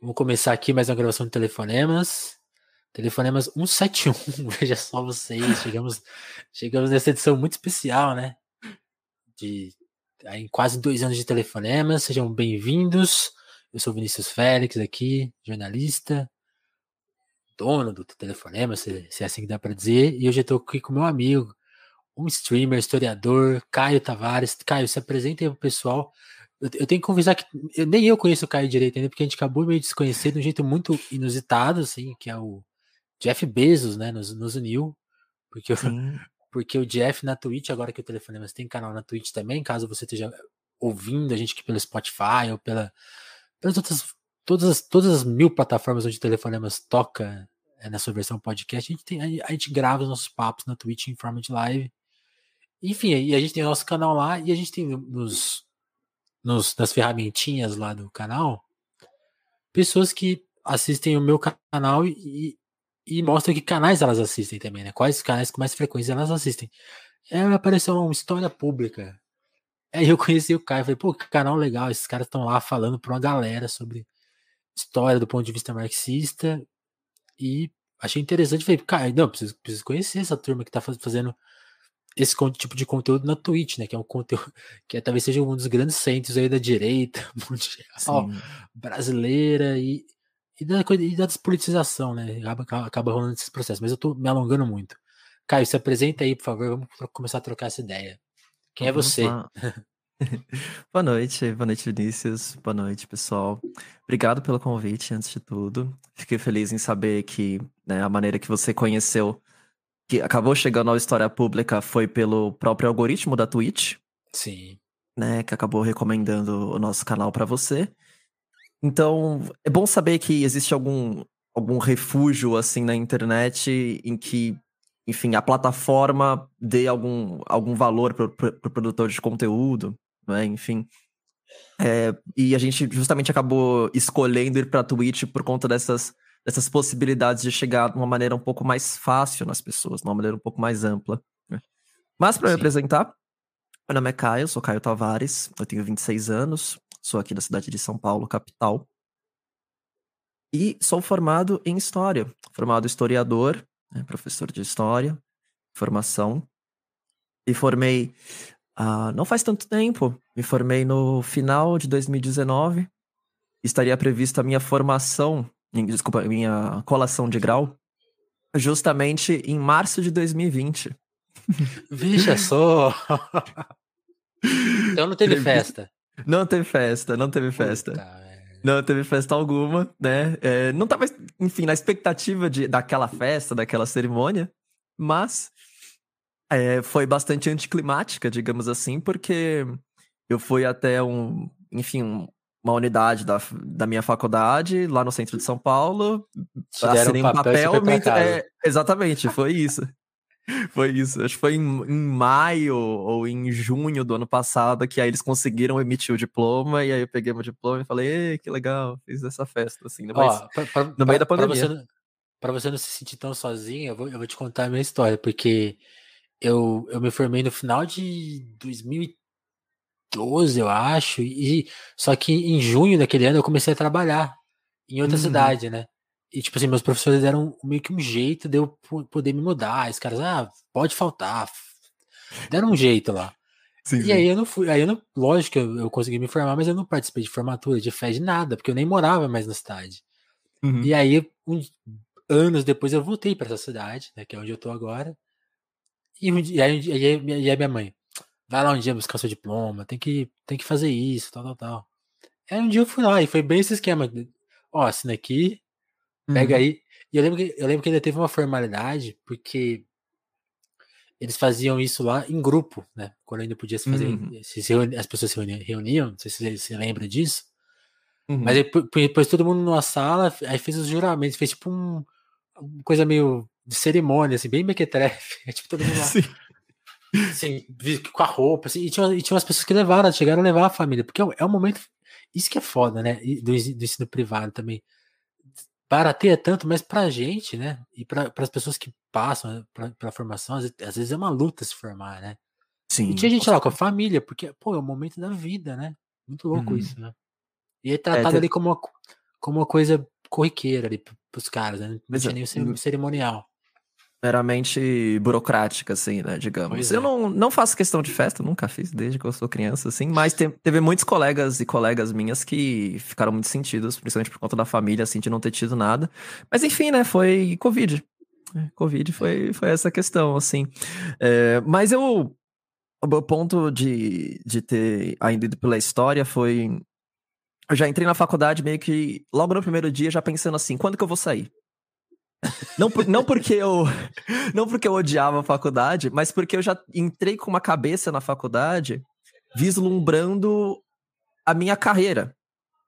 Vamos começar aqui mais uma gravação de telefonemas. Telefonemas 171. Veja só vocês, chegamos, chegamos nessa edição muito especial, né? De em quase dois anos de telefonemas. Sejam bem-vindos. Eu sou Vinícius Félix aqui, jornalista, dono do telefonema, se, se é assim que dá para dizer. E hoje eu estou aqui com meu amigo, um streamer, historiador, Caio Tavares. Caio, se apresenta aí pro pessoal. Eu, tenho que conversar que eu, nem eu conheço o Caio direito ainda, porque a gente acabou meio de se conhecer de um jeito muito inusitado, assim, que é o Jeff Bezos, né, nos, nos uniu. Porque, porque o Jeff na Twitch, agora que o Telefonema tem canal na Twitch também, caso você esteja ouvindo a gente aqui pelo Spotify ou pela, pelas outras, todas as, todas as mil plataformas onde o Telefonemas toca é, na sua versão podcast, a gente, tem, a, a gente grava os nossos papos na Twitch em forma de live. Enfim, e a gente tem o nosso canal lá e a gente tem nos, nos, nas ferramentinhas lá do canal pessoas que assistem o meu canal e, e mostram que canais elas assistem também, né? Quais canais com mais frequência elas assistem. Aí apareceu uma história pública. Aí eu conheci o Caio, falei, pô, que canal legal, esses caras estão lá falando pra uma galera sobre história do ponto de vista marxista. E achei interessante, falei, Caio, não, preciso, preciso conhecer essa turma que tá fazendo esse tipo de conteúdo na Twitch, né? Que é um conteúdo que é, talvez seja um dos grandes centros aí da direita mundial Sim. brasileira e, e, da, e da despolitização, né? Acaba, acaba rolando esses processos. Mas eu tô me alongando muito. Caio, se apresenta aí, por favor, vamos começar a trocar essa ideia. Quem é você? boa noite, boa noite, Vinícius. Boa noite, pessoal. Obrigado pelo convite, antes de tudo. Fiquei feliz em saber que né, a maneira que você conheceu que acabou chegando à história pública foi pelo próprio algoritmo da Twitch. Sim. Né, que acabou recomendando o nosso canal para você. Então, é bom saber que existe algum, algum refúgio assim na internet em que, enfim, a plataforma dê algum, algum valor para o produtor de conteúdo, né? Enfim. É, e a gente justamente acabou escolhendo ir para a Twitch por conta dessas dessas possibilidades de chegar de uma maneira um pouco mais fácil nas pessoas, de uma maneira um pouco mais ampla. Né? Mas para me apresentar, meu nome é Caio, sou Caio Tavares, eu tenho 26 anos, sou aqui da cidade de São Paulo, capital. E sou formado em História, formado historiador, né, professor de História, formação. E formei, uh, não faz tanto tempo, me formei no final de 2019. Estaria prevista a minha formação desculpa, minha colação de grau, justamente em março de 2020. Veja só! então não teve festa. Não teve festa, não teve festa. Puta, não teve festa alguma, né? É, não tava, enfim, na expectativa de, daquela festa, daquela cerimônia, mas é, foi bastante anticlimática, digamos assim, porque eu fui até um, enfim, um, uma unidade da, da minha faculdade, lá no centro de São Paulo. Te assinei um papel. papel me, é, exatamente, foi isso. Foi isso. Acho que foi em, em, maio ou em junho do ano passado que aí eles conseguiram emitir o diploma. E aí eu peguei meu diploma e falei, que legal, fiz essa festa, assim, no, Ó, pra, pra, no meio pra, da pandemia. Pra você, pra você, não se sentir tão sozinho, eu vou, eu vou te contar a minha história, porque eu, eu me formei no final de 2013. 12, eu acho. E só que em junho daquele ano eu comecei a trabalhar em outra uhum. cidade, né? E tipo assim, meus professores deram meio que um jeito de eu poder me mudar. Os caras, ah, pode faltar. Deram um jeito lá. Sim, e sim. aí eu não fui, aí eu não, lógico que eu, eu, consegui me formar, mas eu não participei de formatura, de festa, de nada, porque eu nem morava mais na cidade. Uhum. E aí, uns anos depois, eu voltei para essa cidade, né, que é onde eu tô agora. E, aí, e, aí, e aí minha mãe, vai lá um dia buscar seu diploma, tem que, tem que fazer isso, tal, tal, tal. Aí um dia eu fui lá e foi bem esse esquema. Ó, assina aqui, pega uhum. aí. E eu lembro, que, eu lembro que ainda teve uma formalidade, porque eles faziam isso lá em grupo, né? Quando ainda podia se fazer, uhum. se as pessoas se reuniam, não sei se você se lembra disso. Uhum. Mas depois todo mundo numa sala, aí fez os juramentos, fez tipo um, uma coisa meio de cerimônia, assim, bem mequetrefe. tipo, todo mundo lá. Sim. Sim, com a roupa, assim, e, tinha, e tinha umas pessoas que levaram, chegaram a levar a família, porque é um, é um momento. Isso que é foda, né? Do, do ensino privado também. Barateia tanto, mas pra gente, né? E para as pessoas que passam né, pra, pela formação, às vezes, às vezes, é uma luta se formar, né? Sim. E tinha gente lá com a família, porque, pô, é o momento da vida, né? Muito louco uhum. isso, né? E é tratado é, ali como uma, como uma coisa corriqueira ali pros caras, né? Não tinha nenhum cerimonial meramente burocrática, assim, né, digamos. Pois eu é. não, não faço questão de festa, nunca fiz desde que eu sou criança, assim, mas te, teve muitos colegas e colegas minhas que ficaram muito sentidos, principalmente por conta da família, assim, de não ter tido nada. Mas enfim, né, foi Covid. É, Covid foi, foi essa questão, assim. É, mas eu. O meu ponto de, de ter ainda ido pela história foi. Eu já entrei na faculdade meio que logo no primeiro dia, já pensando assim: quando que eu vou sair? Não, por, não porque eu não porque eu odiava a faculdade, mas porque eu já entrei com uma cabeça na faculdade vislumbrando a minha carreira,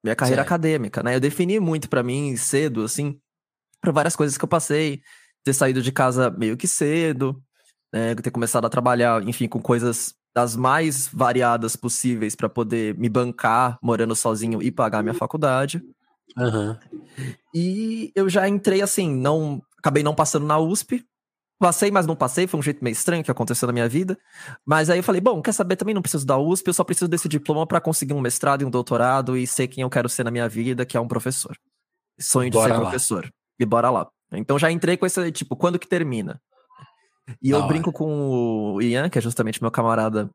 minha carreira certo. acadêmica, né? Eu defini muito para mim cedo, assim, para várias coisas que eu passei, ter saído de casa meio que cedo, né? Ter começado a trabalhar, enfim, com coisas das mais variadas possíveis para poder me bancar morando sozinho e pagar minha faculdade. Uhum. E eu já entrei assim, não. Acabei não passando na USP. Passei, mas não passei, foi um jeito meio estranho que aconteceu na minha vida. Mas aí eu falei, bom, quer saber, também não preciso da USP, eu só preciso desse diploma para conseguir um mestrado e um doutorado e ser quem eu quero ser na minha vida, que é um professor. Sonho de bora ser lá. professor. E bora lá. Então já entrei com esse, tipo, quando que termina? E eu brinco com o Ian, que é justamente meu camarada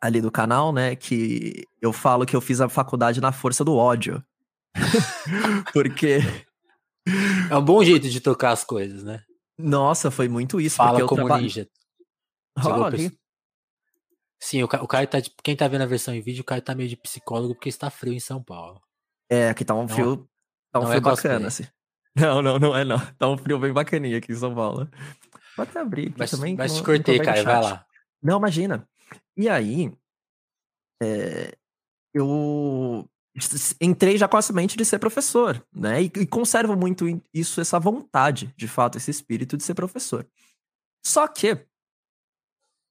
ali do canal, né? Que eu falo que eu fiz a faculdade na força do ódio. porque. É um bom jeito de tocar as coisas, né? Nossa, foi muito isso. Fala como traba... ninja. Olha. Sim, o, o Caio tá. De... Quem tá vendo a versão em vídeo, o Caio tá meio de psicólogo porque está frio em São Paulo. É, aqui tá um frio. Tá um frio é bacana, assim. Não, não, não é não. Tá um frio bem bacaninha aqui em São Paulo. Pode abrir aqui mas, também. Mas te cortei, Caio, vai lá. Não, imagina. E aí, é, eu entrei já com a semente de ser professor, né? E, e conservo muito isso, essa vontade, de fato, esse espírito de ser professor. Só que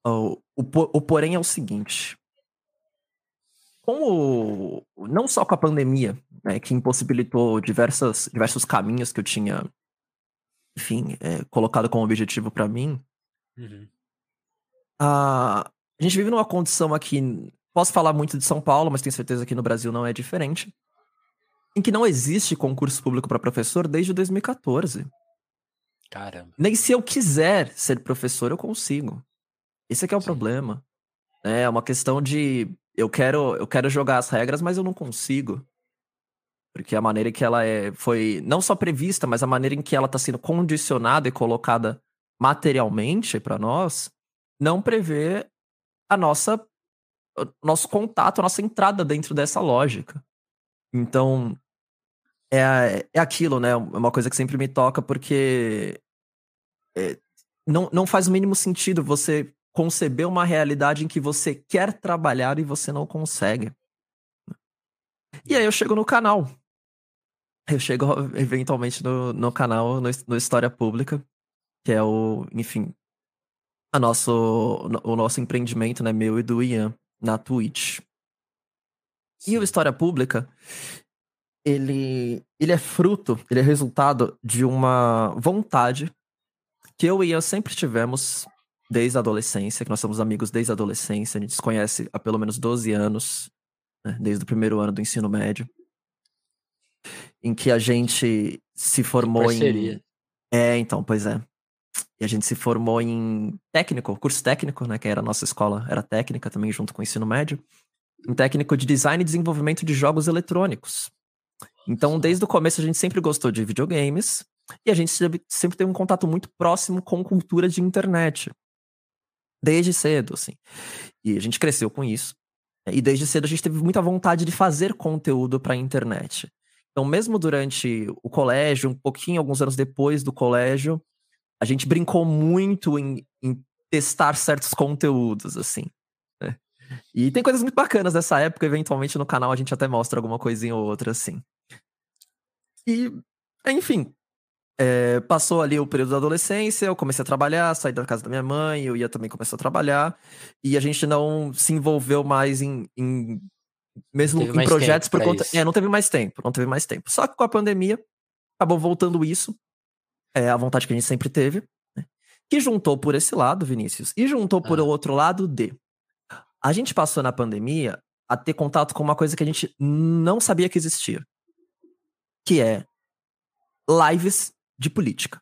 o, o, o porém é o seguinte. Com o, não só com a pandemia, né, que impossibilitou diversas, diversos caminhos que eu tinha, enfim, é, colocado como objetivo para mim, uhum. a, a gente vive numa condição aqui Posso falar muito de São Paulo, mas tenho certeza que no Brasil não é diferente. Em que não existe concurso público para professor desde 2014. Caramba. Nem se eu quiser ser professor, eu consigo. Esse é que é o Sim. problema. É uma questão de eu quero, eu quero jogar as regras, mas eu não consigo. Porque a maneira que ela é, foi não só prevista, mas a maneira em que ela está sendo condicionada e colocada materialmente para nós, não prevê a nossa nosso contato, a nossa entrada dentro dessa lógica. Então, é, é aquilo, né? É uma coisa que sempre me toca, porque é, não, não faz o mínimo sentido você conceber uma realidade em que você quer trabalhar e você não consegue. E aí eu chego no canal. Eu chego eventualmente no, no canal, no, no História Pública, que é o, enfim, a nosso, o nosso empreendimento, né, meu e do Ian na Twitch. E o História Pública, ele, ele é fruto, ele é resultado de uma vontade que eu e eu sempre tivemos desde a adolescência, que nós somos amigos desde a adolescência, a gente se conhece há pelo menos 12 anos, né, desde o primeiro ano do ensino médio, em que a gente se formou em. É, então, pois é. E a gente se formou em técnico, curso técnico, né? Que era a nossa escola, era técnica também, junto com o ensino médio. Em técnico de design e desenvolvimento de jogos eletrônicos. Então, desde o começo, a gente sempre gostou de videogames. E a gente sempre teve um contato muito próximo com cultura de internet. Desde cedo, assim. E a gente cresceu com isso. E desde cedo a gente teve muita vontade de fazer conteúdo para a internet. Então, mesmo durante o colégio, um pouquinho, alguns anos depois do colégio, a gente brincou muito em, em testar certos conteúdos, assim. Né? E tem coisas muito bacanas dessa época, eventualmente no canal a gente até mostra alguma coisinha ou outra, assim. E, enfim, é, passou ali o período da adolescência, eu comecei a trabalhar, saí da casa da minha mãe, eu ia também começar a trabalhar, e a gente não se envolveu mais em, em mesmo em projetos por conta. Isso. É, não teve mais tempo, não teve mais tempo. Só que com a pandemia, acabou voltando isso é a vontade que a gente sempre teve, né? que juntou por esse lado, Vinícius, e juntou por ah. o outro lado de a gente passou na pandemia a ter contato com uma coisa que a gente não sabia que existia. que é lives de política.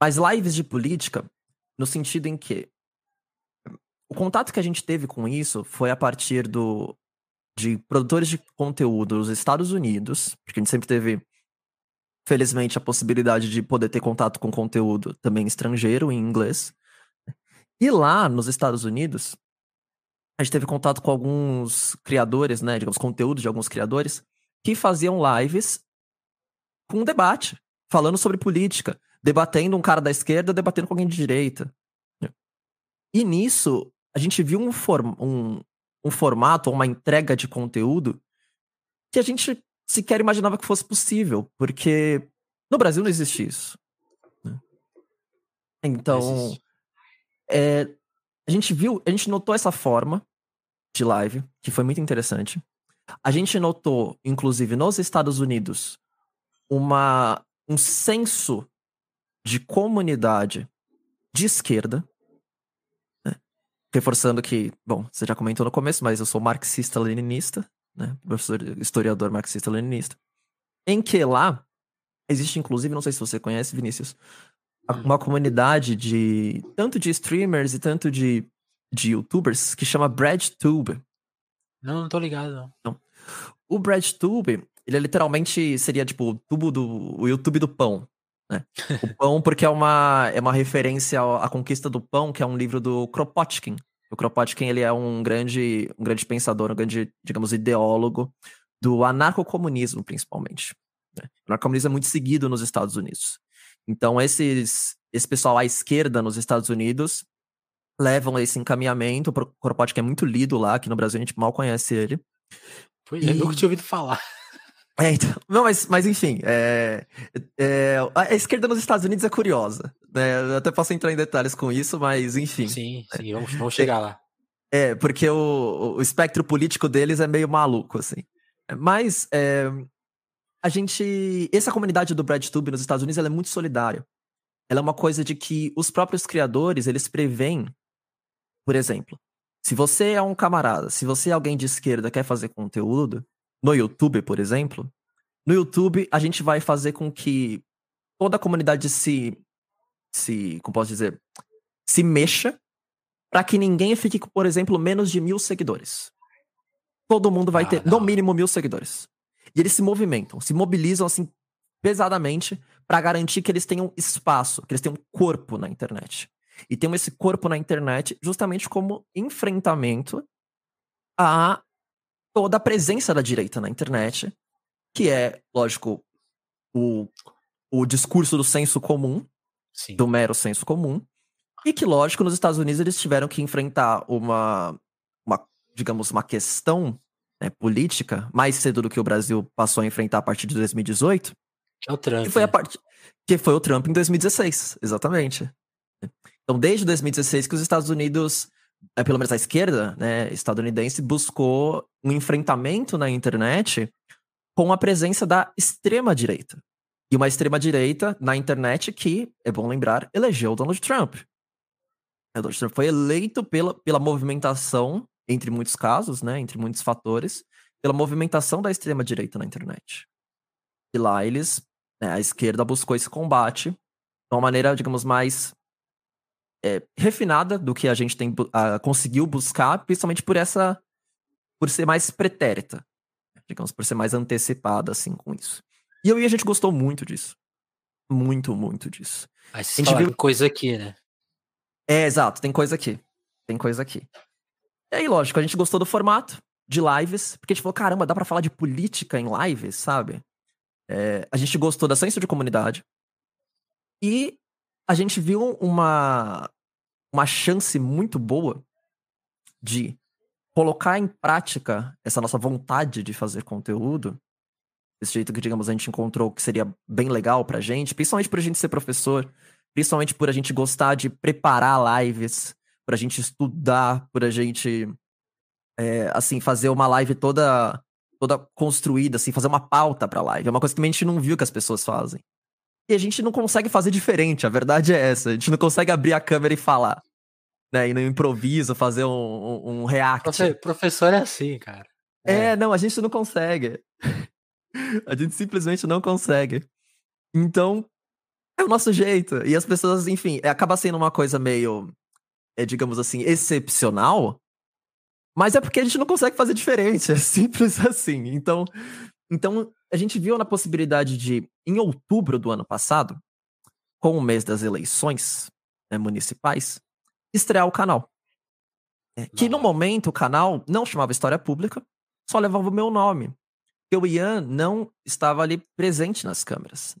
Mas lives de política no sentido em que o contato que a gente teve com isso foi a partir do de produtores de conteúdo dos Estados Unidos, porque a gente sempre teve felizmente a possibilidade de poder ter contato com conteúdo também estrangeiro em inglês. E lá nos Estados Unidos, a gente teve contato com alguns criadores, né, digamos, conteúdos de alguns criadores que faziam lives com um debate, falando sobre política, debatendo um cara da esquerda, debatendo com alguém de direita. E nisso, a gente viu um, form um, um formato, uma entrega de conteúdo que a gente sequer imaginava que fosse possível, porque no Brasil não existe isso. Né? Então, é, a gente viu, a gente notou essa forma de live, que foi muito interessante. A gente notou, inclusive, nos Estados Unidos, uma, um senso de comunidade de esquerda, né? reforçando que, bom, você já comentou no começo, mas eu sou marxista-leninista, né? professor historiador marxista-leninista, em que lá existe, inclusive, não sei se você conhece, Vinícius, hum. uma comunidade de tanto de streamers e tanto de, de youtubers que chama BreadTube. Não, não tô ligado, não. não. O BreadTube, ele é literalmente seria tipo o tubo do o YouTube do pão, né? O pão porque é uma é uma referência à conquista do pão, que é um livro do Kropotkin. O Kropotkin ele é um grande um grande pensador, um grande, digamos, ideólogo do anarcocomunismo, principalmente. Né? O anarcocomunismo é muito seguido nos Estados Unidos. Então esses esse pessoal à esquerda nos Estados Unidos levam esse encaminhamento. O Kropotkin é muito lido lá, aqui no Brasil a gente mal conhece ele. Pois é, e... eu nunca tinha ouvido falar. É, então, não, mas, mas enfim, é, é, a esquerda nos Estados Unidos é curiosa. Né? Eu até posso entrar em detalhes com isso, mas enfim. Sim, sim, vamos, vamos chegar lá. É, porque o, o espectro político deles é meio maluco, assim. Mas é, a gente. Essa comunidade do BreadTube nos Estados Unidos é muito solidária. Ela é uma coisa de que os próprios criadores eles preveem, por exemplo, se você é um camarada, se você é alguém de esquerda quer fazer conteúdo, no YouTube, por exemplo, no YouTube a gente vai fazer com que toda a comunidade se, se como posso dizer, se mexa para que ninguém fique com, por exemplo, menos de mil seguidores. Todo mundo vai ah, ter, não. no mínimo, mil seguidores. E eles se movimentam, se mobilizam assim pesadamente para garantir que eles tenham espaço, que eles tenham corpo na internet. E tenham esse corpo na internet justamente como enfrentamento a toda a presença da direita na internet, que é, lógico, o, o discurso do senso comum, Sim. do mero senso comum, e que, lógico, nos Estados Unidos eles tiveram que enfrentar uma, uma digamos, uma questão né, política mais cedo do que o Brasil passou a enfrentar a partir de 2018. Que é o Trump. Que foi, a né? part... que foi o Trump em 2016, exatamente. Então, desde 2016 que os Estados Unidos pelo menos a esquerda né, estadunidense, buscou um enfrentamento na internet com a presença da extrema-direita. E uma extrema-direita na internet que, é bom lembrar, elegeu Donald Trump. O Donald Trump foi eleito pela, pela movimentação, entre muitos casos, né, entre muitos fatores, pela movimentação da extrema-direita na internet. E lá eles, né, a esquerda buscou esse combate de uma maneira, digamos, mais é, refinada do que a gente tem, conseguiu buscar, principalmente por essa. por ser mais pretérita. Digamos, por ser mais antecipada, assim, com isso. E eu e a gente gostou muito disso. Muito, muito disso. Aí a gente viu coisa aqui, né? É, exato, tem coisa aqui. Tem coisa aqui. E aí, lógico, a gente gostou do formato de lives, porque a gente falou, caramba, dá pra falar de política em lives, sabe? É, a gente gostou da senso de comunidade. E a gente viu uma, uma chance muito boa de colocar em prática essa nossa vontade de fazer conteúdo, desse jeito que, digamos, a gente encontrou que seria bem legal pra gente, principalmente por a gente ser professor, principalmente por a gente gostar de preparar lives, por a gente estudar, por a gente, é, assim, fazer uma live toda toda construída, assim, fazer uma pauta pra live. É uma coisa que a gente não viu que as pessoas fazem. E a gente não consegue fazer diferente, a verdade é essa. A gente não consegue abrir a câmera e falar. Né? E no improviso, fazer um, um, um react. Profe professor é assim, cara. É. é, não, a gente não consegue. A gente simplesmente não consegue. Então, é o nosso jeito. E as pessoas, enfim, é, acaba sendo uma coisa meio, é, digamos assim, excepcional. Mas é porque a gente não consegue fazer diferente. É simples assim. Então, então a gente viu na possibilidade de, em outubro do ano passado, com o mês das eleições né, municipais, estrear o canal. É, que no momento o canal não chamava História Pública, só levava o meu nome. Porque o Ian não estava ali presente nas câmeras.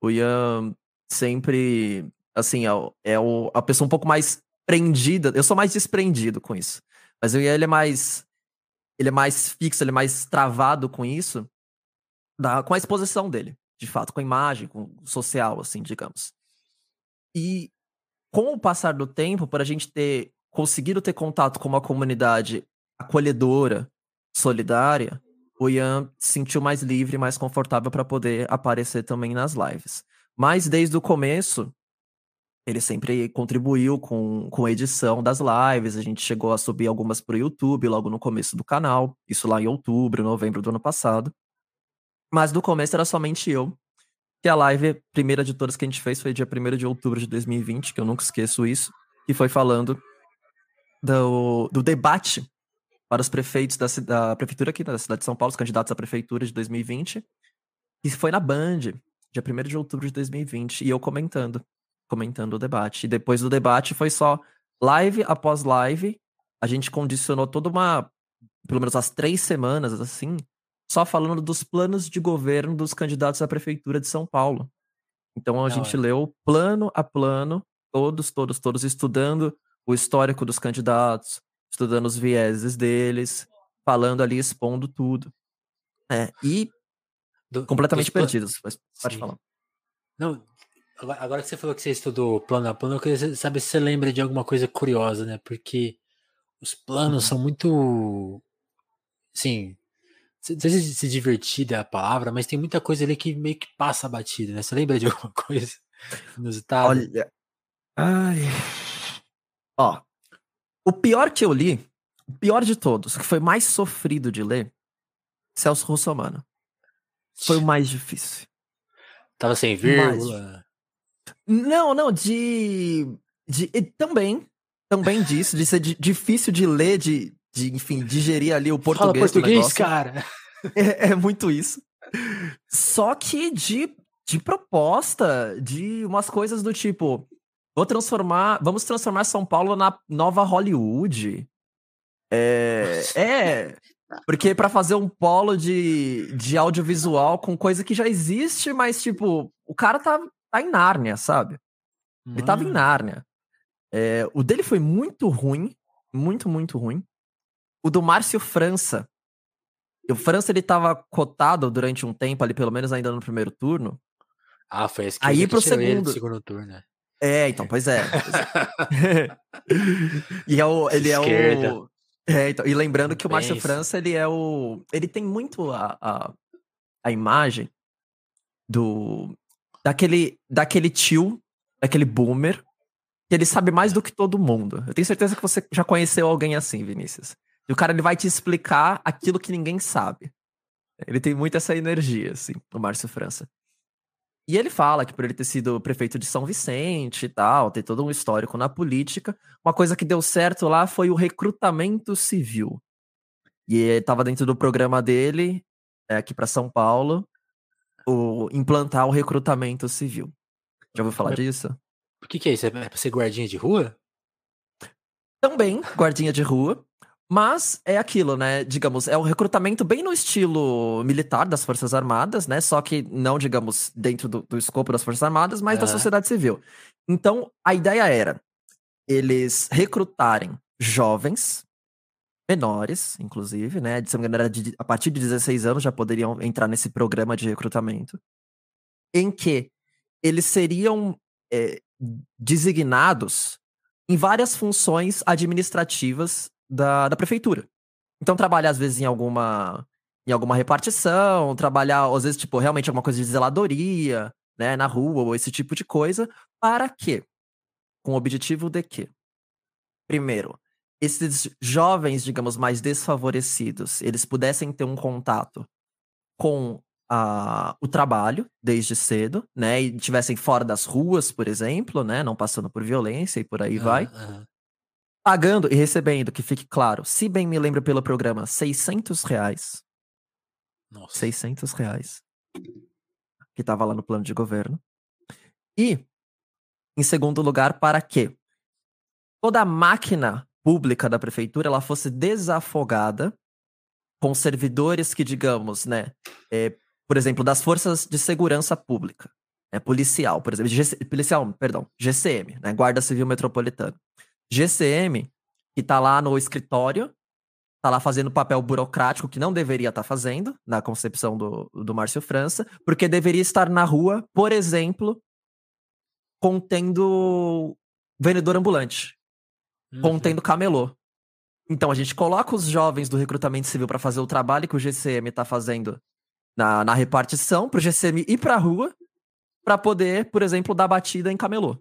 O Ian sempre, assim, é, é o, a pessoa um pouco mais prendida. Eu sou mais desprendido com isso. Mas o Ian, ele é mais. Ele é mais fixo, ele é mais travado com isso, da, com a exposição dele, de fato, com a imagem, com o social, assim, digamos. E com o passar do tempo, para a gente ter conseguido ter contato com uma comunidade acolhedora, solidária, o Ian se sentiu mais livre, mais confortável para poder aparecer também nas lives. Mas desde o começo, ele sempre contribuiu com, com a edição das lives. A gente chegou a subir algumas para o YouTube logo no começo do canal, isso lá em outubro, novembro do ano passado. Mas no começo era somente eu. Que a live, primeira de todas que a gente fez, foi dia 1 de outubro de 2020, que eu nunca esqueço isso, que foi falando do, do debate para os prefeitos da, da prefeitura aqui da cidade de São Paulo, os candidatos à prefeitura de 2020, e foi na Band, dia 1 de outubro de 2020, e eu comentando, comentando o debate. E depois do debate foi só live após live, a gente condicionou toda uma, pelo menos as três semanas, assim, só falando dos planos de governo dos candidatos à prefeitura de São Paulo. Então a Não, gente é. leu plano a plano, todos, todos, todos, estudando o histórico dos candidatos, estudando os vieses deles, falando ali, expondo tudo. É, e Do, completamente perdidos, mas pode Sim. falar. Não, agora que você falou que você estudou plano a plano, eu queria saber se você lembra de alguma coisa curiosa, né? Porque os planos uhum. são muito. Sim. Não sei se, divertida é a palavra, mas tem muita coisa ali que meio que passa a batida, né? Você lembra de alguma coisa inusitada? Olha. Ai. Ó, o pior que eu li, o pior de todos, que foi mais sofrido de ler, Celso Russomano. Foi o mais difícil. Tava sem vírgula? Não, não, de. de também. Também disso, de ser de, difícil de ler, de, de, enfim, digerir ali o português. Fala português, cara. É, é muito isso. Só que de, de proposta, de umas coisas do tipo. Vou transformar. Vamos transformar São Paulo na nova Hollywood. É. É. Porque para fazer um polo de, de audiovisual com coisa que já existe, mas, tipo, o cara tá, tá em Nárnia, sabe? Ele tava em Nárnia. É, o dele foi muito ruim. Muito, muito ruim. O do Márcio França. O França, ele tava cotado durante um tempo ali, pelo menos ainda no primeiro turno. Ah, foi esse que Aí pro segundo. segundo turno, né? É, então, pois é. e é o, ele Esquerda. é o. É, então, e lembrando que o Márcio França, ele é o. Ele tem muito a, a, a imagem do. Daquele, daquele tio, daquele boomer, que ele sabe mais do que todo mundo. Eu tenho certeza que você já conheceu alguém assim, Vinícius. E o cara ele vai te explicar aquilo que ninguém sabe. Ele tem muito essa energia, assim, o Márcio França. E ele fala que por ele ter sido prefeito de São Vicente e tal, ter todo um histórico na política, uma coisa que deu certo lá foi o recrutamento civil. E estava dentro do programa dele, é, aqui para São Paulo, o implantar o recrutamento civil. Já ouviu falar disso? O que, que é isso? É pra ser guardinha de rua? Também, guardinha de rua. Mas é aquilo, né? Digamos, é o recrutamento bem no estilo militar das Forças Armadas, né? Só que não, digamos, dentro do, do escopo das Forças Armadas, mas da sociedade civil. Então, a ideia era eles recrutarem jovens, menores, inclusive, né? De, se não me engano, de, a partir de 16 anos já poderiam entrar nesse programa de recrutamento, em que eles seriam é, designados em várias funções administrativas da, da prefeitura. Então, trabalhar, às vezes, em alguma, em alguma repartição, trabalhar, às vezes, tipo, realmente alguma coisa de zeladoria, né, na rua, ou esse tipo de coisa. Para quê? Com o objetivo de quê? Primeiro, esses jovens, digamos, mais desfavorecidos, eles pudessem ter um contato com a, o trabalho desde cedo, né? E tivessem fora das ruas, por exemplo, né? Não passando por violência e por aí vai. Pagando e recebendo, que fique claro, se bem me lembro pelo programa, 600 reais. Nossa. 600 reais. Que estava lá no plano de governo. E, em segundo lugar, para que toda a máquina pública da prefeitura ela fosse desafogada com servidores que, digamos, né, é, por exemplo, das forças de segurança pública, né, policial, por exemplo, GC, policial, perdão, GCM, né, Guarda Civil Metropolitana. GCM, que tá lá no escritório, tá lá fazendo papel burocrático que não deveria estar fazendo, na concepção do, do Márcio França, porque deveria estar na rua, por exemplo, contendo vendedor ambulante, Uhum. contendo camelô. Então a gente coloca os jovens do recrutamento civil para fazer o trabalho que o GCM tá fazendo na, na repartição, pro GCM ir pra rua, para poder, por exemplo, dar batida em camelô.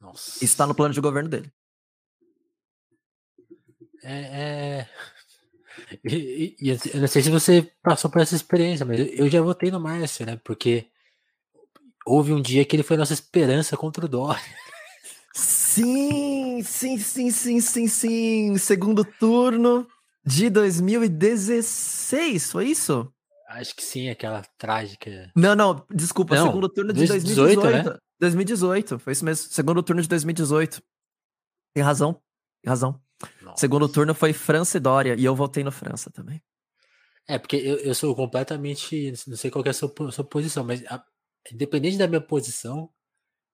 Nossa. Isso tá no plano de governo dele. É. é... E, e- e eu não sei se você passou por essa experiência, mas eu- eu já votei no Márcio, né? Porque houve um dia que ele foi nossa esperança contra o Dória. Sim, sim, sim, sim, sim, sim. Segundo turno de 2016, foi isso? Acho que sim, aquela trágica. Não, não, desculpa, Não, segundo turno de 2018, 2018. né? 2018, foi isso mesmo. Segundo turno de 2018. Tem razão, tem razão. Nossa. Segundo turno foi França e Dória, e eu votei no França também. É, porque eu, eu sou completamente. Não sei qual é a sua, sua posição, mas a- independente da minha posição,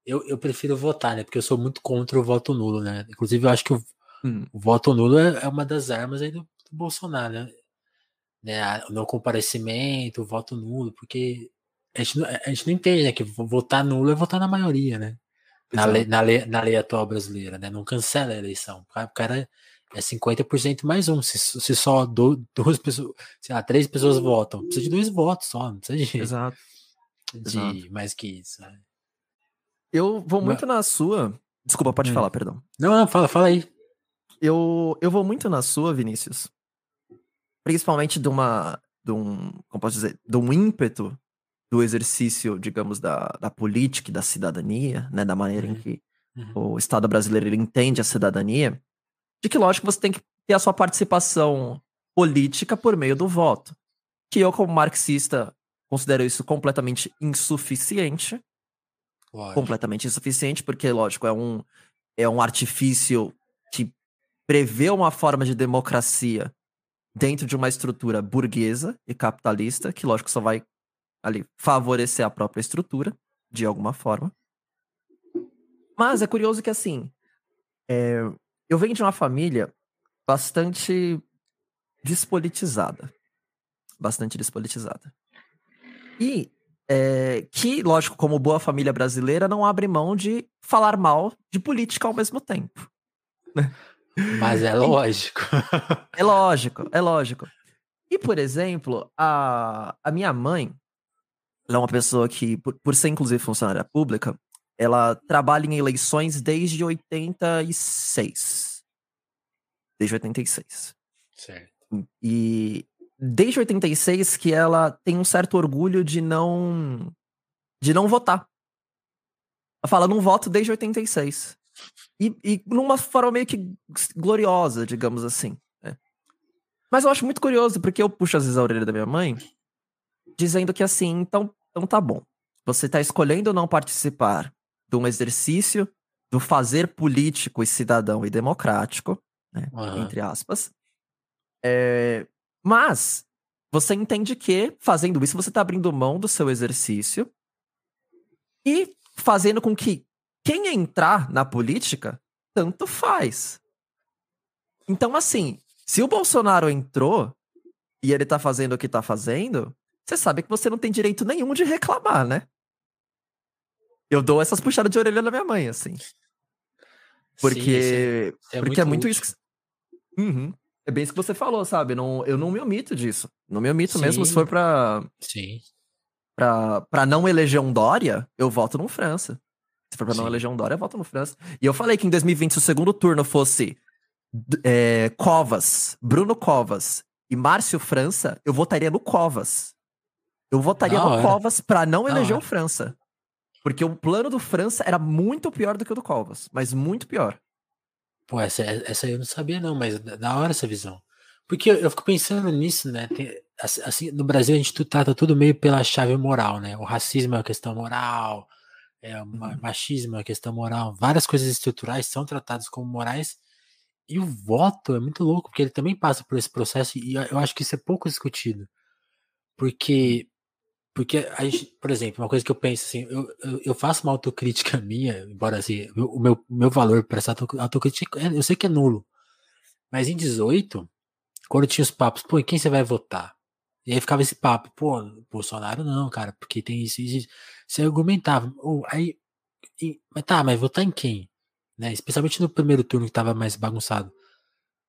eu, eu prefiro votar, né? Porque eu sou muito contra o voto nulo, né? Inclusive, eu acho que o, Hum, o voto nulo é, é uma das armas aí do, do Bolsonaro, né? né? O não comparecimento, o voto nulo, porque a gente, não- a gente não entende, né? Que vo- votar nulo é votar na maioria, né? Na lei, na, lei, na lei atual brasileira, né? Não cancela a eleição. O cara- é 50% mais um. Se, se só do- duas pessoas, sei lá, três pessoas votam, precisa de dois votos só, não precisa de, Exato. de exato. mais que isso. né? Eu vou Mas- muito na sua. Desculpa, pode Hum. falar, perdão. Não, não, fala, fala aí. Eu, eu vou muito na sua, Vinícius. Principalmente de uma. De um. Como posso dizer? De um ímpeto do exercício, digamos, da, da política e da cidadania, né? Da maneira em Uhum. que Uhum. o Estado brasileiro entende a cidadania. De que, lógico, você tem que ter a sua participação política por meio do voto. Que eu, como marxista, considero isso completamente insuficiente Lógico. completamente insuficiente, porque, lógico, é um, é um artifício que prevê uma forma de democracia dentro de uma estrutura burguesa e capitalista, que, lógico, só vai ali favorecer a própria estrutura, de alguma forma. Mas é curioso que, assim, é, eu venho de uma família bastante despolitizada. Bastante despolitizada. E é, que, lógico, como boa família brasileira, não abre mão de falar mal de política ao mesmo tempo. Mas é lógico. É lógico, é lógico. E, por exemplo, a, a minha mãe, ela é uma pessoa que, por, por ser inclusive funcionária pública, ela trabalha em eleições desde 86. Desde 86. certo. E desde 86 que ela tem um certo orgulho de não de não votar. Ela fala, não voto desde 86. E, e numa forma meio que gloriosa, digamos assim. né? Mas eu acho muito curioso, porque eu puxo às vezes a orelha da minha mãe, dizendo que assim, então, então tá bom. Você tá escolhendo não participar de um exercício do fazer político e cidadão e democrático, né? Aham. Entre aspas. É, mas você entende que, fazendo isso, você tá abrindo mão do seu exercício e fazendo com que quem entrar na política tanto faz. Então, assim, se o Bolsonaro entrou e ele tá fazendo o que tá fazendo, você sabe que você não tem direito nenhum de reclamar, né? Eu dou essas puxadas de orelha na minha mãe, assim. Sim, Porque, isso é porque é muito útil. isso. Que... Uhum. É bem isso que você falou, sabe? Não, eu não me omito disso. Não me omito mesmo. Se Sim. for pra, Sim. pra, pra não eleger um Dória, eu voto no França. Se for pra não Sim. eleger um Dória, eu voto no França. E eu falei que em 2020, se o segundo turno fosse é, Covas, Bruno Covas e Márcio França, eu votaria no Covas. Eu votaria no Covas para não eleger o França. Porque o plano do França era muito pior do que o do Covas, mas muito pior. Pô, essa, essa eu não sabia não, mas da hora essa visão. Porque eu, eu fico pensando nisso, né? Tem, assim, no Brasil a gente trata tudo meio pela chave moral, né? O racismo é uma questão moral, é, o uhum. machismo é uma questão moral, várias coisas estruturais são tratadas como morais. E o voto é muito louco, porque ele também passa por esse processo e eu acho que isso é pouco discutido. Porque porque a gente, por exemplo, uma coisa que eu penso assim, eu, eu, eu faço uma autocrítica minha, embora assim, o meu, meu valor para essa autocrítica, eu sei que é nulo. Mas em 18, quando tinha os papos, pô, em quem você vai votar? E aí ficava esse papo, pô, Bolsonaro não, cara, porque tem isso e isso. Você argumentava, oh, aí, e, mas tá, mas votar em quem? Né? Especialmente no primeiro turno que tava mais bagunçado.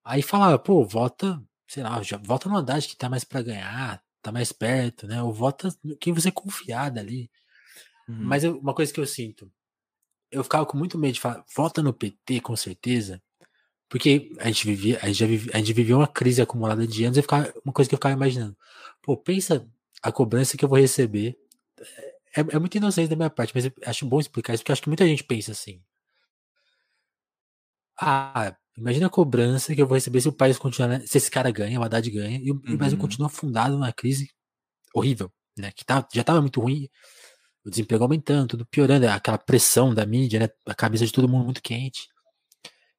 Aí falava, pô, vota, sei lá, já, vota no Haddad que tá mais para ganhar, tá mais perto, né? Ou vota quem você confiar dali. Uhum. Mas eu, uma coisa que eu sinto, eu ficava com muito medo de falar, vota no PT com certeza, porque a gente vivia, a gente já vivia, a gente vivia uma crise acumulada de anos e ficava, uma coisa que eu ficava imaginando. Pô, pensa a cobrança que eu vou receber. É, é muito inocente da minha parte, mas acho bom explicar isso, porque acho que muita gente pensa assim. Ah, imagina a cobrança que eu vou receber se o país continuar, se esse cara ganha, o Haddad ganha, e o, uhum. Brasil continua afundado numa crise horrível, né? Que tá, já estava muito ruim, o desemprego aumentando, tudo piorando, aquela pressão da mídia, né? A cabeça de todo mundo muito quente.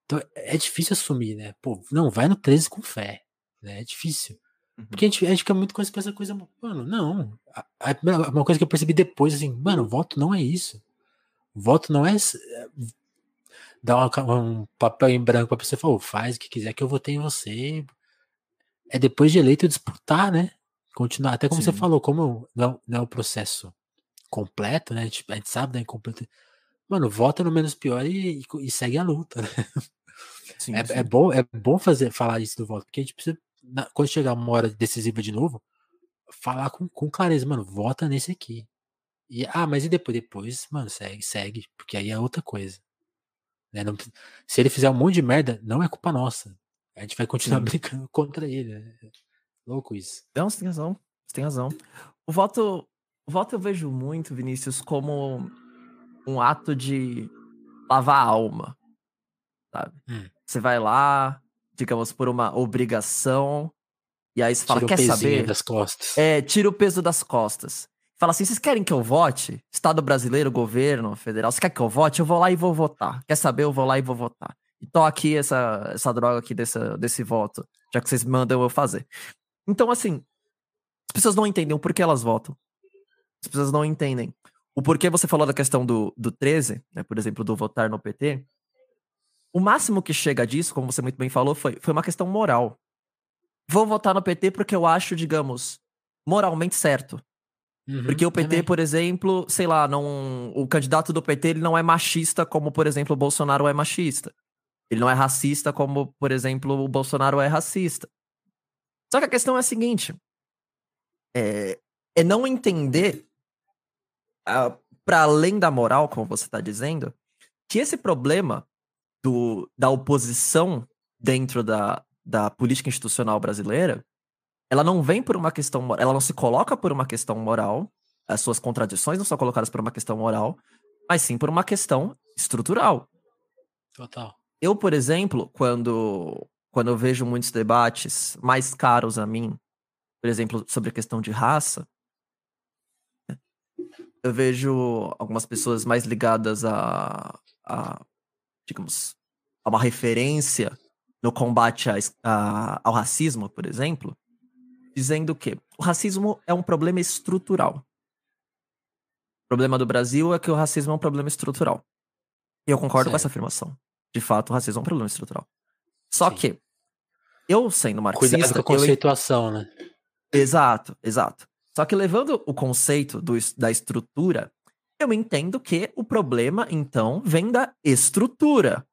Então é difícil assumir, né? Pô, não, vai no 13 com fé, né? É difícil. Uhum. Porque a gente, a gente fica muito com essa coisa, mano, não. A, a, uma coisa que eu percebi depois, assim, mano, voto não é isso. Voto não é dar uma, um papel em branco pra pessoa e falar, oh, faz o que quiser que eu votei em você. É depois de eleito disputar, né? Continuar. Até como Sim. você falou, como não, não é o processo completo, né? A gente, a gente sabe da incompleto. Mano, vota no menos pior e, e, e segue a luta, né? Sim, é, sim. é, bom, é bom fazer, falar isso do voto, porque a gente precisa, na, quando chegar uma hora decisiva de novo, falar com, com clareza, mano, vota nesse aqui. E, ah, mas e depois? Depois, mano, segue, segue, porque aí é outra coisa. Né? Não, se ele fizer um monte de merda, não é culpa nossa. A gente vai continuar Sim. brincando contra ele. Né? Louco isso. Não, você tem razão. Você tem razão. O voto, o voto eu vejo muito, Vinícius, como um ato de lavar a alma. Sabe? Hum. Você vai lá, digamos, por uma obrigação, e aí você fala, tira quer saber? das costas. É, tira o peso das costas fala assim: vocês querem que eu vote? Estado brasileiro, governo federal, você quer que eu vote? Eu vou lá e vou votar. Quer saber? Eu vou lá e vou votar. E tô aqui essa, essa droga aqui desse, desse voto, já que vocês mandam eu fazer. Então, assim, as pessoas não entendem o porquê elas votam. As pessoas não entendem. O porquê você falou da questão do, do 13, né, por exemplo, do votar no PT. O máximo que chega disso, como você muito bem falou, foi, foi uma questão moral. Vou votar no PT porque eu acho, digamos, moralmente certo. Uhum, Porque o PT, também. por exemplo, sei lá, não, o candidato do PT ele não é machista como, por exemplo, o Bolsonaro é machista. Ele não é racista como, por exemplo, o Bolsonaro é racista. Só que a questão é a seguinte: é, é não entender, para além da moral, como você está dizendo, que esse problema do, da oposição dentro da, da política institucional brasileira ela não vem por uma questão moral, ela não se coloca por uma questão moral, as suas contradições não são colocadas por uma questão moral, mas sim por uma questão estrutural. Total. Eu, por exemplo, quando, quando eu vejo muitos debates mais caros a mim, por exemplo, sobre a questão de raça, eu vejo algumas pessoas mais ligadas a, a digamos, a uma referência no combate a, a, ao racismo, por exemplo, dizendo que o racismo é um problema estrutural. O problema do Brasil é que o racismo é um problema estrutural. E eu concordo certo. com essa afirmação. De fato, o racismo é um problema estrutural. Só Sim. que, eu sendo marxista... Cuidado com a conceituação, eu... né? Exato, exato. Só que levando o conceito do, da estrutura, eu entendo que o problema, então, vem da estrutura.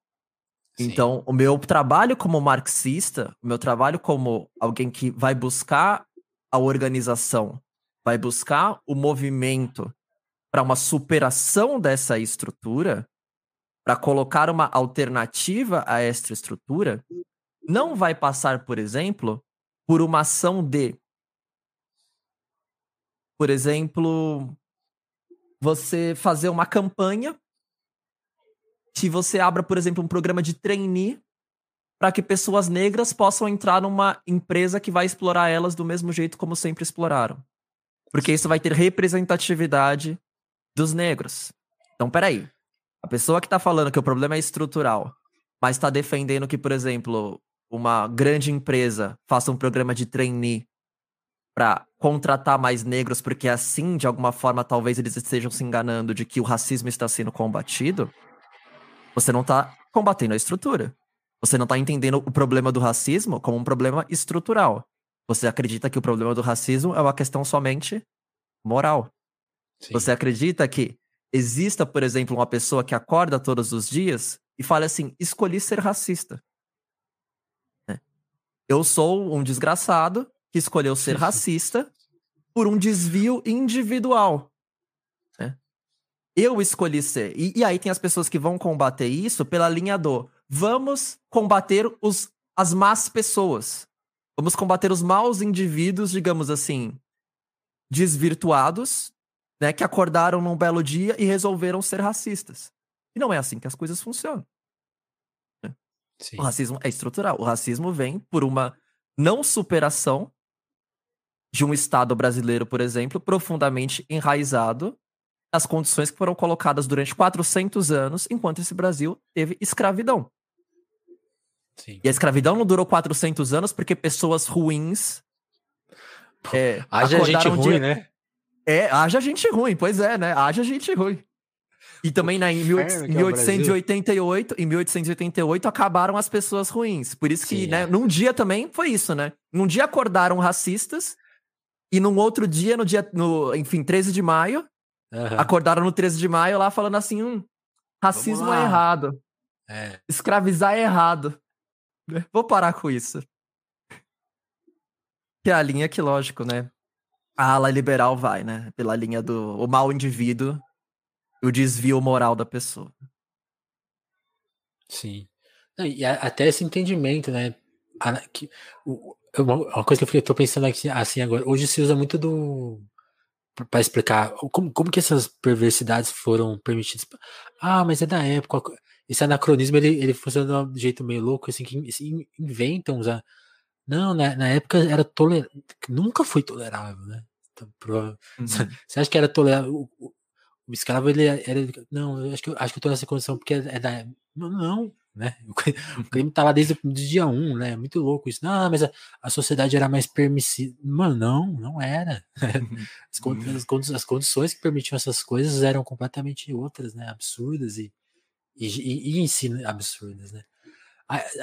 Então, o meu trabalho como marxista, o meu trabalho como alguém que vai buscar a organização, vai buscar o movimento para uma superação dessa estrutura, para colocar uma alternativa a esta estrutura, não vai passar, por exemplo, por uma ação de por exemplo, você fazer uma campanha que você abra, por exemplo, um programa de trainee para que pessoas negras possam entrar numa empresa que vai explorar elas do mesmo jeito como sempre exploraram. Porque isso vai ter representatividade dos negros. Então, peraí. A pessoa que tá falando que o problema é estrutural, mas está defendendo que, por exemplo, uma grande empresa faça um programa de trainee para contratar mais negros, porque assim, de alguma forma, talvez eles estejam se enganando de que o racismo está sendo combatido, você não está combatendo a estrutura. Você não está entendendo o problema do racismo como um problema estrutural. Você acredita que o problema do racismo é uma questão somente moral. Sim. Você acredita que exista, por exemplo, uma pessoa que acorda todos os dias e fala assim: escolhi ser racista. Né? Eu sou um desgraçado que escolheu ser racista por um desvio individual. Eu escolhi ser. E, e aí tem as pessoas que vão combater isso pela linha do vamos combater os, as más pessoas. Vamos combater os maus indivíduos, digamos assim, desvirtuados, né, que acordaram num belo dia e resolveram ser racistas. E não é assim que as coisas funcionam. Né? O racismo é estrutural. O racismo vem por uma não superação de um Estado brasileiro, por exemplo, profundamente enraizado nas condições que foram colocadas durante 400 anos, enquanto esse Brasil teve escravidão. Sim. E a escravidão não durou 400 anos porque pessoas ruins. É, haja gente ruim, dia... né? É, haja gente ruim, pois é, né? Haja gente ruim. E também né, em 1888, é em 1888 acabaram as pessoas ruins. Por isso que, Sim, né, é. num dia também foi isso, né? Num dia acordaram racistas e num outro dia, no dia, no, enfim, 13 de maio, uhum. acordaram no 13 de maio lá falando assim, hum, racismo é errado. É. Escravizar é errado. Vou parar com isso. Que é a linha que, lógico, né? A ala liberal vai, né? Pela linha do o mau indivíduo e o desvio moral da pessoa. Sim. E até esse entendimento, né? Que, uma coisa que eu tô pensando aqui assim agora, hoje se usa muito do para explicar como, como que essas perversidades foram permitidas. Ah, mas é da época, esse anacronismo ele, ele funciona de um jeito meio louco, assim, que inventam usar. Não, na, na época era tolerável. Nunca foi tolerável, né? Então, uhum. Você acha que era tolerável? O, o, o escravo, ele era. Não, eu acho que, acho que eu tô nessa condição porque é, é da. Não, né? O crime tá lá desde o dia 1, um, né? Muito louco isso. Não, mas a, a sociedade era mais permissiva. Mano, não, não era. As, as, as, condições que permitiam essas coisas eram completamente outras, né? Absurdas e e, e, e ensina absurdas, né?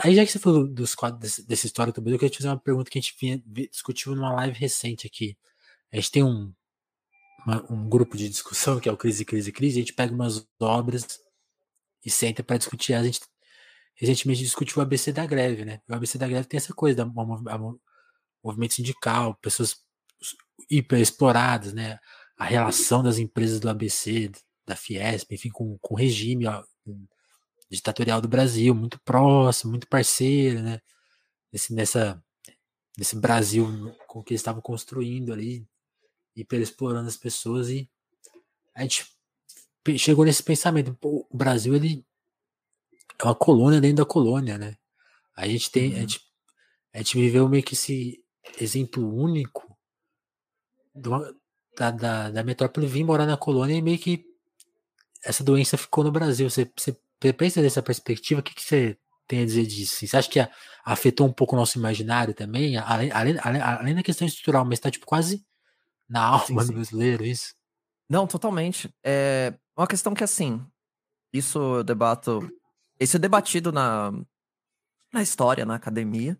Aí, já que você falou dos quadros desse, dessa história também, eu queria te fazer uma pergunta que a gente vinha, discutiu numa live recente aqui. A gente tem um, uma, um grupo de discussão que é o Crise, Crise, Crise, a gente pega umas obras e senta para discutir. A gente recentemente discutiu o ABC da greve, né? O ABC da greve tem essa coisa da a, a, movimento sindical, pessoas hiper exploradas, né? A relação das empresas do ABC, da Fiesp, enfim, com, com o regime ó, ditatorial do Brasil, muito próximo, muito parceiro, né? Nesse, nessa, nesse Brasil com que eles estavam construindo ali, explorando as pessoas e a gente chegou nesse pensamento, o Brasil ele é uma colônia dentro da colônia, né? A gente tem, uhum. a, gente, a gente viveu meio que esse exemplo único do, da, da, da metrópole vir morar na colônia e meio que essa doença ficou no Brasil. Você, você pensa nessa perspectiva, o que, que você tem a dizer disso? Você acha que afetou um pouco o nosso imaginário também? Além, além, além da questão estrutural, mas está tipo, quase na alma sim, sim. do brasileiro, isso? Não, totalmente. É uma questão que, assim, isso eu debato. Isso é debatido na, na história, na academia.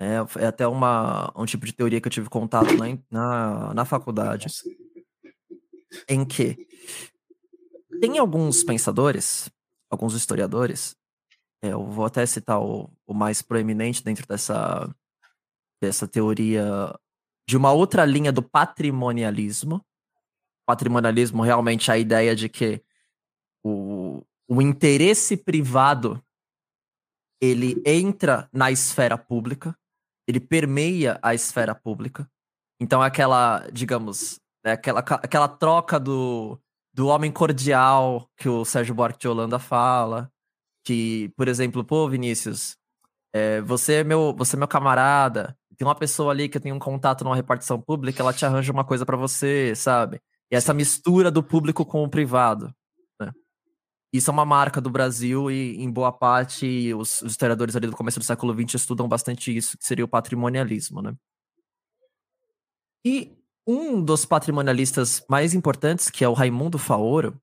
É, é até uma, um tipo de teoria que eu tive contato na, na, na faculdade. Em que tem alguns pensadores, alguns historiadores, é, eu vou até citar o, o mais proeminente dentro dessa, dessa teoria de uma outra linha do patrimonialismo. Patrimonialismo realmente é a ideia de que o, o interesse privado ele entra na esfera pública, ele permeia a esfera pública. Então, aquela, digamos, Né? Aquela, aquela troca do, do homem cordial que o Sérgio Buarque de Holanda fala. Que, por exemplo, pô, Vinícius, é, você, é meu, você é meu camarada, tem uma pessoa ali que tem um contato numa repartição pública, ela te arranja uma coisa para você, sabe? E essa mistura do público com o privado. Isso é uma marca do Brasil e, em boa parte, os, os historiadores ali do começo do século XX estudam bastante isso, que seria o patrimonialismo, né? E um dos patrimonialistas mais importantes, que é o Raimundo Faoro,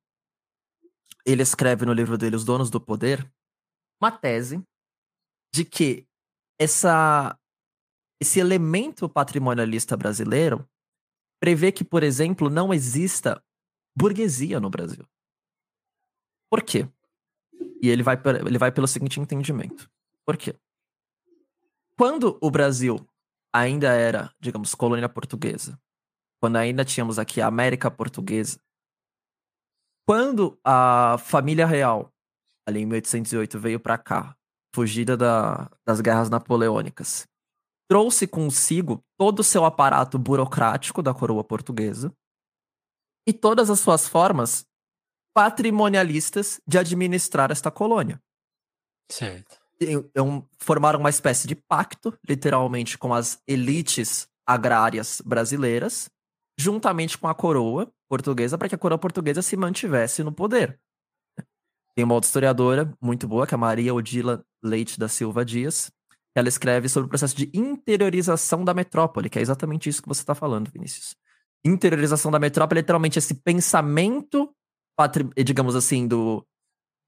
ele escreve no livro dele Os Donos do Poder uma tese de que essa, esse elemento patrimonialista brasileiro prevê que, por exemplo, não exista burguesia no Brasil. Por quê? E ele vai, ele vai pelo seguinte entendimento. Por quê? Quando o Brasil ainda era, digamos, colônia portuguesa, quando ainda tínhamos aqui a América Portuguesa, quando a família real, ali em 1808, veio para cá, fugida da, das guerras napoleônicas, trouxe consigo todo o seu aparato burocrático da coroa portuguesa e todas as suas formas patrimonialistas de administrar esta colônia. Certo. Um, formaram uma espécie de pacto, literalmente, com as elites agrárias brasileiras, juntamente com a coroa portuguesa, para que a coroa portuguesa se mantivesse no poder. Tem uma outra historiadora muito boa, que é a Maria Odila Leite da Silva Dias. Ela escreve sobre o processo de interiorização da metrópole, que é exatamente isso que você está falando, Vinícius. Interiorização da metrópole é literalmente esse pensamento, digamos assim, do,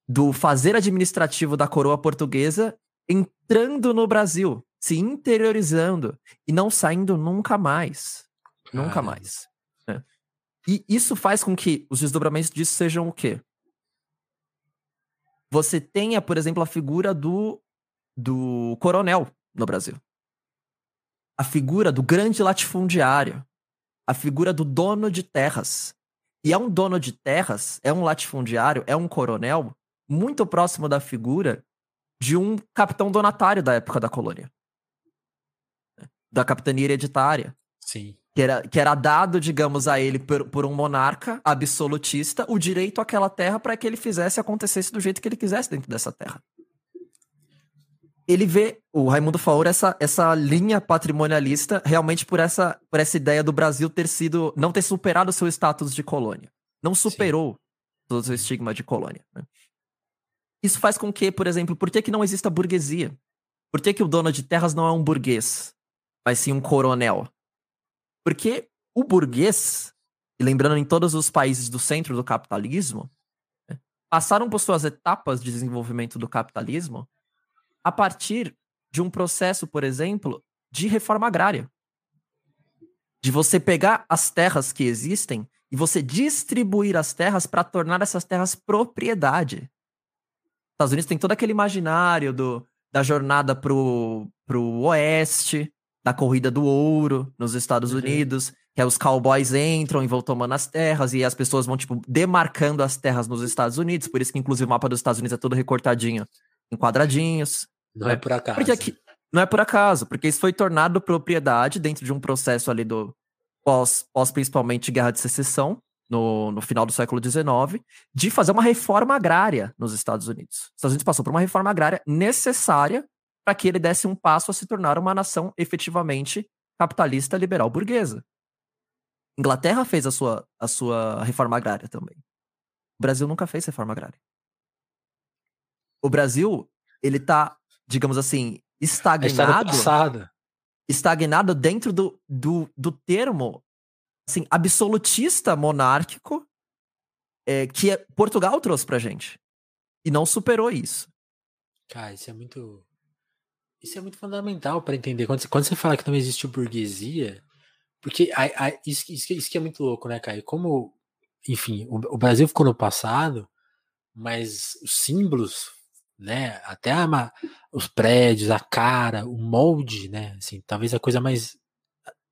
do fazer administrativo da coroa portuguesa entrando no Brasil, se interiorizando e não saindo nunca mais. Nunca mais. Né? E isso faz com que os desdobramentos disso sejam o quê? Você tenha, por exemplo, a figura do, do coronel no Brasil. A figura do grande latifundiário. A figura do dono de terras. E é um dono de terras, é um latifundiário, é um coronel muito próximo da figura de um capitão donatário da época da colônia. Da capitania hereditária. Sim que era, que era dado, digamos, a ele por, por um monarca absolutista o direito àquela terra para que ele fizesse acontecesse do jeito que ele quisesse dentro dessa terra. Ele vê, o Raimundo Faur, essa, essa linha patrimonialista realmente por essa, por essa ideia do Brasil ter sido, não ter superado o seu status de colônia. Não superou Sim. todo o estigma de colônia. Né? Isso faz com que, por exemplo, por que, que não exista burguesia? Por que, que o dono de terras não é um burguês, mas sim um coronel? Porque o burguês, e lembrando em todos os países do centro do capitalismo, né, passaram por suas etapas de desenvolvimento do capitalismo a partir de um processo, por exemplo, de reforma agrária. De você pegar as terras que existem e você distribuir as terras para tornar essas terras propriedade. Os Estados Unidos tem todo aquele imaginário do, da jornada pro, pro oeste, da corrida do ouro nos Estados uhum. Unidos, que é os cowboys entram e vão tomando as terras, e as pessoas vão, tipo, demarcando as terras nos Estados Unidos, por isso que, inclusive, o mapa dos Estados Unidos é todo recortadinho em quadradinhos. Não é, é por acaso. Porque aqui, não é por acaso, porque isso foi tornado propriedade dentro de um processo ali do pós, pós principalmente Guerra de Secessão, no, no final do século XIX, de fazer uma reforma agrária nos Estados Unidos. Os Estados Unidos passou por uma reforma agrária necessária para que ele desse um passo a se tornar uma nação efetivamente capitalista liberal burguesa. Inglaterra fez a sua, a sua reforma agrária também. O Brasil nunca fez reforma agrária. O Brasil, ele tá, digamos assim, estagnado. Estagnado dentro do, do, do termo assim, absolutista monárquico é, que Portugal trouxe pra gente. E não superou isso. Cara, isso é muito. Isso é muito fundamental para entender. Quando você, quando você fala que não existe burguesia, porque a, a, isso, isso, isso, que é muito louco, né, Caio? Como, enfim, o, o, Brasil ficou no passado, mas os símbolos, né, até a, os prédios, a cara, o molde, né, assim, talvez a coisa mais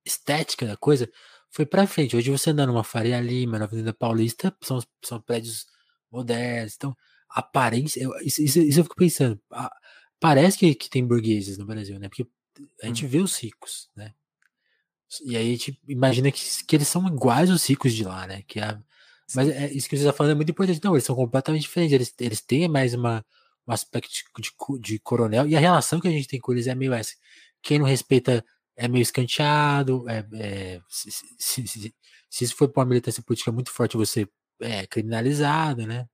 estética da coisa foi para frente. Hoje você andando numa Faria Lima, na Avenida Paulista, são, são prédios modernos, então, aparência, eu, isso, isso, isso eu fico pensando, a, Parece que, que tem burgueses no Brasil, né? Porque a gente hum. vê os ricos, né? E aí a gente imagina que, que eles são iguais os ricos de lá, né? Que é, mas é, isso que você está falando é muito importante. Não, eles são completamente diferentes. Eles, eles têm mais uma, aspecto de, de, coronel. E a relação que a gente tem com eles é meio essa. Quem não respeita é meio escanteado. É, é, se, se, se, se, isso for para uma militância política muito forte, você é criminalizado, né?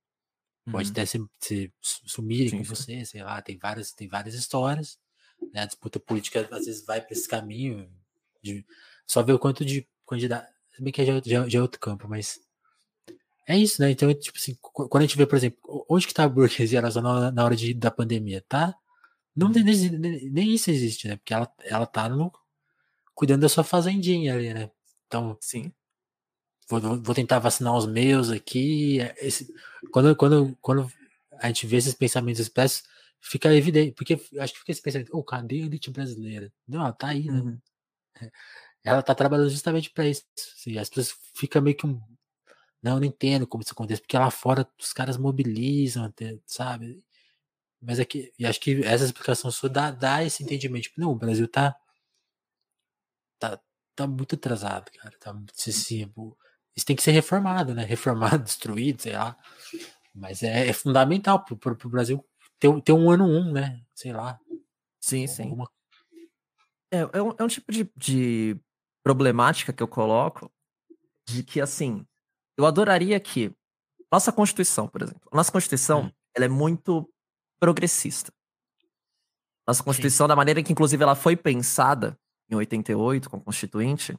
Pode uhum. até se, se sumirem sim, com você, sei lá, tem várias, tem várias histórias. Né? A disputa política às vezes vai para esse caminho. De, só ver o quanto de candidato. Se bem que já, já, já é outro campo, mas. É isso, né? Então, tipo assim, quando a gente vê, por exemplo, onde que tá a burguesia na, na hora de, da pandemia? Tá? Não tem nem, nem isso existe, né? Porque ela, ela tá no, cuidando da sua fazendinha ali, né? Então, sim. Vou, vou tentar vacinar os meus aqui. Esse, quando, quando, quando a gente vê esses pensamentos expressos, fica evidente, porque acho que fica esse pensamento, oh, cadê a elite brasileira? Não, ela tá aí, né? Uhum. Ela tá trabalhando justamente para isso. Assim, as pessoas ficam meio que um. Não, eu não entendo como isso acontece, porque lá fora os caras mobilizam, sabe? Mas é que, e acho que essa explicação sua dá, dá esse entendimento. Tipo, não, o Brasil tá, tá, tá muito atrasado, cara. Tá, assim, isso tem que ser reformado, né? Reformado, destruído, sei lá. Mas é, é fundamental pro, pro, pro Brasil ter, ter um ano um, né? Sei lá. Sim, sim. Alguma... É, é, um, é um tipo de, de problemática que eu coloco de que, assim, eu adoraria que nossa Constituição, por exemplo, nossa Constituição, hum. ela é muito progressista. Nossa Constituição, Sim. da maneira que, inclusive, ela foi pensada em 88 com o Constituinte,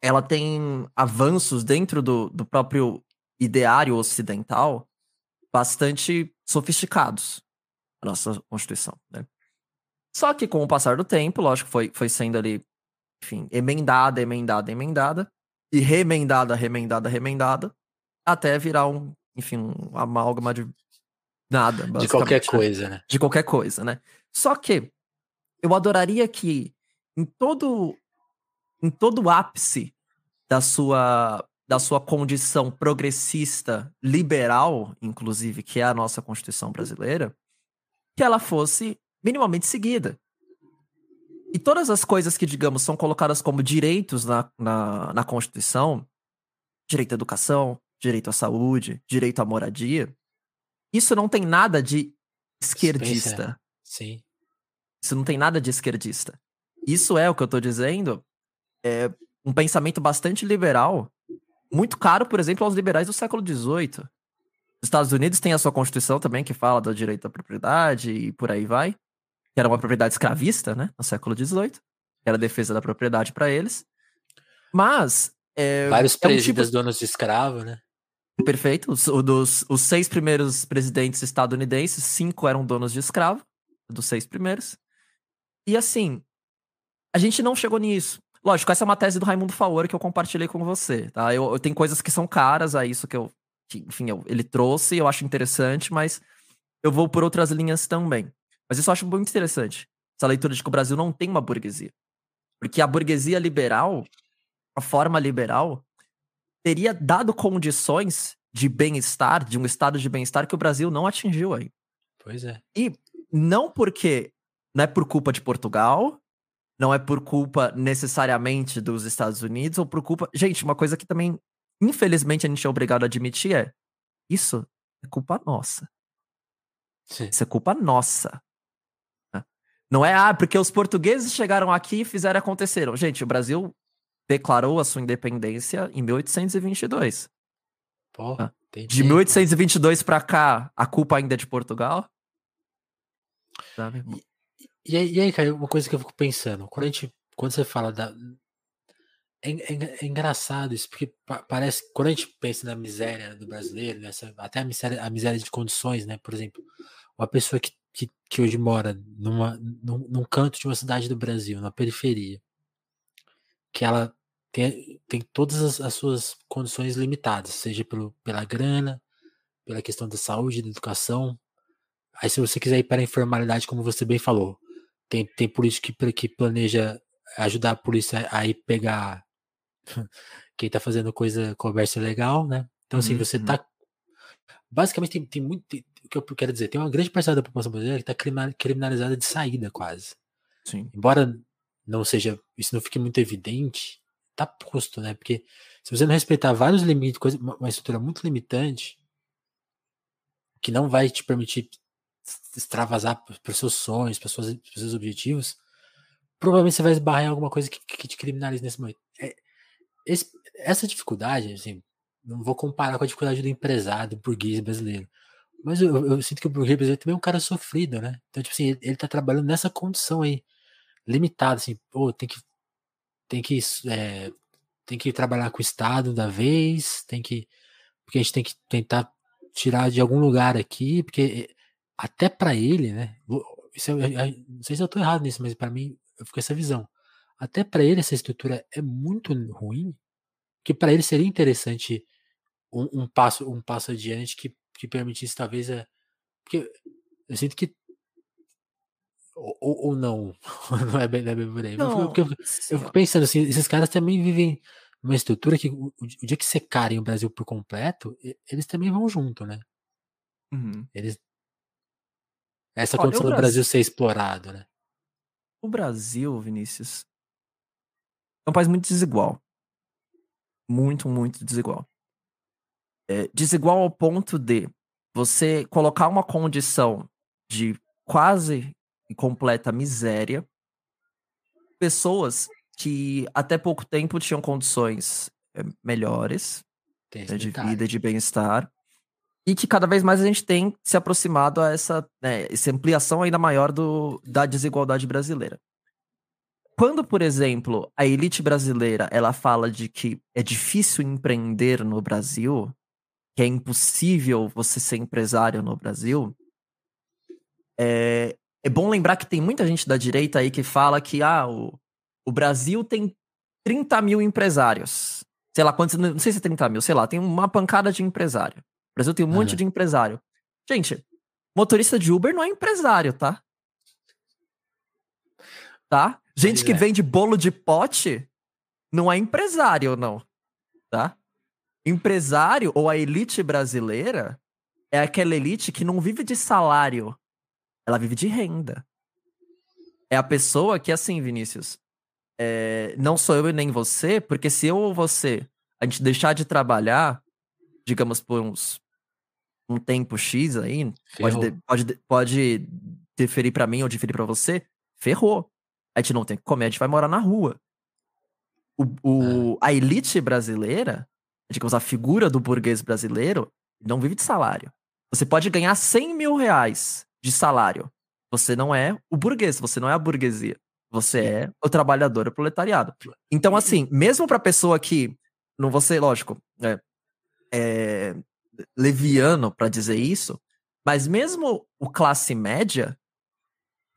ela tem avanços dentro do, do próprio ideário ocidental bastante sofisticados, a nossa Constituição, né? Só que com o passar do tempo, lógico, foi, foi sendo ali, enfim, emendada, emendada, emendada, e remendada, remendada, remendada, até virar um, enfim, um amálgama de nada, De qualquer né? coisa, né? De qualquer coisa, né? Só que eu adoraria que em todo em todo o ápice da sua da sua condição progressista, liberal, inclusive, que é a nossa Constituição brasileira, que ela fosse minimamente seguida. E todas as coisas que, digamos, são colocadas como direitos na, na, na Constituição, direito à educação, direito à saúde, direito à moradia, isso não tem nada de esquerdista. Sim. Isso não tem nada de esquerdista. Isso é o que eu tô dizendo. É um pensamento bastante liberal, muito caro, por exemplo, aos liberais do século XVIII. Os Estados Unidos têm a sua Constituição também, que fala do direito à propriedade e por aí vai. Que era uma propriedade escravista, né? No século XVIII. Que era a defesa da propriedade para eles. Mas. É, Vários é um tipo... donos de escravo, né? Perfeito. Os, dos, os seis primeiros presidentes estadunidenses, cinco eram donos de escravo. Dos seis primeiros. E assim, a gente não chegou nisso. Lógico, essa é uma tese do Raimundo Faor que eu compartilhei com você, tá? Eu, eu tenho coisas que são caras a isso que eu, que, enfim, eu, ele trouxe, eu acho interessante, mas eu vou por outras linhas também. Mas isso eu acho muito interessante. Essa leitura de que o Brasil não tem uma burguesia. Porque a burguesia liberal, a forma liberal, teria dado condições de bem-estar, de um estado de bem-estar que o Brasil não atingiu aí. Pois é. E não porque não é por culpa de Portugal, não é por culpa necessariamente dos Estados Unidos ou por culpa. Gente, uma coisa que também, infelizmente, a gente é obrigado a admitir é: isso é culpa nossa. Sim. Isso é culpa nossa. Não é, ah, porque os portugueses chegaram aqui e fizeram acontecer. Gente, o Brasil declarou a sua independência em 1822. Porra, de 1822 para cá, a culpa ainda é de Portugal? Sabe? E aí, e aí, cara, uma coisa que eu fico pensando, quando a gente, quando você fala da é, é, é engraçado isso, porque parece quando a gente pensa na miséria do brasileiro, nessa, até a miséria, a miséria de condições, né? Por exemplo, uma pessoa que, que, que hoje mora numa, num, num canto de uma cidade do Brasil, na periferia, que ela tem, tem todas as, as, suas condições limitadas, seja pelo, pela grana, pela questão da saúde, da educação. Aí, se você quiser ir para a informalidade, como você bem falou, tem, tem político que, que planeja ajudar a polícia a ir pegar quem tá fazendo coisa, comércio legal, né? Então, assim, uhum. você tá. Basicamente, tem, tem muito. Tem, que eu quero dizer, tem uma grande parcela da população brasileira que tá criminalizada de saída, quase. Sim. Embora não seja, isso não fique muito evidente, tá posto, né? Porque se você não respeitar vários limites, coisa, uma estrutura muito limitante, que não vai te permitir extravasar para os seus sonhos, para os seus objetivos, provavelmente você vai esbarrar em alguma coisa que, que te criminalize nesse momento. É, esse, essa dificuldade, assim, não vou comparar com a dificuldade do empresário, do burguês brasileiro. Mas eu, eu, sinto que o brasileiro também é um cara sofrido, né? Então, tipo assim, ele, ele tá trabalhando nessa condição aí, limitada, assim, pô, tem que, tem que, é, tem que trabalhar com o Estado da vez, tem que, porque a gente tem que tentar tirar de algum lugar aqui, porque até para ele, né? Isso eu, eu, não sei se eu tô errado nisso, mas para mim eu fico com essa visão. Até para ele essa estrutura é muito ruim, que para ele seria interessante um, um, passo um passo adiante que, que permitisse talvez a porque eu sinto que ou, ou não, não é bem, não é bem por aí. Não, eu, eu, fico pensando assim, esses caras também vivem numa estrutura que o, o dia que secarem o Brasil por completo, eles também vão junto, né? Uhum. Eles essa Olha, condição do Brasil, Brasil ser explorado, né? O Brasil, Vinícius, é um país muito desigual. Muito, muito desigual. É, desigual ao ponto de você colocar uma condição de quase completa miséria, pessoas que até pouco tempo tinham condições é, melhores né, de vida, de bem-estar, e que cada vez mais a gente tem se aproximado a essa, né, essa ampliação ainda maior do, da desigualdade brasileira. Quando, por exemplo, a elite brasileira ela fala de que é difícil empreender no Brasil, que é impossível você ser empresário no Brasil, é, é bom lembrar que tem muita gente da direita aí que fala que ah, o, o Brasil tem 30 mil empresários. Sei lá quantos, não sei se é 30 mil, sei lá, tem uma pancada de empresário. Brasil tem um monte de empresário. Gente, motorista de Uber não é empresário, tá? Tá? Gente que é. vende bolo de pote não é empresário, não. Tá? Empresário ou a elite brasileira é aquela elite que não vive de salário, ela vive de renda. É a pessoa que, assim, Vinícius, é, não sou eu e nem você, porque se eu ou você a gente deixar de trabalhar, digamos, por uns um tempo X aí, pode, pode, pode diferir para mim ou diferir para você, ferrou. A gente não tem que comer, a gente vai morar na rua. O, o, é. A elite brasileira, digamos, a figura do burguês brasileiro, não vive de salário. Você pode ganhar 100 mil reais de salário. Você não é o burguês, você não é a burguesia. Você é o trabalhador, o proletariado. Então, assim, mesmo pra pessoa que. Não vou ser, lógico, é, é, leviano para dizer isso, mas mesmo o classe média,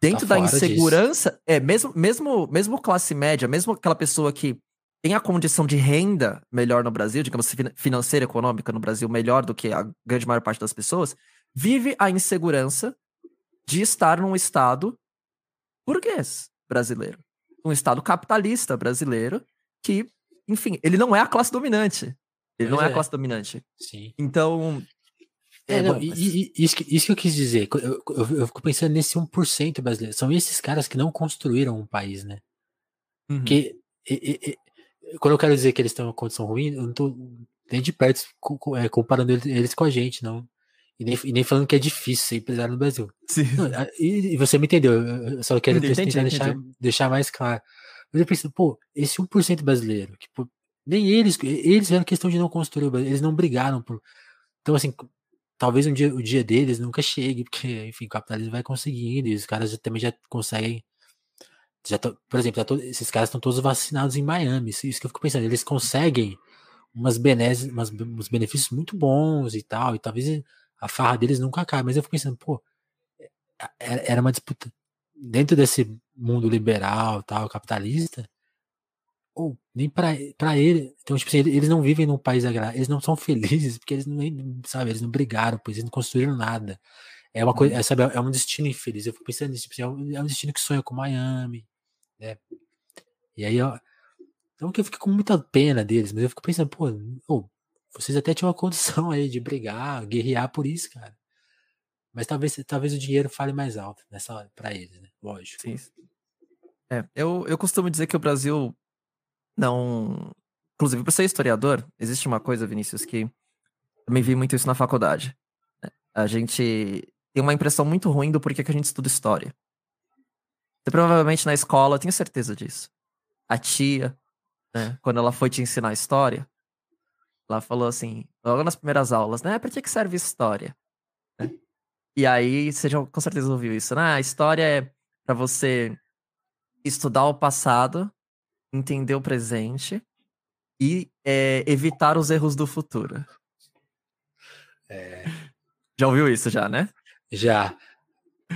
dentro tá da insegurança, disso. é mesmo, mesmo, mesmo classe média, mesmo aquela pessoa que tem a condição de renda melhor no Brasil, digamos financeira, econômica no Brasil melhor do que a grande maior parte das pessoas, vive a insegurança de estar num estado burguês brasileiro, um estado capitalista brasileiro que, enfim, ele não é a classe dominante. Ele não é, é, a classe dominante. Sim. Então. É, é não, bom, e, e, isso, que, isso que eu quis dizer. Eu, eu, eu, fico pensando nesse 1% brasileiro. São esses caras que não construíram um país, né? Uhum. Porque. E, quando eu quero dizer que eles estão em uma condição ruim, eu não tô nem de perto é, comparando eles com a gente, não. E nem, e nem falando que é difícil ser empresário no Brasil. Não, e, e, você me entendeu. Eu só quero entendi, tentar entendi. deixar, deixar mais claro. Mas eu penso, pô, esse 1% brasileiro, que nem eles, eles fizeram questão de não construir o Brasil, eles não brigaram por. Então, assim, talvez um dia, o dia deles nunca chegue, porque, enfim, o capitalismo vai conseguindo, e os caras também já conseguem. Já tô, por exemplo, tô, esses caras estão todos vacinados em Miami. Isso, isso, que eu fico pensando, eles conseguem umas benes, umas, uns benefícios muito bons e tal, e talvez a farra deles nunca acabe. Mas eu fico pensando, pô, é, é, era uma disputa dentro desse mundo liberal, tal, capitalista ou nem para ele. Então, tipo assim, eles não vivem num país agrário, eles não são felizes porque eles não, sabe, eles não brigaram, pois eles não construíram nada. É uma coisa, uhum. é, sabe, é um destino infeliz. Eu fico pensando nisso, tipo assim, é, um, é um destino que sonha com Miami, né? E aí, ó, então que eu fico com muita pena deles, mas eu fico pensando, pô, oh, vocês até tinham uma condição aí de brigar, guerrear por isso, cara. Mas talvez, talvez o dinheiro fale mais alto nessa hora para eles, né? Lógico. Sim. É, eu, eu costumo dizer que o Brasil não. Inclusive, para ser historiador, existe uma coisa, Vinícius, que também vi muito isso na faculdade. Né? A gente tem uma impressão muito ruim do porquê que a gente estuda história. Você provavelmente na escola, eu tenho certeza disso. A tia, né, quando ela foi te ensinar história, ela falou assim, logo nas primeiras aulas, né? Pra que serve história? Né? E aí, você já com certeza ouviu isso, né? A história é para você estudar o passado, entender o presente e é, evitar os erros do futuro. É... Já ouviu isso já, né? Já.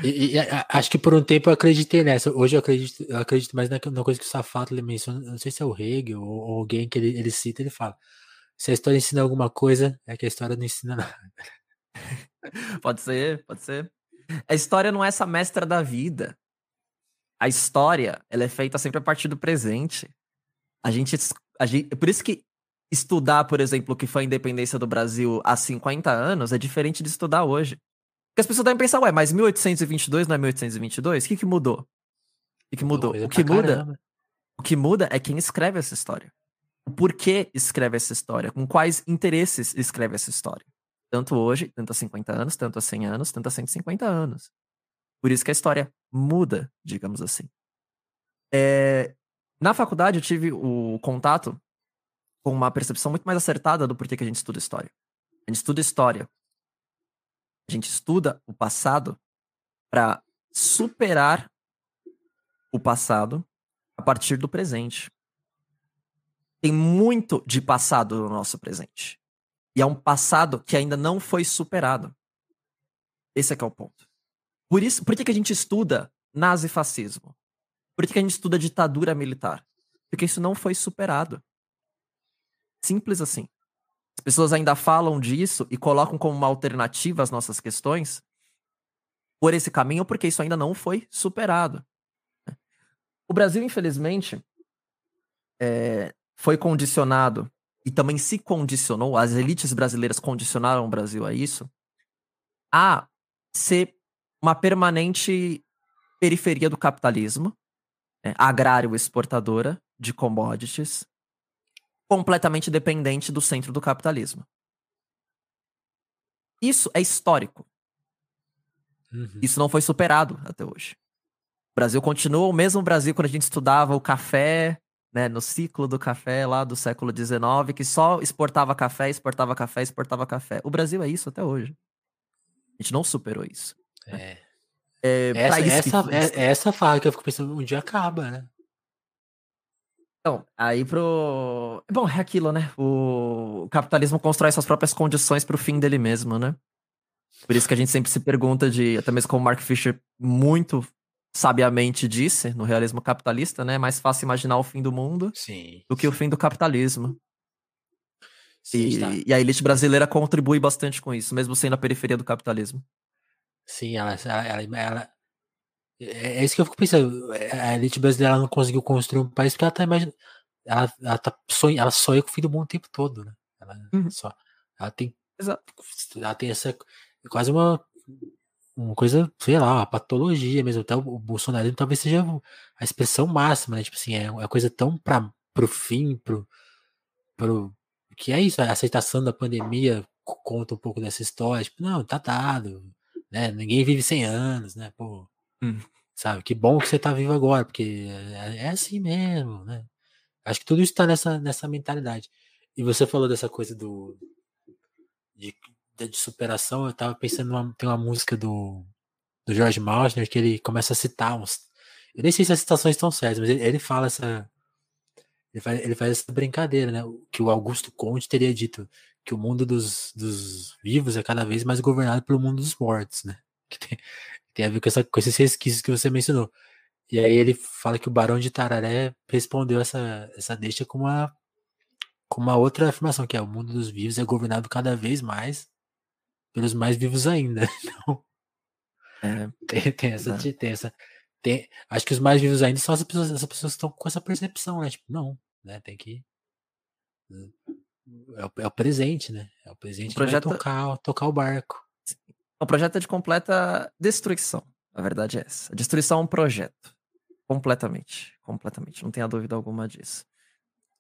E, e, acho que por um tempo eu acreditei nessa. Hoje eu acredito, eu acredito mais na, na coisa que o Safato ele menciona. Não sei se é o Hegel ou, ou alguém que ele, ele cita. Ele fala: se a história ensina alguma coisa, é que a história não ensina nada. pode ser, pode ser. A história não é essa mestra da vida. A história, ela é feita sempre a partir do presente. A gente, a gente, por isso que estudar, por exemplo, o que foi a independência do Brasil há 50 anos é diferente de estudar hoje. Porque as pessoas devem pensar, ué, mas 1822 não é 1822? O que, que mudou? O que, que mudou? O que muda, caramba. o que muda é quem escreve essa história. O porquê escreve essa história, com quais interesses escreve essa história. Tanto hoje, tanto há 50 anos, tanto há 100 anos, tanto há 150 anos. Por isso que a história muda, digamos assim. É... Na faculdade eu tive o contato com uma percepção muito mais acertada do porquê que a gente estuda história. A gente estuda história a gente estuda o passado para superar o passado a partir do presente. Tem muito de passado no nosso presente. E é um passado que ainda não foi superado. Esse é que é o ponto. Por isso, por que, que a gente estuda nazifascismo? Por que, que a gente estuda ditadura militar? Porque isso não foi superado. Simples assim. As pessoas ainda falam disso e colocam como uma alternativa as nossas questões por esse caminho, porque isso ainda não foi superado. Né? O Brasil, infelizmente, é, foi condicionado e também se condicionou, as elites brasileiras condicionaram o Brasil a isso, a ser uma permanente periferia do capitalismo, né, agrário exportadora de commodities, completamente dependente do centro do capitalismo. Isso é histórico. Uhum. Isso não foi superado até hoje. O Brasil continua o mesmo Brasil quando a gente estudava o café, né, no ciclo do café lá do século XIX, que só exportava café, exportava café, exportava café. O Brasil é isso até hoje. A gente não superou isso. É. é essa, essa, que... é, essa fala que eu fico pensando, um dia acaba, né? Então, aí pro. Bom, é aquilo, né? O capitalismo constrói suas próprias condições pro fim dele mesmo, né? Por isso que a gente sempre se pergunta de, até mesmo como Mark Fisher muito sabiamente disse no realismo capitalista, né? É mais fácil imaginar o fim do mundo sim, do que sim. o fim do capitalismo. Sim, e, e, a elite brasileira contribui bastante com isso, mesmo sendo a periferia do capitalismo. Sim, ela, ela, ela, é, é isso que eu fico pensando. É, a elite brasileira não conseguiu construir um país porque ela tá imaginando. Ela, ela, tá sonha, ela sonha com o fim do mundo o tempo todo, né? Ela, uhum. só, ela tem. Ela tem essa. Quase uma. Uma coisa, sei lá, uma patologia mesmo. Até o, o bolsonarismo talvez seja a expressão máxima, né? Tipo assim, é uma coisa tão pra, pro fim, pro, pro. Que é isso, a aceitação da pandemia conta um pouco dessa história. Tipo, não, tá dado. Né? Ninguém vive 100 anos, né? Pô, Hum. Sabe? Que bom que você tá vivo agora, porque é, é assim mesmo, né? Acho que tudo isso tá nessa, nessa mentalidade. E você falou dessa coisa do. de, de superação. Eu tava pensando, numa, tem uma música do, do George Martin que ele começa a citar uns. Eu nem sei se as citações estão certas, mas ele, ele fala essa. Ele faz, ele faz essa brincadeira, né? Que o Augusto Conte teria dito que o mundo dos, dos vivos é cada vez mais governado pelo mundo dos mortos, né? Que tem, tem a ver com, essa, com esses resquícios que você mencionou. E aí ele fala que o Barão de Tararé respondeu essa, essa deixa com uma, com uma outra afirmação, que é o mundo dos vivos é governado cada vez mais pelos mais vivos ainda. Então, é, tem, tem essa, é. tem essa. Tem, acho que os mais vivos ainda são as pessoas, essas pessoas que estão com essa percepção, né? Tipo, não, né? Tem que. É o, é o presente, né? É o presente o projeto... que vai tocar, tocar o barco. O projeto é de completa destruição. A verdade é essa. A destruição é um projeto. Completamente, completamente. Não tenha dúvida alguma disso.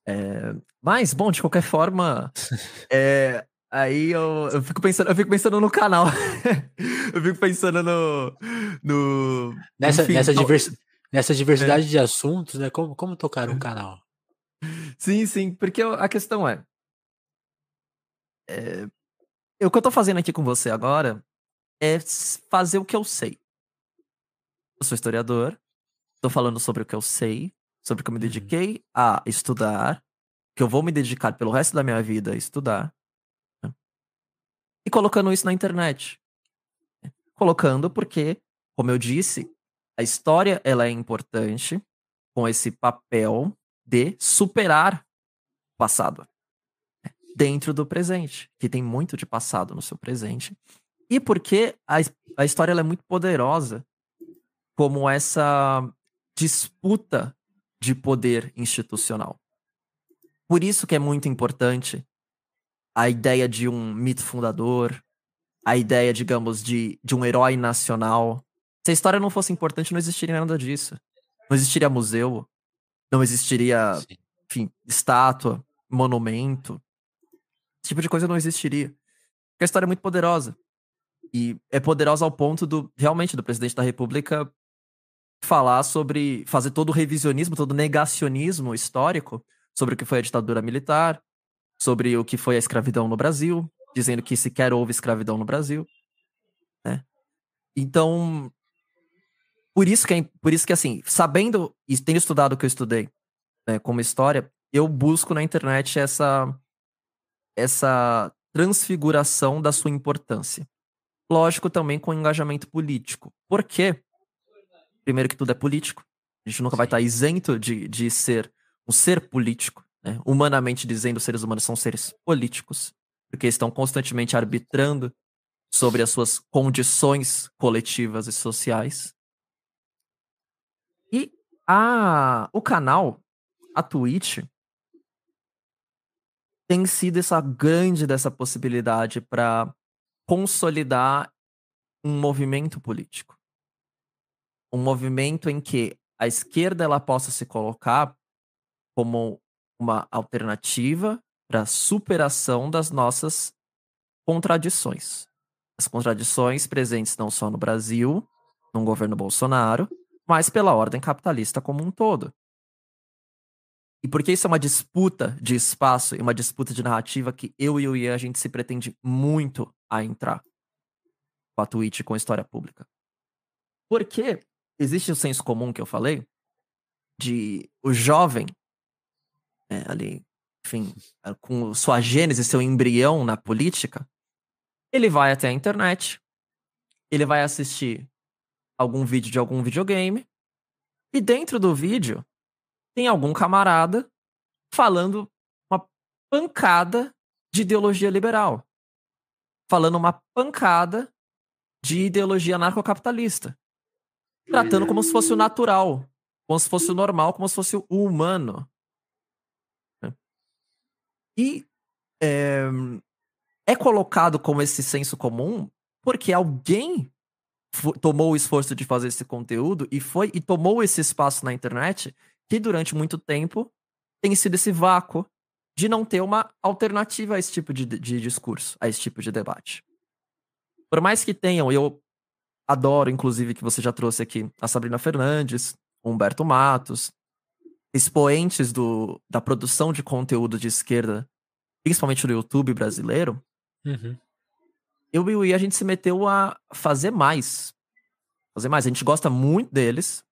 É, mas, bom, de qualquer forma, é, aí eu, eu, fico pensando, eu fico pensando no canal. eu fico pensando no. no nessa, enfim, nessa, divers, nessa diversidade é. de assuntos, né? Como, como tocar um canal? Sim, sim, porque a questão é. é o que eu tô fazendo aqui com você agora é fazer o que eu sei. Eu sou historiador, tô falando sobre o que eu sei, sobre o que eu me uhum. dediquei a estudar, que eu vou me dedicar pelo resto da minha vida a estudar, né? e colocando isso na internet. Colocando porque, como eu disse, a história ela é importante com esse papel de superar o passado né? dentro do presente, que tem muito de passado no seu presente, e porque a, a história é muito poderosa como essa disputa de poder institucional. Por isso que é muito importante a ideia de um mito fundador, a ideia, digamos, de, de um herói nacional. Se a história não fosse importante, não existiria nada disso. Não existiria museu, não existiria, enfim, estátua, monumento. Esse tipo de coisa não existiria. Porque a história é muito poderosa. E é poderosa ao ponto do realmente do presidente da República falar sobre fazer todo o revisionismo, todo o negacionismo histórico sobre o que foi a ditadura militar, sobre o que foi a escravidão no Brasil, dizendo que sequer houve escravidão no Brasil, né? Então, por isso que é, por isso que assim, sabendo e tendo estudado o que eu estudei, né, como história, eu busco na internet essa essa transfiguração da sua importância. Lógico também com engajamento político. Por quê? primeiro que tudo é político. A gente nunca vai estar isento de, de ser um ser político. Né? Humanamente dizendo, os seres humanos são seres políticos, porque estão constantemente arbitrando sobre as suas condições coletivas e sociais. E a, o canal, a Twitch, tem sido essa grande dessa possibilidade para consolidar um movimento político um movimento em que a esquerda ela possa se colocar como uma alternativa para a superação das nossas contradições. As contradições presentes não só no Brasil, no governo Bolsonaro, mas pela ordem capitalista como um todo. E porque isso é uma disputa de espaço e uma disputa de narrativa que eu e o Ian a gente se pretende muito a entrar com a Twitch com a história pública. Porque existe o senso comum que eu falei de o jovem né, ali, enfim, com sua gênese, seu embrião na política, ele vai até a internet, ele vai assistir algum vídeo de algum videogame, e dentro do vídeo tem algum camarada falando uma pancada de ideologia liberal, falando uma pancada de ideologia anarcocapitalista. Tratando como se fosse o natural, como se fosse o normal, como se fosse o humano. E é, é colocado como esse senso comum porque alguém tomou o esforço de fazer esse conteúdo e foi e tomou esse espaço na internet que durante muito tempo tem sido esse vácuo de não ter uma alternativa a esse tipo de, de discurso, a esse tipo de debate. Por mais que tenham, eu Adoro, inclusive, que você já trouxe aqui a Sabrina Fernandes, Humberto Matos, expoentes do, da produção de conteúdo de esquerda, principalmente no YouTube brasileiro. Uhum. Eu e o I, a gente se meteu a fazer mais. Fazer mais. A gente gosta muito deles,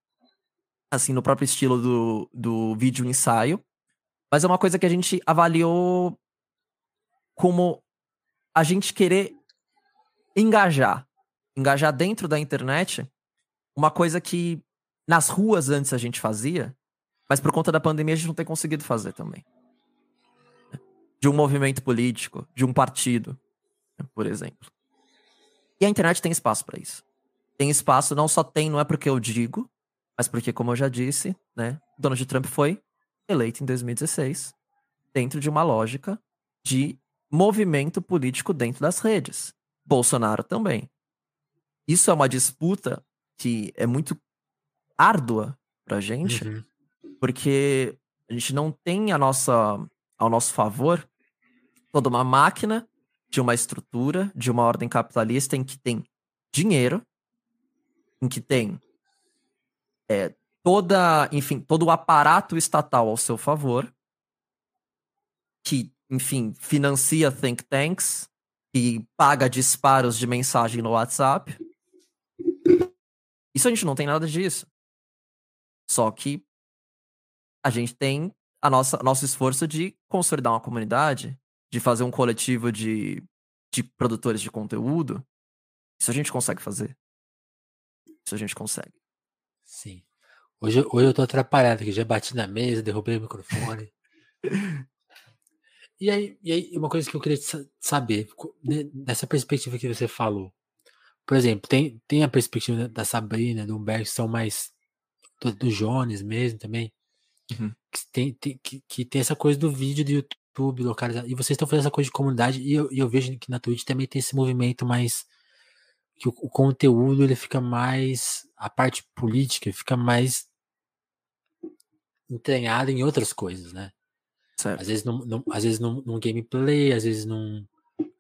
assim, no próprio estilo do, do vídeo ensaio. Mas é uma coisa que a gente avaliou como a gente querer engajar engajar dentro da internet uma coisa que nas ruas antes a gente fazia, mas por conta da pandemia a gente não tem conseguido fazer também. De um movimento político, de um partido, por exemplo. E a internet tem espaço para isso. Tem espaço, não só tem, não é porque eu digo, mas porque, como eu já disse, né, Donald Trump foi eleito em 2016 dentro de uma lógica de movimento político dentro das redes. Bolsonaro também isso é uma disputa que é muito árdua pra gente, uhum. porque a gente não tem a nossa, ao nosso favor toda uma máquina de uma estrutura, de uma ordem capitalista em que tem dinheiro, em que tem é, toda, enfim, todo o aparato estatal ao seu favor, que, enfim, financia think tanks e paga disparos de mensagem no WhatsApp. Isso a gente não tem nada disso. Só que a gente tem a nossa nosso esforço de consolidar uma comunidade, de fazer um coletivo de, de produtores de conteúdo. Isso a gente consegue fazer. Isso a gente consegue. Sim. Hoje, hoje eu tô atrapalhado aqui, já bati na mesa, derrubei o microfone. e, aí, e aí, uma coisa que eu queria saber, nessa perspectiva que você falou, por exemplo, tem, tem a perspectiva da Sabrina, do Humberto, que são mais do, do Jones mesmo também, uhum. que, tem, tem, que, que, tem essa coisa do vídeo do YouTube localizado, e vocês estão fazendo essa coisa de comunidade, e eu, e eu vejo que na Twitch também tem esse movimento mais que o, conteúdo ele fica mais a parte política fica mais entranhada em outras coisas, né? Certo. Às vezes, num, num, às vezes num, num, gameplay, às vezes num,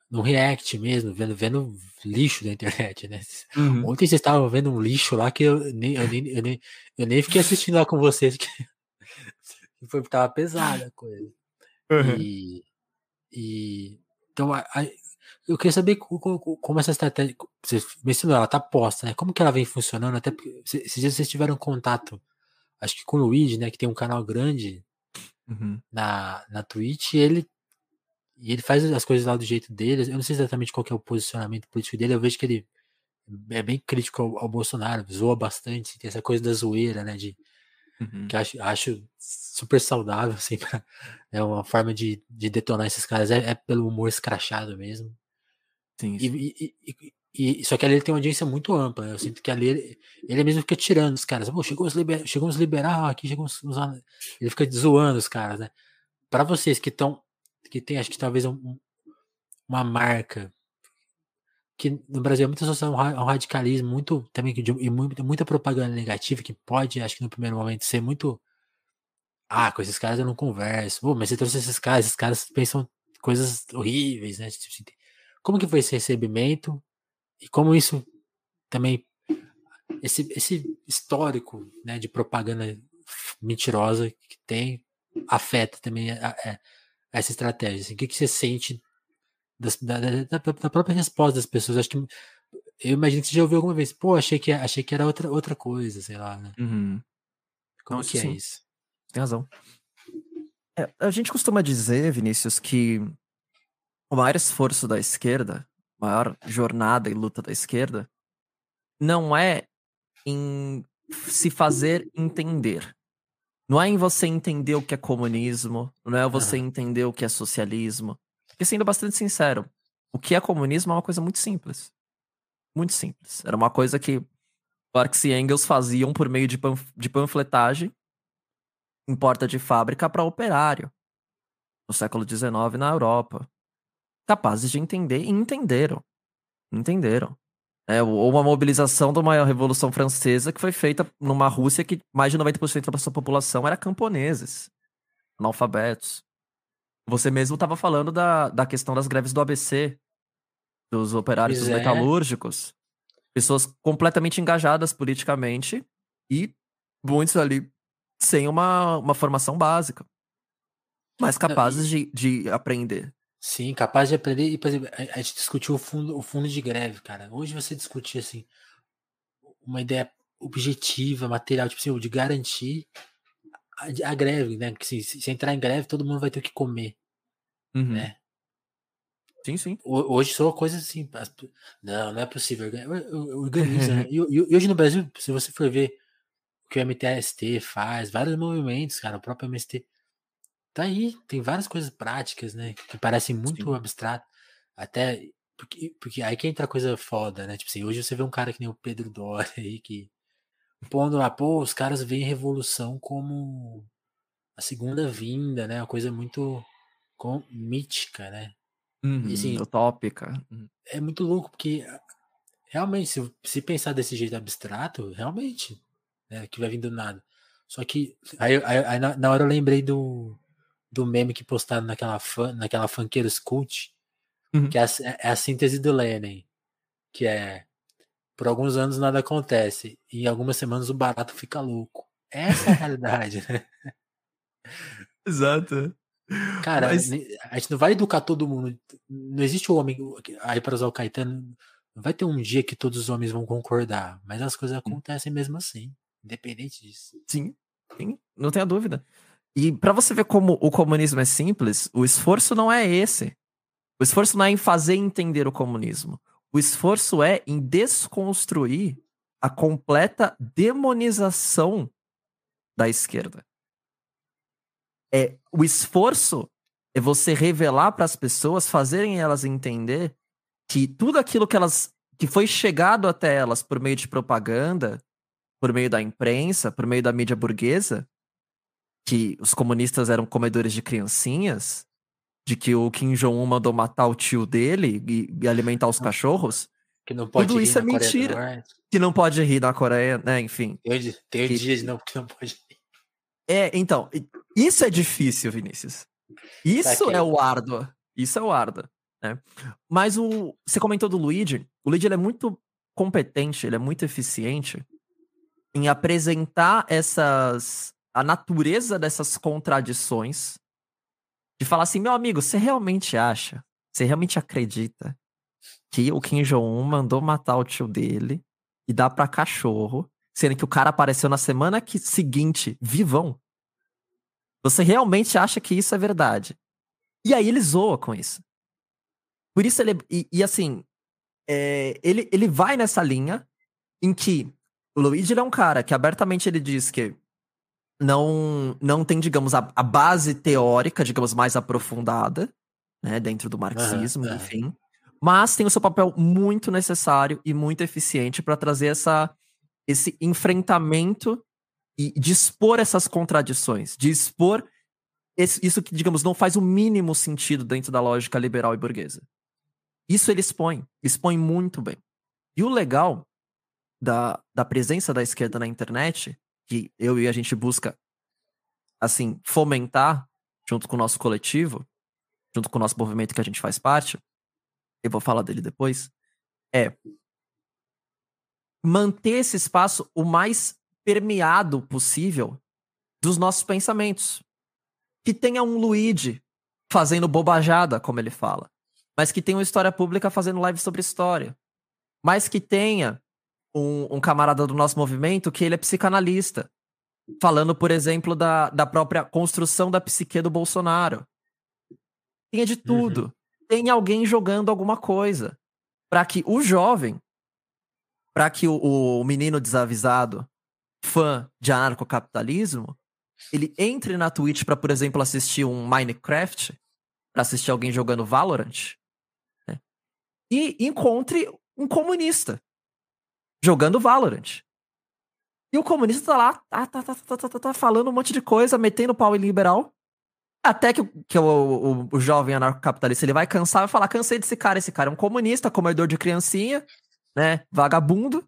num react mesmo, vendo, vendo lixo da internet, né? Uhum. Ontem vocês estavam vendo um lixo lá que eu nem, eu nem, eu nem, eu nem fiquei assistindo lá com vocês, que foi, tava pesada a coisa. Uhum. E, e então a, a, eu queria saber como, como, essa estratégia, você mencionou, ela tá posta, né? Como que ela vem funcionando? Até porque esses dias vocês tiveram contato acho que com o Luigi, né, que tem um canal grande uhum. na, na Twitch, e ele, e ele faz as coisas lá do jeito dele. Eu não sei exatamente qual é o posicionamento político dele, eu vejo que ele é bem crítico ao, ao Bolsonaro, zoa bastante, tem essa coisa da zoeira, né, de uhum. que acho, acho super saudável, assim, pra, é uma forma de, de detonar esses caras, é, é pelo humor escrachado mesmo. Sim, sim. E, e, e, só que ali ele tem uma audiência muito ampla. Eu sinto que ali ele, ele mesmo fica tirando os caras. Pô, chegou os, liber, chegou os liberal aqui, chegou os, os, Ele fica zoando os caras, né? Para vocês que estão. Que tem, acho que talvez um, uma marca. Que no Brasil é muito associado ao radicalismo, muito também e muita, muita propaganda negativa que pode, acho que no primeiro momento, ser muito. Ah, com esses caras eu não converso. Pô, mas você trouxe esses caras, esses caras pensam coisas horríveis, né? Tipo assim, como que foi esse recebimento? E como isso também esse, esse histórico né, de propaganda mentirosa que tem afeta também a, a, essa estratégia. Assim, o que, que você sente das, da, da, da, própria resposta das pessoas? Acho que eu imagino que você já ouviu alguma vez. Pô, achei que, achei que era outra, outra coisa, sei lá. Né? Uhum. Como Não, que é sim. é isso? Tem razão. É, a gente costuma dizer, Vinícius, que o maior esforço da esquerda maior jornada e luta da esquerda não é em se fazer entender. Não é em você entender o que é comunismo, não é você entender o que é socialismo. Porque sendo bastante sincero, o que é comunismo é uma coisa muito simples. Muito simples. Era uma coisa que Marx e Engels faziam por meio de, panf de panfletagem em porta de fábrica para operário no século XIX na Europa capazes de entender e entenderam. Entenderam. É, ou uma mobilização de uma Revolução Francesa que foi feita numa Rússia que mais de 90% da sua população era camponeses, analfabetos. Você mesmo estava falando da, da questão das greves do ABC, dos operários dos é. metalúrgicos. Pessoas completamente engajadas politicamente e muitos ali sem uma, uma formação básica, mas capazes de, de aprender. Sim, capaz de aprender. E, por exemplo, a, gente discutiu o fundo, o fundo de greve, cara. Hoje você discutir assim uma ideia objetiva, material, tipo assim, de garantir a, a greve, né? Que se, se, entrar em greve, todo mundo vai ter o que comer, uhum. né? Sim, sim. Hoje são coisas assim. Não, não é possível. Organiza, né? e, e, hoje no Brasil, se você for ver o que o MTST faz, vários movimentos, cara, o próprio MST Tá aí, tem várias coisas práticas, né? Que parecem muito Sim. abstrato. Até. Porque, porque aí que entra coisa foda, né? Tipo assim, hoje você vê um cara que nem o Pedro Doria aí, que. Pondo lá, pô, os caras veem revolução como a segunda vinda, né? Uma coisa muito com, mítica, né? Uhum, e, assim, utópica. Uhum. É muito louco, porque realmente, se, se pensar desse jeito abstrato, realmente, né? Que vai vindo do nada. Só que aí, aí, aí na, na, hora eu lembrei do, do meme que postaram naquela, fan, naquela Funkeiros Cult, uhum. que é a, é a síntese do Lenin, que é por alguns anos nada acontece, e em algumas semanas o barato fica louco. Essa é a realidade, né? Exato. Cara, Mas... a gente não vai educar todo mundo. Não existe o homem, aí para usar o Caetano, não vai ter um dia que todos os homens vão concordar, mas as coisas acontecem mesmo assim, independente disso. Sim, sim não tenha dúvida. E para você ver como o comunismo é simples, o esforço não é esse. O esforço não é em fazer entender o comunismo. O esforço é em desconstruir a completa demonização da esquerda. É, o esforço é você revelar para as pessoas, fazerem elas entender que tudo aquilo que elas que foi chegado até elas por meio de propaganda, por meio da imprensa, por meio da mídia burguesa, que os comunistas eram comedores de criancinhas, de que o Kim Jong-un mandou matar o tio dele e, e alimentar os cachorros. Que não pode tudo isso é mentira. Que não pode rir na Coreia, né? Enfim. Tem, tem que, dias não, que não pode rir. É, então, isso é difícil, Vinícius. Isso é o árduo. Isso é o árduo. Né? Mas o, você comentou do Luigi. O Luigi ele é muito competente, ele é muito eficiente em apresentar essas a natureza dessas contradições de falar assim, meu amigo, você realmente acha, você realmente acredita que o Kim Jong-un mandou matar o tio dele e dar para cachorro, sendo que o cara apareceu na semana que, seguinte, vivão? Você realmente acha que isso é verdade? E aí ele zoa com isso. Por isso ele. E, e assim, é, ele, ele vai nessa linha em que o Luigi é um cara que abertamente ele diz que não, não tem, digamos, a, a base teórica, digamos, mais aprofundada, né, dentro do marxismo, uhum, enfim. Mas tem o seu papel muito necessário e muito eficiente para trazer essa, esse enfrentamento e de expor essas contradições, de expor esse, isso que, digamos, não faz o mínimo sentido dentro da lógica liberal e burguesa. Isso ele expõe, expõe muito bem. E o legal da, da presença da esquerda na internet, que eu e a gente busca, assim, fomentar junto com o nosso coletivo, junto com o nosso movimento que a gente faz parte, eu vou falar dele depois, é manter esse espaço o mais permeado possível dos nossos pensamentos. Que tenha um Luigi fazendo bobajada, como ele fala mas que tenha uma história pública fazendo live sobre história. Mas que tenha um, um, camarada do nosso movimento que ele é psicanalista, falando, por exemplo, da, da própria construção da psique do Bolsonaro. Tenha de tudo. Uhum. Tem alguém jogando alguma coisa. Para que o jovem, para que o, o menino desavisado, fã de anarcocapitalismo, ele entre na Twitch para, por exemplo, assistir um Minecraft, para assistir alguém jogando Valorant, e encontre um comunista jogando Valorant. E o comunista tá lá, tá, tá, tá, tá, tá, tá falando um monte de coisa, metendo pau em liberal. Até que, que o, o, o jovem anarcocapitalista ele vai cansar e vai falar: cansei desse cara, esse cara é um comunista, comedor de criancinha, né? Vagabundo.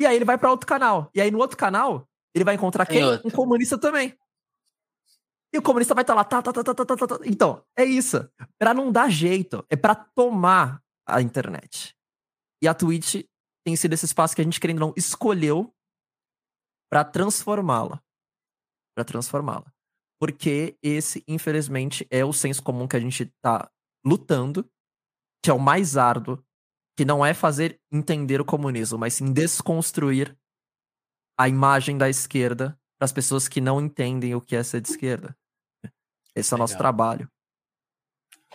E aí ele vai para outro canal. E aí no outro canal, ele vai encontrar quem? Um comunista também. E o comunista vai estar tá lá, tá, tá, tá, tá, tá, tá, tá. Então, é isso. Pra não dar jeito, é para tomar a internet. E a Twitch tem sido esse espaço que a gente, querendo não, escolheu para transformá-la. Para transformá-la. Porque esse, infelizmente, é o senso comum que a gente tá lutando, que é o mais árduo, que não é fazer entender o comunismo, mas sim desconstruir a imagem da esquerda para as pessoas que não entendem o que é ser de esquerda. Esse é o nosso trabalho.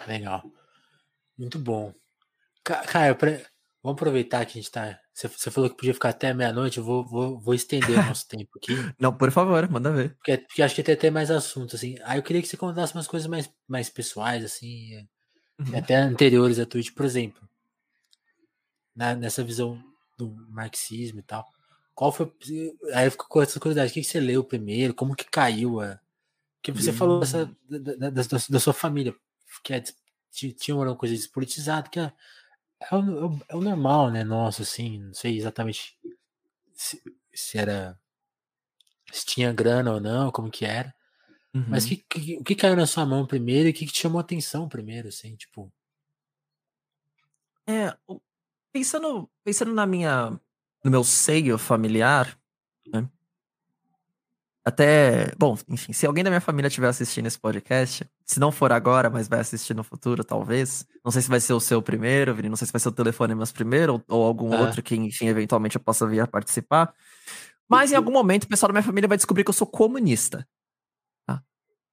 Legal. Muito bom. Caio, pra... vamos aproveitar que a gente tá. Você falou que podia ficar até meia-noite, eu vou, vou, vou estender o nosso tempo aqui. Não, por favor, manda ver. Porque, porque acho que tem até mais assunto, assim. Aí eu queria que você contasse umas coisas mais, mais pessoais, assim, uhum. até anteriores à Twitch, por exemplo. Na, nessa visão do marxismo e tal. Qual foi. Aí ficou com essa curiosidade, o que, que você leu primeiro? Como que caiu a. Que você uhum. falou dessa, da, da, da, da, sua família, que é, tinha uma coisa despolitizada, que é é o, é o normal, né? Nossa, assim, não sei exatamente se, se era se tinha grana ou não, como que era. Uhum. Mas que, que, o que caiu na sua mão primeiro e o que, que te chamou atenção primeiro, assim, tipo. É, pensando, pensando na minha, no meu seio familiar, né? Até, bom, enfim, se alguém da minha família estiver assistindo esse podcast, se não for agora, mas vai assistir no futuro, talvez. Não sei se vai ser o seu primeiro, Vini, não sei se vai ser o telefone mas primeiro, ou, ou algum Ah. outro que, enfim, eventualmente eu possa vir a participar. Mas em algum momento o pessoal da minha família vai descobrir que eu sou comunista. tá?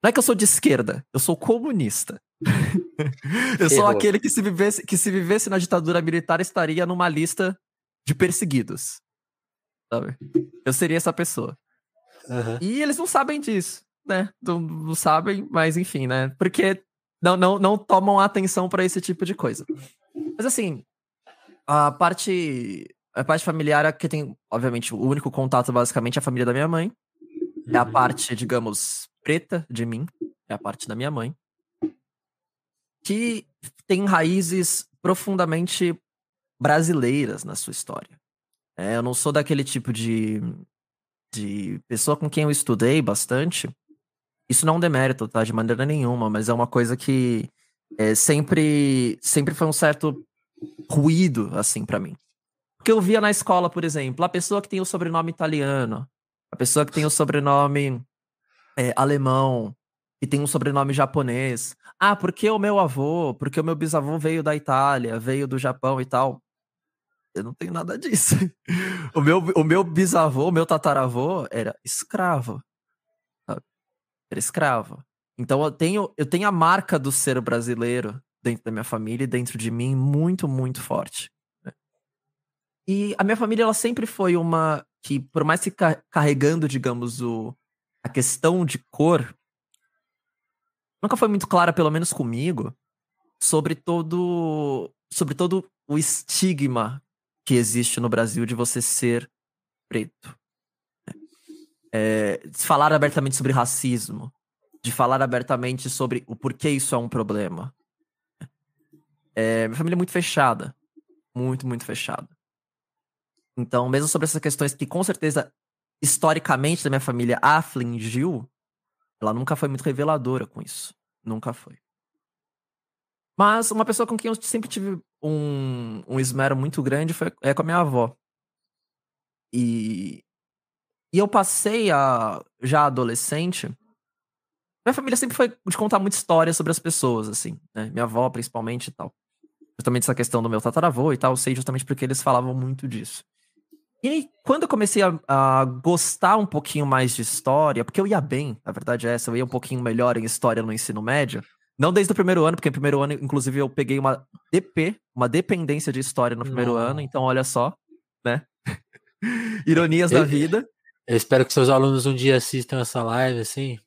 Não é que eu sou de esquerda, eu sou comunista. eu sou aquele que se, vivesse, que se vivesse na ditadura militar estaria numa lista de perseguidos. Sabe? Eu seria essa pessoa. Aham. E eles não sabem disso, né? Não, sabem, mas enfim, né? Porque não, não, não tomam atenção pra esse tipo de coisa. Mas assim, a parte, a parte familiar é que tem, obviamente, o único contato basicamente é a família da minha mãe. É a Uhum. parte, digamos, preta de mim, é a parte da minha mãe. Que tem raízes profundamente brasileiras na sua história. É, eu não sou daquele tipo de, de pessoa com quem eu estudei bastante. Isso não é um demérito, tá? De maneira nenhuma, mas é uma coisa que é, sempre, sempre foi um certo ruído, assim, pra mim. Porque eu via na escola, por exemplo, a pessoa que tem o sobrenome italiano, a pessoa que tem o sobrenome é, alemão, que tem um sobrenome japonês. Ah, porque o meu avô, porque o meu bisavô veio da Itália, veio do Japão e tal. Eu não tenho nada disso. O meu, o meu bisavô, o meu tataravô era escravo. Era escravo. Então eu tenho, eu tenho a marca do ser brasileiro dentro da minha família e dentro de mim muito, muito forte. né? E a minha família, ela sempre foi uma que, por mais que ca- carregando, digamos, o, a questão de cor, nunca foi muito clara, pelo menos comigo, sobre todo, sobre todo o estigma que existe no Brasil de você ser preto. É, de falar abertamente sobre racismo, de falar abertamente sobre o porquê isso é um problema. É, minha família é muito fechada. Muito, muito fechada. Então, mesmo sobre essas questões que com certeza, historicamente, da minha família afligiu, ela nunca foi muito reveladora com isso. Nunca foi. Mas uma pessoa com quem eu sempre tive um, um esmero muito grande foi é com a minha avó. E, e eu passei a, já adolescente. Minha família sempre foi de contar muita história sobre as pessoas, assim, né? Minha avó, principalmente e tal. Justamente essa questão do meu tataravô e tal, eu sei justamente porque eles falavam muito disso. E aí, quando eu comecei a, a gostar um pouquinho mais de história, porque eu ia bem, a verdade é essa, eu ia um pouquinho melhor em história no ensino médio. Não desde o primeiro ano, porque no primeiro ano, inclusive, eu peguei uma DP, uma dependência de história no primeiro Não. ano, então olha só, né? Ironias da vida. Eu espero que seus alunos um dia assistam essa live, assim.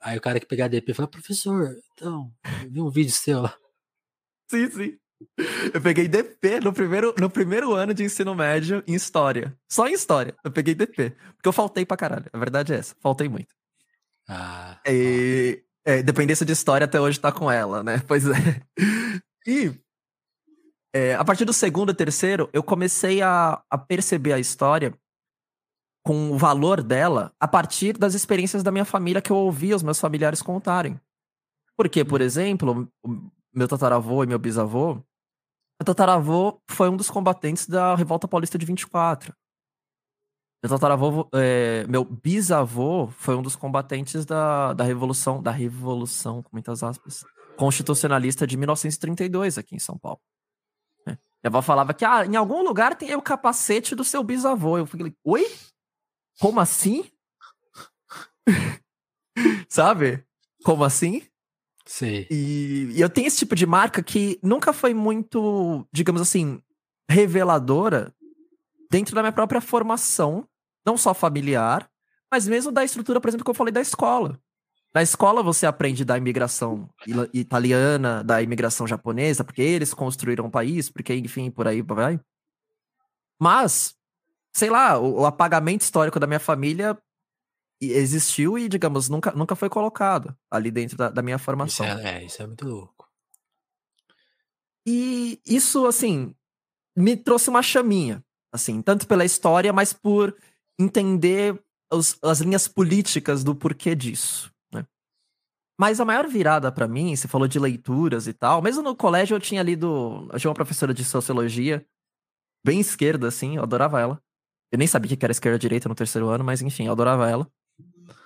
Aí o cara que pegar DP fala, professor, então, eu vi um vídeo seu lá. Sim, sim. Eu peguei DP no primeiro, no primeiro ano de ensino médio em história. Só em história. Eu peguei DP. Porque eu faltei pra caralho. A verdade é essa. Faltei muito. Ah, E, é, dependência de história até hoje tá com ela, né? Pois é. E é, a partir do segundo e terceiro, eu comecei a, a perceber a história com o valor dela a partir das experiências da minha família que eu ouvia os meus familiares contarem. Porque, por exemplo, o meu tataravô e meu bisavô, meu tataravô foi um dos combatentes da Revolta Paulista de 24. Meu tataravô, é, meu bisavô foi um dos combatentes da, da Revolução, da Revolução, com muitas aspas, constitucionalista de 1932 aqui em São Paulo. né? Minha avó falava que ah, em algum lugar tem o capacete do seu bisavô. Eu falei, oi? Como assim? Sabe? Como assim? sei. E, e eu tenho esse tipo de marca que nunca foi muito, digamos assim, reveladora dentro da minha própria formação, não só familiar, mas mesmo da estrutura, por exemplo, que eu falei da escola. Na escola você aprende da imigração italiana, da imigração japonesa, porque eles construíram o país, porque, enfim, por aí vai. Mas, sei lá, o, o apagamento histórico da minha família existiu e, digamos, nunca, nunca foi colocado ali dentro da, da minha Isso formação. é, é, isso é muito louco. E isso, assim, me trouxe uma chaminha, assim, tanto pela história, mas por entender os, as linhas políticas do porquê disso. Né? Mas a maior virada para mim, você falou de leituras e tal. Mesmo no colégio eu tinha lido. Eu tinha uma professora de sociologia, bem esquerda, assim, eu adorava ela. Eu nem sabia que era esquerda-direita no terceiro ano, mas enfim, eu adorava ela.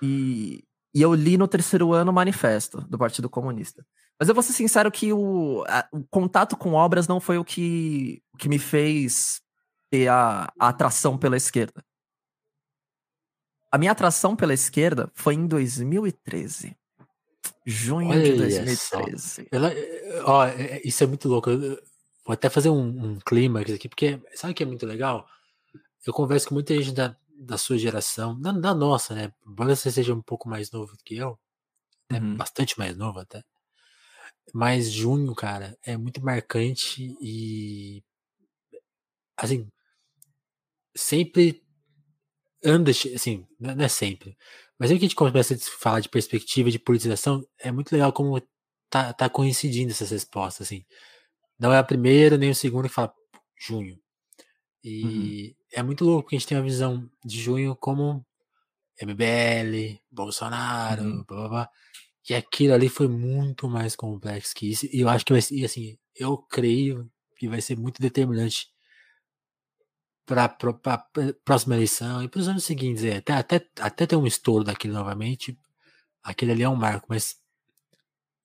E, e eu li no terceiro ano o manifesto do Partido Comunista. Mas eu vou ser sincero que o, a, o contato com obras não foi o que, o que me fez ter a, a atração pela esquerda. A minha atração pela esquerda foi em 2013. Junho Olha de 2013. Ela, ó, é, isso é muito louco. Eu vou até fazer um, um clímax aqui, porque sabe o que é muito legal? Eu converso com muita gente da, da sua geração, da, da nossa, né? Embora você seja um pouco mais novo do que eu, né? uhum. bastante mais novo até. Mas junho, cara, é muito marcante e assim, sempre anda, assim, não é sempre, mas aí que a gente começa a falar de perspectiva de politização, é muito legal como tá, tá coincidindo essas respostas, assim. Não é a primeira nem o segundo que fala junho. E uhum. É muito louco porque a gente tem uma visão de junho como MBL, Bolsonaro, uhum. blá, blá, blá. E aquilo ali foi muito mais complexo que isso. E eu acho que vai ser, assim, eu creio que vai ser muito determinante para a próxima eleição e para os anos seguintes. É, até, até, até ter um estouro daquilo novamente. Aquele ali é um marco, mas.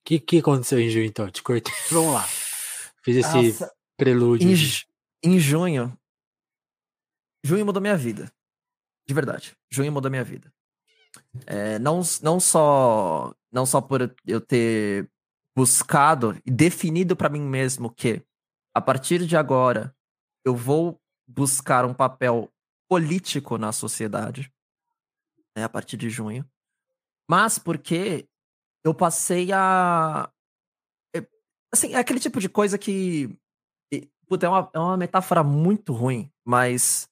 O que, que aconteceu em junho então? Te cortei. Vamos lá. Fiz esse Nossa. prelúdio. Em, em junho. Junho mudou minha vida. De verdade. Junho mudou minha vida. É, não, não só não só por eu ter buscado e definido para mim mesmo que a partir de agora eu vou buscar um papel político na sociedade, né, a partir de junho, mas porque eu passei a é, assim, é aquele tipo de coisa que puta, é uma, é uma metáfora muito ruim, mas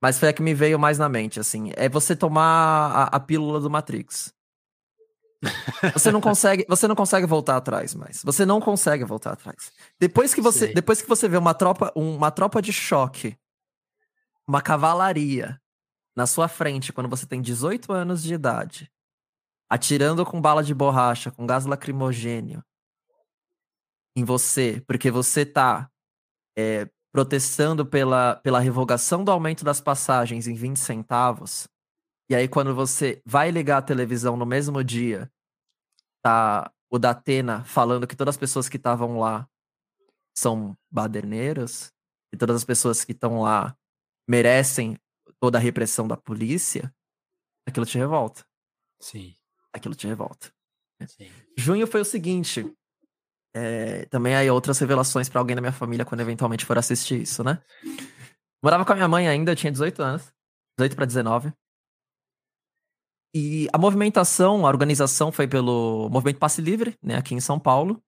mas foi a que me veio mais na mente, assim. É você tomar a, a pílula do Matrix. Você não consegue, você não consegue voltar atrás mais. Você não consegue voltar atrás. Depois que você, depois que você vê uma tropa, uma tropa de choque, uma cavalaria na sua frente quando você tem 18 anos de idade, atirando com bala de borracha, com gás lacrimogênio em você, porque você tá é, protestando pela, pela revogação do aumento das passagens em 20 centavos, e aí quando você vai ligar a televisão no mesmo dia, tá o Datena falando que todas as pessoas que estavam lá são baderneiros, e todas as pessoas que estão lá merecem toda a repressão da polícia, aquilo te revolta. Sim. Aquilo te revolta. Sim. Junho foi o seguinte, é, também aí outras revelações para alguém da minha família quando eventualmente for assistir isso, né? Morava com a minha mãe ainda, eu tinha 18 anos. 18 para 19. E a movimentação, a organização foi pelo Movimento Passe Livre, né, aqui em São Paulo.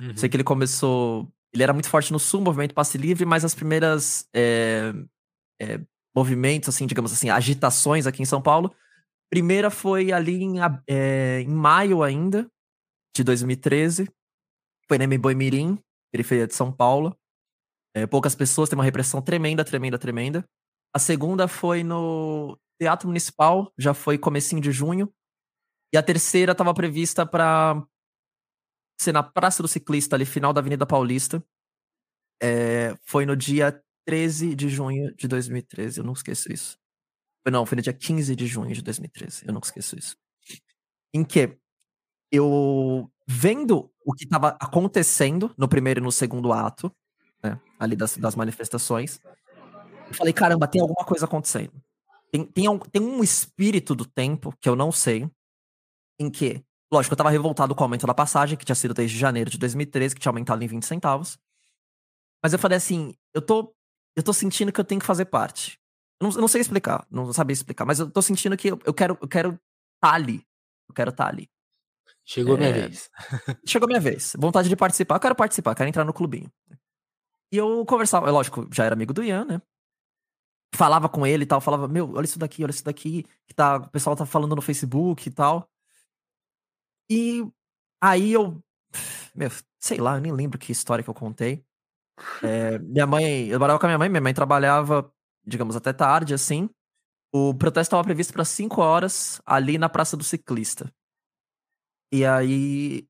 Uhum. Sei que ele começou. Ele era muito forte no sul, Movimento Passe Livre, mas as primeiras é, é, movimentos, assim, digamos assim, agitações aqui em São Paulo. Primeira foi ali em, é, em maio ainda, de 2013, foi na Boi Mirim, periferia de São Paulo. É, poucas pessoas, tem uma repressão tremenda, tremenda, tremenda. A segunda foi no Teatro Municipal, já foi comecinho de junho. E a terceira estava prevista para ser na Praça do Ciclista, ali, final da Avenida Paulista. É, foi no dia 13 de junho de 2013, eu não esqueço isso. Não, foi no dia 15 de junho de 2013, eu não esqueço isso. Em que eu vendo o que estava acontecendo no primeiro e no segundo ato, né, ali das, das manifestações, eu falei, caramba, tem alguma coisa acontecendo. Tem, tem, um, tem um espírito do tempo que eu não sei, em que, lógico, eu tava revoltado com o aumento da passagem, que tinha sido desde janeiro de 2013, que tinha aumentado em 20 centavos. Mas eu falei assim, eu tô, eu tô sentindo que eu tenho que fazer parte. Eu não, eu não sei explicar, não sabia explicar, mas eu tô sentindo que eu, eu quero eu quero tá ali. Eu quero estar tá ali. Chegou é... minha vez. Chegou minha vez. Vontade de participar. Eu quero participar, quero entrar no clubinho. E eu conversava, lógico, já era amigo do Ian, né? Falava com ele e tal, falava, meu, olha isso daqui, olha isso daqui, que tá, o pessoal tá falando no Facebook e tal. E aí eu, meu, sei lá, eu nem lembro que história que eu contei. É, minha mãe, eu morava com a minha mãe, minha mãe trabalhava, digamos, até tarde, assim. o protesto estava previsto para 5 horas ali na Praça do Ciclista. E aí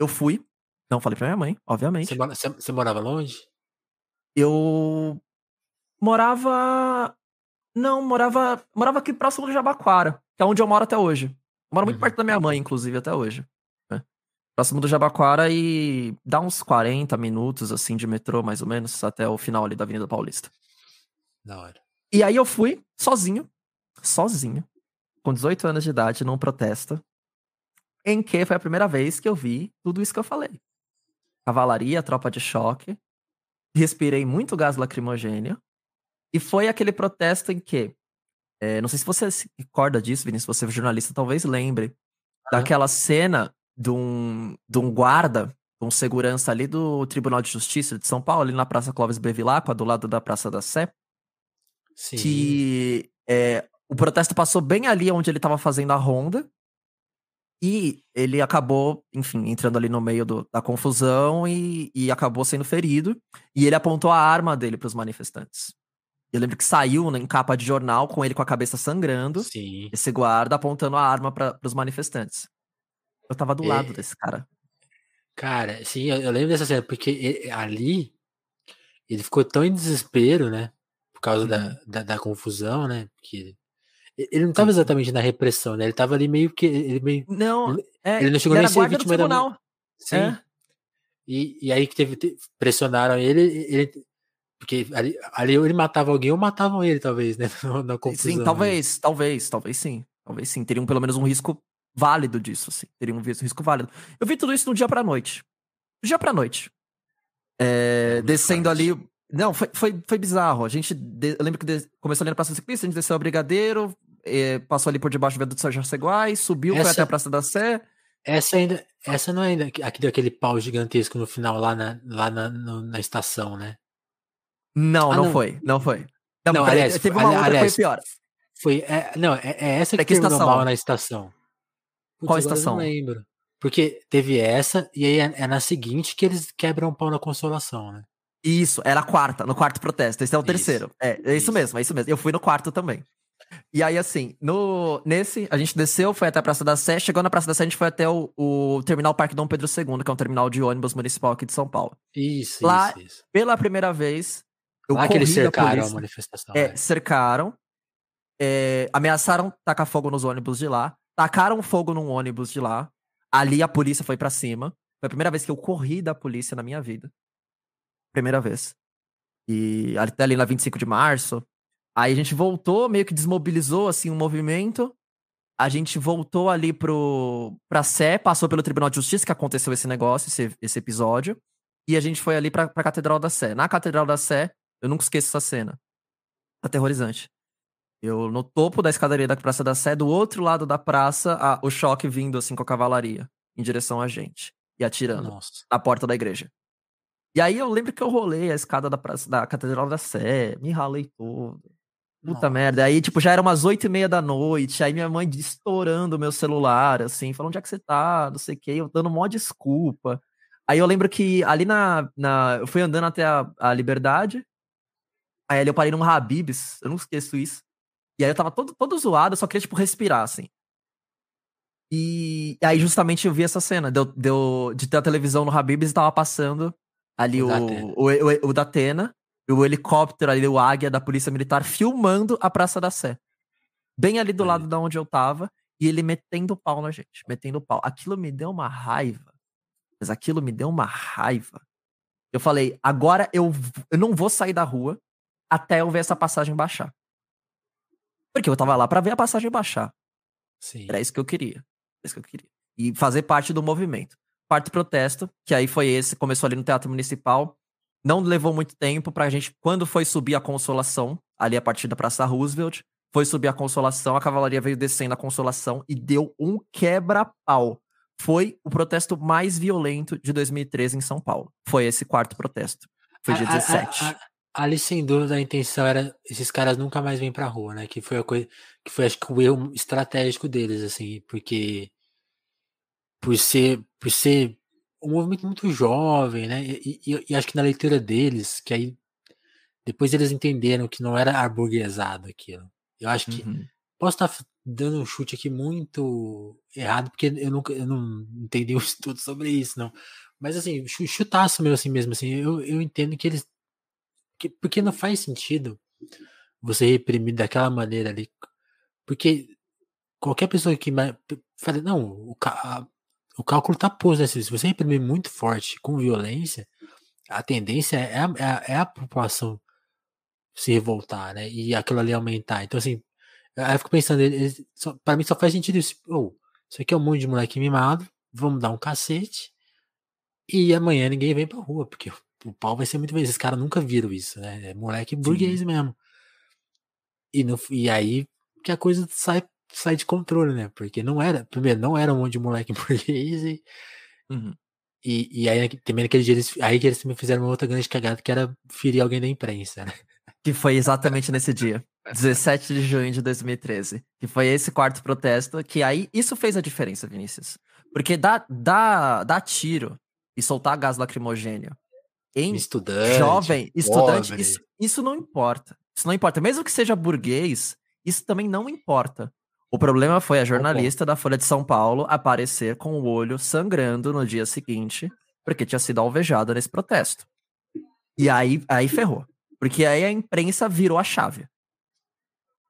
eu fui. Não falei pra minha mãe, obviamente. Você, mora, você, você morava longe? Eu morava. Não, morava. Morava aqui próximo do Jabaquara, que é onde eu moro até hoje. Eu moro muito Uhum. perto da minha mãe, inclusive, até hoje. né? Próximo do Jabaquara e dá uns 40 minutos, assim, de metrô, mais ou menos, até o final ali da Avenida Paulista. Da hora. E aí eu fui, sozinho, sozinho, com 18 anos de idade, num protesto, em que foi a primeira vez que eu vi tudo isso que eu falei. Cavalaria, tropa de choque, respirei muito gás lacrimogêneo, e foi aquele protesto em que, eh, não sei se você se recorda disso, Vinícius, se você é jornalista, talvez lembre, daquela cena de um, de um guarda, um segurança ali do Tribunal de Justiça de São Paulo, ali na Praça Clóvis Bevilacqua, do lado da Praça da Sé, Sim. que é, o protesto passou bem ali onde ele tava fazendo a ronda. E ele acabou, enfim, entrando ali no meio do- da confusão e, e acabou sendo ferido. E ele apontou a arma dele para os manifestantes. Eu lembro que saiu né, em capa de jornal com ele com a cabeça sangrando, Sim. esse guarda apontando a arma para os manifestantes. Eu tava do É. lado desse cara. Cara, sim, eu, eu lembro dessa cena, porque e- ali ele ficou tão em desespero, né? Por causa Uhum. da, da, da confusão, né? Porque ele, não estava exatamente na repressão, né? Ele tava ali meio que. Ele, meio, Não, ele, é, ele não chegou nem a ser vítima da. Sim. É. E, e aí que teve. te- Pressionaram ele, ele. Porque ali, ali ele matava alguém ou matavam ele, talvez, né? Na confusão. Sim, ali. talvez, talvez, talvez sim. Talvez sim. Teriam pelo menos um risco válido disso, assim. Teriam um risco válido. Eu vi tudo isso do dia pra noite. Do dia pra noite. É, É descendo forte. ali. Não, foi, foi, foi bizarro. A gente. de- Eu lembro que des- começou ali na Praça Ciclista, a gente desceu a Brigadeiro, passou ali por debaixo do viaduto São Jaceguai, subiu, foi Essa- até a Praça da Sé. Essa ainda. Essa não é ainda aqui daquele pau gigantesco no final, lá na, lá na, no- na estação, né? Não, Ah, não, não. foi, não foi. Não, Não, aliás, teve uma outra aliás, que foi pior. Foi. É, não, é, é essa que, É que terminou estação? mal na estação. Putz, Qual estação? não lembro. Porque teve essa, e aí é, é na seguinte que eles quebram o pau na consolação, né? Isso, era a quarta, no quarto protesto. Esse é o Isso, terceiro. É, é isso, isso. mesmo, é isso mesmo. Eu fui no quarto também. E aí, assim, no, nesse, a gente desceu, foi até a Praça da Sé. Chegou na Praça da Sé, a gente foi até o, o Terminal Parque Dom Pedro II, que é um terminal de ônibus municipal aqui de São Paulo. Isso, Lá, isso, isso. Pela primeira vez, eu Lá que eles cercaram a polícia. manifestação. É, é. cercaram, é, ameaçaram tacar fogo nos ônibus de lá, tacaram fogo num ônibus de lá. Ali a polícia foi pra cima. Foi a primeira vez que eu corri da polícia na minha vida. Primeira vez. E até ali na 25 de março. Aí a gente voltou, meio que desmobilizou assim o movimento. A gente voltou ali pro, pra Sé, passou pelo Tribunal de Justiça, que aconteceu esse negócio, esse, esse episódio. E a gente foi ali pra, pra Catedral da Sé. Na Catedral da Sé, eu nunca esqueço essa cena. Aterrorizante. Eu, no topo da escadaria da Praça da Sé, do outro lado da praça, a- o choque vindo assim com a cavalaria, em direção a gente. E atirando Nossa. na porta da igreja. E aí eu lembro que eu rolei a escada da, praça, da Catedral da Sé, me ralei todo. Puta Nossa. merda. Aí, tipo, já era umas oito e meia da noite. Aí minha mãe estourando o meu celular, assim, falando onde é que você tá, não sei o quê, eu dando mó desculpa. Aí eu lembro que ali na. na eu fui andando até a, a Liberdade. Aí ali eu parei num Habibs, eu não esqueço isso. E aí eu tava todo, todo zoado, eu só queria, tipo, respirar, assim. E aí justamente eu vi essa cena deu, deu, de ter a televisão no Habibs e tava passando ali O o, o, o, o Datena, o helicóptero ali, o Águia da Polícia Militar, filmando a Praça da Sé. Bem ali do Aí. lado da onde eu tava, e ele metendo pau na gente, metendo pau. Aquilo me deu uma raiva. Mas aquilo me deu uma raiva. Eu falei, agora eu, eu não vou sair da rua até eu ver essa passagem baixar. Porque eu tava lá pra ver a passagem baixar. Sim. Era isso que eu queria. Era isso que eu queria. E fazer parte do movimento. Parte protesto, que aí foi esse, começou ali no Teatro Municipal. Não levou muito tempo pra gente, quando foi subir a consolação, ali a partir da Praça Roosevelt, foi subir a consolação, a cavalaria veio descendo a consolação e deu um quebra-pau. Foi o protesto mais violento de 2013 em São Paulo. Foi esse quarto protesto. Foi dia A- a- 17. a- a- ali, sem dúvida, a intenção era esses caras nunca mais vêm pra rua, né? Que foi a coisa. Que foi, acho que, o erro estratégico deles, assim, porque. Por ser. Por ser um movimento muito jovem, né? E, e- e acho que na leitura deles, que aí. Depois eles entenderam que não era aburguesado aquilo. Eu acho que. Uhum. Posso estar dando um chute aqui muito errado, porque eu nunca eu não entendi um estudo sobre isso, não. Mas assim, chutaço meu assim mesmo, assim, eu, eu entendo que eles. Que, porque não faz sentido você reprimir daquela maneira ali. Porque qualquer pessoa que fala, não, o, a, o cálculo tá posto, né? Se você reprimir muito forte com violência, a tendência é a, é a, é a população se revoltar, né? E aquilo ali aumentar. Então, assim, aí eu fico pensando, para mim só faz sentido isso. Oh, isso aqui é um monte de moleque mimado, vamos dar um cacete, e amanhã ninguém vem pra rua, porque o pau vai ser muito vezes. Esses caras nunca viram isso, né? É moleque burguês Sim. mesmo. E, no, e aí que a coisa sai, sai de controle, né? Porque não era, primeiro, não era um monte de moleque burguês e. Uhum. E, e aí também naquele dia eles, aí que eles me fizeram uma outra grande cagada que era ferir alguém da imprensa, né? Que foi exatamente nesse dia. 17 de junho de 2013. Que foi esse quarto protesto. Que aí isso fez a diferença, Vinícius. Porque dá, dá, dá tiro e soltar gás lacrimogênio em estudante, jovem, estudante, isso, isso não importa. Isso não importa. Mesmo que seja burguês, isso também não importa. O problema foi a jornalista da Folha de São Paulo aparecer com o olho sangrando no dia seguinte, porque tinha sido alvejada nesse protesto. E aí, aí ferrou. Porque aí a imprensa virou a chave.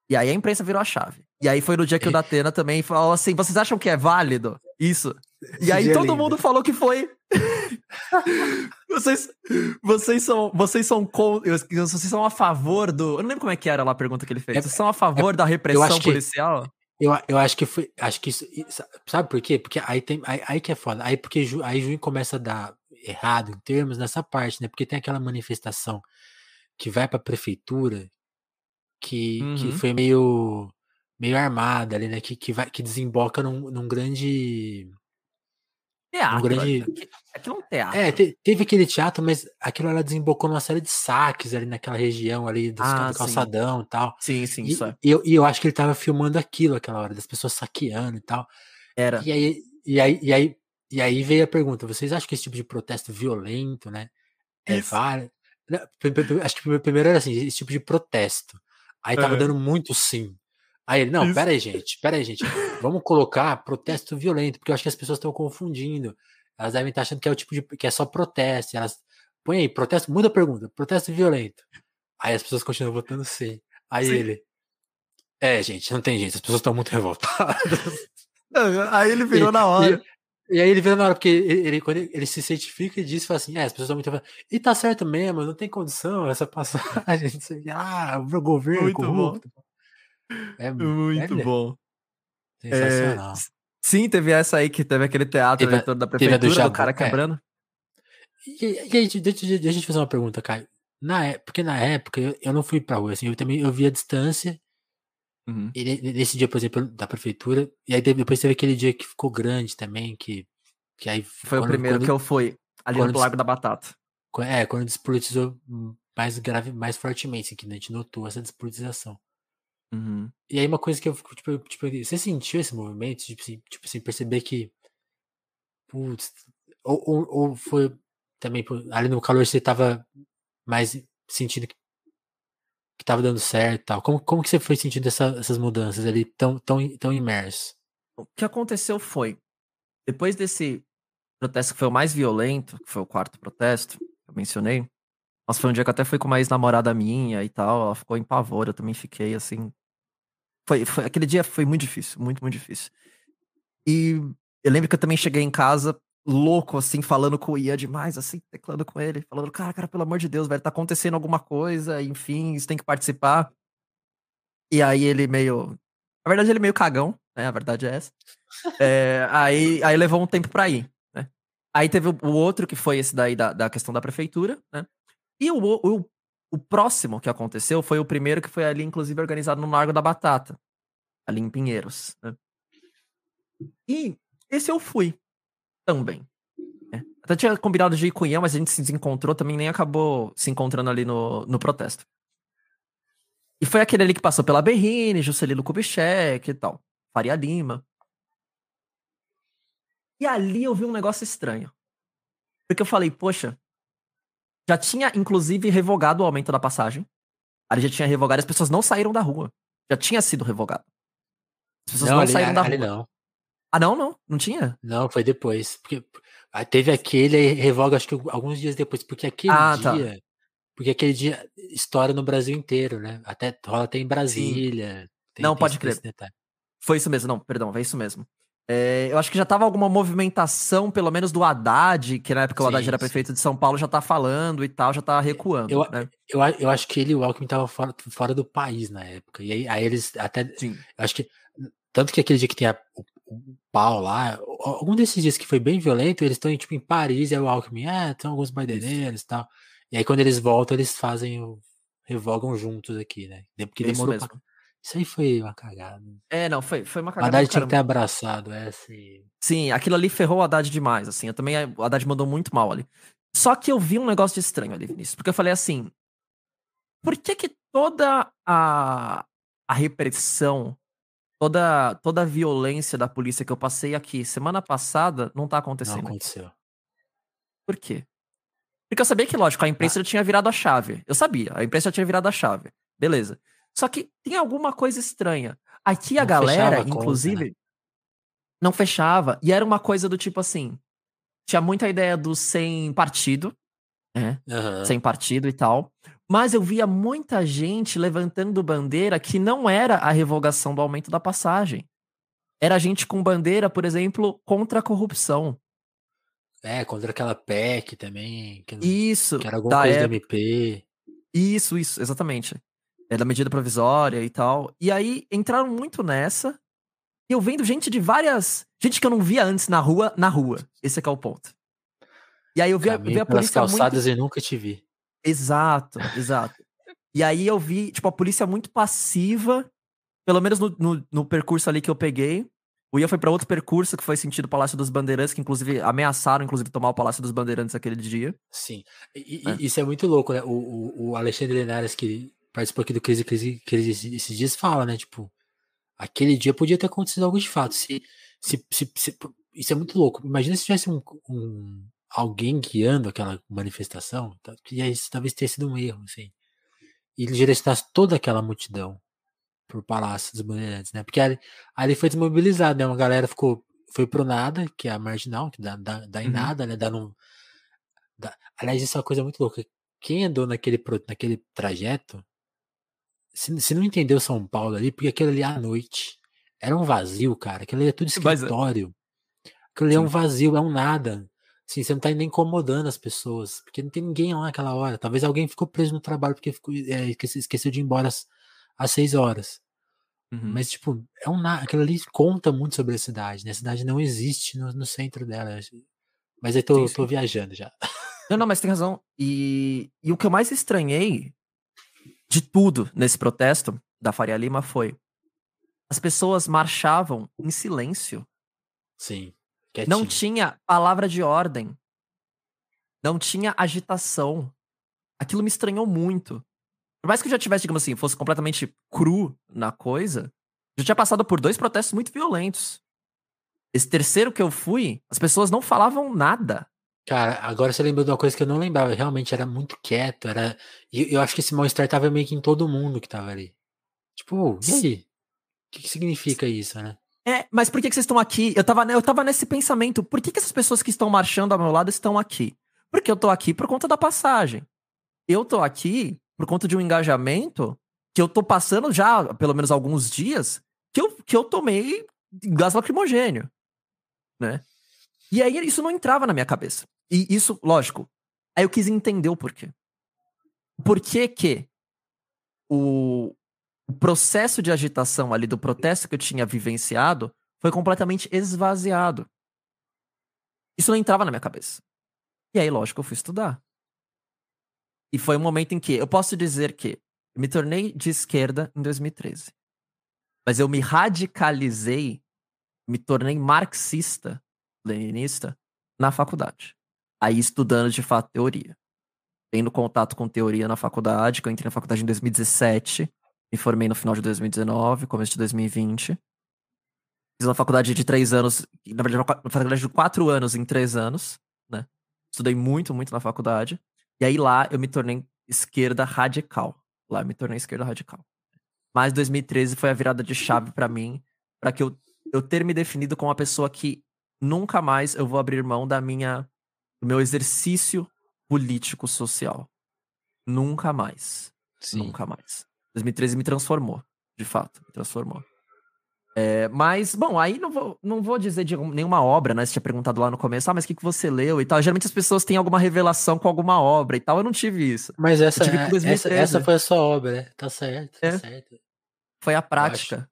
E aí a imprensa virou a chave. E aí foi no dia que o Datena também falou assim: vocês acham que é válido isso? E aí todo mundo falou que foi. vocês, vocês são, vocês são vocês são a favor do. Eu não lembro como é que era lá a pergunta que ele fez. É, vocês são a favor é, da repressão policial? Eu, eu acho que foi, acho que isso, sabe por quê? Porque aí tem, aí, aí que é foda. Aí porque ju, aí junho começa a dar errado em termos nessa parte, né? Porque tem aquela manifestação que vai para a prefeitura que, uhum. que foi meio meio armada ali, né? Que, que, vai, que desemboca num, num grande. Teatro. Um grande... Aquilo é um teatro. É, te, teve aquele teatro, mas aquilo ela desembocou numa série de saques ali naquela região ali do, ah, do calçadão e tal. Sim, sim, e, isso é. E eu, e eu acho que ele tava filmando aquilo aquela hora, das pessoas saqueando e tal. Era. E aí, e aí, e aí, e aí veio a pergunta: vocês acham que esse tipo de protesto violento, né? É válido? Acho que primeiro era assim, esse tipo de protesto. Aí tava dando muito sim. Aí ele, não, Isso. pera aí, gente, pera aí, gente. Vamos colocar protesto violento, porque eu acho que as pessoas estão confundindo. Elas devem estar achando que é o tipo de. que é só protesto. Elas. Põe aí, protesto, muda a pergunta, protesto violento. Aí as pessoas continuam votando sim. Aí sim. ele. É, gente, não tem jeito, as pessoas estão muito revoltadas. aí ele virou e, na hora. E, e, aí ele virou na hora, porque ele, ele quando ele, ele, se certifica e diz, fala assim, é, as pessoas estão muito revoltadas. E tá certo mesmo, não tem condição essa passagem. ah, o governo muito corrupto. Bom. É muito é bom. Sensacional. É, sim, teve essa aí que teve aquele teatro teve, da prefeitura do, do, cara é. quebrando. É. E, e aí, deixa, deixa, a gente fazer uma pergunta, Caio. Na, porque na época eu, eu não fui pra rua, assim, eu também eu vi a distância. Uhum. E nesse dia, por exemplo, da prefeitura. E aí depois teve aquele dia que ficou grande também, que, que aí. Foi quando, o primeiro quando, que eu fui, ali no Lago da Batata. É, quando despolitizou mais grave, mais fortemente, assim, que a gente notou essa despolitização. Uhum. E aí uma coisa que eu fico, tipo, tipo, você sentiu esse movimento, tipo assim, tipo assim perceber que, putz, ou, ou, ou foi também, ali no calor você tava mais sentindo que, que tava dando certo e tal. Como, como que você foi sentindo essa, essas mudanças ali tão, tão, tão imerso? O que aconteceu foi, depois desse protesto que foi o mais violento, que foi o quarto protesto, que eu mencionei, nossa, foi um dia que até fui com uma ex-namorada minha e tal. Ela ficou em pavor, eu também fiquei assim. Foi, foi, aquele dia foi muito difícil, muito, muito difícil. E eu lembro que eu também cheguei em casa louco, assim, falando com o Ian demais, assim, teclando com ele, falando, cara, cara, pelo amor de Deus, velho, tá acontecendo alguma coisa, enfim, você tem que participar. E aí ele meio. Na verdade, ele meio cagão, né? A verdade é essa. É, aí, aí levou um tempo pra ir, né? Aí teve o, o outro, que foi esse daí da, da questão da prefeitura, né? E o, o, o próximo que aconteceu foi o primeiro que foi ali, inclusive, organizado no Largo da Batata, ali em Pinheiros. Né? E esse eu fui também. Né? Até tinha combinado de ir com Ian, mas a gente se desencontrou também, nem acabou se encontrando ali no, no protesto. E foi aquele ali que passou pela Berrine, Juscelino Kubitschek e tal. Faria Lima. E ali eu vi um negócio estranho. Porque eu falei, poxa, já tinha, inclusive, revogado o aumento da passagem. Ali já tinha revogado, as pessoas não saíram da rua. Já tinha sido revogado. As pessoas não, não ali, saíram da rua. não. Ah, não, não? Não tinha? Não, foi depois. Porque teve aquele e revoga, acho que alguns dias depois, porque aquele ah, tá. dia. Tá. Porque aquele dia estoura no Brasil inteiro, né? Até rola até em Brasília. Tem, não, tem pode crer. Foi isso mesmo, não, perdão, é isso mesmo. É, eu acho que já tava alguma movimentação, pelo menos do Haddad, que na época o Haddad sim. era prefeito de São Paulo, já tá falando e tal, já tá recuando. Eu, né? eu, eu acho que ele e o Alckmin estavam fora, fora do país na época. E aí, aí eles até. Sim. Acho que. Tanto que aquele dia que tem a, o, o, pau lá, algum desses dias que foi bem violento, eles estão tipo, em Paris, e aí o Alckmin, ah, tem alguns badeneiros e tal. E aí quando eles voltam, eles fazem o. revogam juntos aqui, né? Porque demorou pra, isso aí foi uma cagada. É, não, foi, foi uma cagada. O Haddad tinha que ter abraçado essa. E... Sim, aquilo ali ferrou o Haddad demais, assim. Eu também, o Haddad mandou muito mal ali. Só que eu vi um negócio de estranho ali, Vinícius. Porque eu falei assim, por que que toda a, a repressão, toda, toda a violência da polícia que eu passei aqui semana passada não tá acontecendo? Não aconteceu. Por quê? Porque eu sabia que, lógico, a imprensa ah. já tinha virado a chave. Eu sabia, a imprensa já tinha virado a chave. Beleza. Só que tem alguma coisa estranha. Aqui a não galera, a inclusive, conta, né? não fechava. E era uma coisa do tipo assim: tinha muita ideia do sem partido, né? Uhum. Sem partido e tal. Mas eu via muita gente levantando bandeira que não era a revogação do aumento da passagem. Era gente com bandeira, por exemplo, contra a corrupção. É, contra aquela PEC também. Que, isso. Que era alguma coisa época. do MP. Isso, isso, exatamente é, da medida provisória e tal. E aí entraram muito nessa. E eu vendo gente de várias. Gente que eu não via antes na rua, na rua. Esse é que é o ponto. E aí eu vi, vi a polícia. calçadas muito... e nunca te vi. Exato, exato. e aí eu vi, tipo, a polícia muito passiva, pelo menos no, no, no percurso ali que eu peguei. O Ian foi para outro percurso que foi sentido Palácio dos Bandeirantes, que inclusive ameaçaram, inclusive, tomar o Palácio dos Bandeirantes aquele dia. Sim. E, é. Isso é muito louco, né? O, o, o Alexandre Lenares, que participou aqui do Crise Crise, Crise esses dias, fala, né? Tipo, aquele dia podia ter acontecido algo de fato. Se, se, se, se isso é muito louco. Imagina se tivesse um, um, alguém guiando aquela manifestação, que isso talvez tenha sido um erro, assim. E ele direcionasse toda aquela multidão pro Palácio dos Bandeirantes, né? Porque ali, ali foi desmobilizado, né? Uma galera ficou, foi pro nada, que é a marginal, que dá, dá, dá em uhum. nada, né? Dá num, dá, aliás, isso é uma coisa muito louca. Quem andou naquele, naquele trajeto você não entendeu São Paulo ali, porque aquilo ali à noite era um vazio, cara. Aquilo ali é tudo é escritório. Aquilo ali é um vazio, é um nada. Assim, você não tá nem incomodando as pessoas, porque não tem ninguém lá naquela hora. Talvez alguém ficou preso no trabalho porque ficou, é, esqueceu de ir embora às, às seis horas. Uhum. Mas, tipo, é um aquilo ali conta muito sobre a cidade, né? A cidade não existe no, no centro dela. Mas eu tô, sim, sim. tô viajando já. Não, não, mas tem razão. E, e o que eu mais estranhei de tudo nesse protesto da Faria Lima foi as pessoas marchavam em silêncio. Sim. Quietinho. Não tinha palavra de ordem. Não tinha agitação. Aquilo me estranhou muito. Por mais que eu já tivesse, digamos assim, fosse completamente cru na coisa, eu já tinha passado por dois protestos muito violentos. Esse terceiro que eu fui, as pessoas não falavam nada. Cara, agora você lembrou de uma coisa que eu não lembrava. Realmente era muito quieto. Era... E eu acho que esse mal-estar tava meio que em todo mundo que tava ali. Tipo, e aí? O que, que significa isso, né? É, mas por que, que vocês estão aqui? Eu tava, eu tava nesse pensamento. Por que, que essas pessoas que estão marchando ao meu lado estão aqui? Porque eu tô aqui por conta da passagem. Eu tô aqui por conta de um engajamento que eu tô passando já, pelo menos alguns dias, que eu, que eu tomei gás lacrimogênio, né? E aí isso não entrava na minha cabeça. E isso, lógico, aí eu quis entender o porquê. Por que que o, processo de agitação ali do protesto que eu tinha vivenciado foi completamente esvaziado. Isso não entrava na minha cabeça. E aí, lógico, eu fui estudar. E foi um momento em que eu posso dizer que eu me tornei de esquerda em 2013. Mas eu me radicalizei, me tornei marxista, leninista, na faculdade aí estudando de fato teoria. Tendo contato com teoria na faculdade, que eu entrei na faculdade em 2017, me formei no final de 2019, começo de 2020. Fiz uma faculdade de três anos, na verdade, uma faculdade de quatro anos em três anos, né? Estudei muito, muito na faculdade. E aí lá eu me tornei esquerda radical. Lá eu me tornei esquerda radical. mas 2013 foi a virada de chave para mim, para que eu, eu ter me definido como uma pessoa que nunca mais eu vou abrir mão da minha do meu exercício político social. Nunca mais. Sim. Nunca mais. 2013 me transformou, de fato, me transformou. É, mas, bom, aí não vou, não vou dizer de nenhuma obra, né? Você tinha perguntado lá no começo, ah, mas o que, que você leu e tal. Geralmente as pessoas têm alguma revelação com alguma obra e tal. Eu não tive isso. Mas essa, é, essa, essa, foi a sua obra, né? Tá certo, tá é. certo. Foi a prática. Eu acho,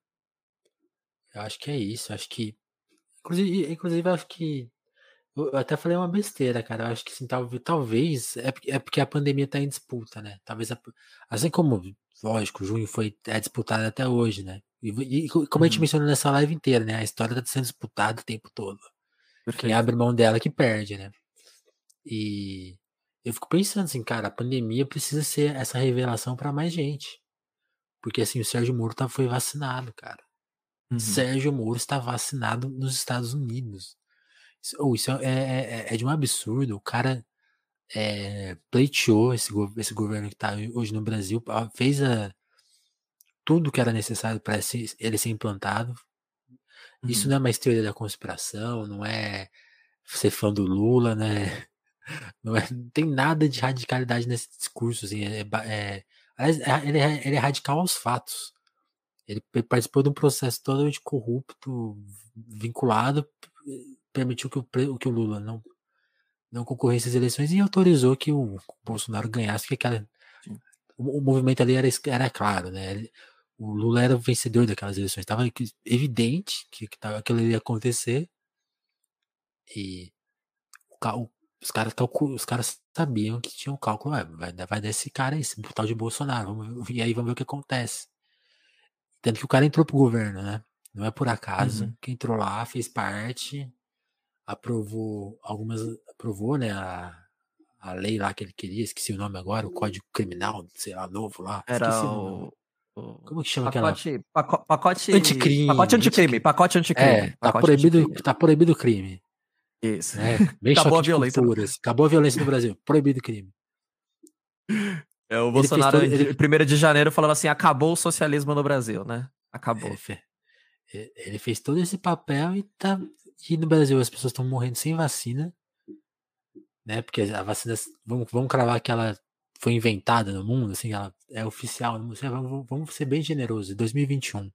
eu acho, que é isso. Acho que. Inclusive, inclusive, acho que. Eu até falei uma besteira, cara. Eu acho que assim, talvez, talvez é, é porque a pandemia tá em disputa, né? Talvez a, assim como, lógico, junho foi é disputado até hoje, né? E, e como a gente uhum. mencionou nessa live inteira, né? A história tá sendo disputada o tempo todo. Perfeito. Quem abre mão dela que perde, né? E eu fico pensando assim, cara, a pandemia precisa ser essa revelação para mais gente. Porque assim, o Sérgio Moro tá, foi vacinado, cara. Uhum. Sérgio Moro está vacinado nos Estados Unidos. Isso, isso é, é, é, é, de um absurdo. O cara é, pleiteou esse, esse governo que tá hoje no Brasil, fez a, tudo que era necessário para ele ser implantado. Uhum. Isso não é mais teoria da conspiração, não é ser fã do Lula, né? Não, é, não tem nada de radicalidade nesse discurso. Assim, é, é, é, ele, é, ele é radical aos fatos. Ele participou de um processo totalmente corrupto, vinculado, permitiu que o, que o Lula não, não concorresse às eleições e autorizou que o Bolsonaro ganhasse, que aquela, o, o, movimento ali era, era claro, né? o Lula era o vencedor daquelas eleições. Estava evidente que, que tava, aquilo ia acontecer. E o, os, caras os caras sabiam que tinha um cálculo. Ah, vai, vai dar esse cara aí, esse tal de Bolsonaro. Vamos, e aí vamos ver o que acontece. Tanto que o cara entrou pro governo, né? Não é por acaso. Uhum. Que entrou lá, fez parte, aprovou algumas. Aprovou, né? A, a lei lá que ele queria, esqueci o nome agora, o Código Criminal, sei lá, novo lá. Era o, como que chama pacote, aquela? Pacote, pacote anticrime. Pacote anticrime. Pacote anticrime. É, tá pacote proibido, anticrime. tá proibido o crime. Isso. É, Acabou a violência. Culturas. Acabou a violência no Brasil. Proibido o crime. É, o Bolsonaro, todo, ele... primeiro de janeiro, falando assim: acabou o socialismo no Brasil, né? Acabou. Ele, ele fez todo esse papel e tá. E no Brasil as pessoas estão morrendo sem vacina. Né? Porque a vacina. Vamos, vamos cravar que ela foi inventada no mundo, assim, ela é oficial. Vamos, vamos ser bem generosos, 2021.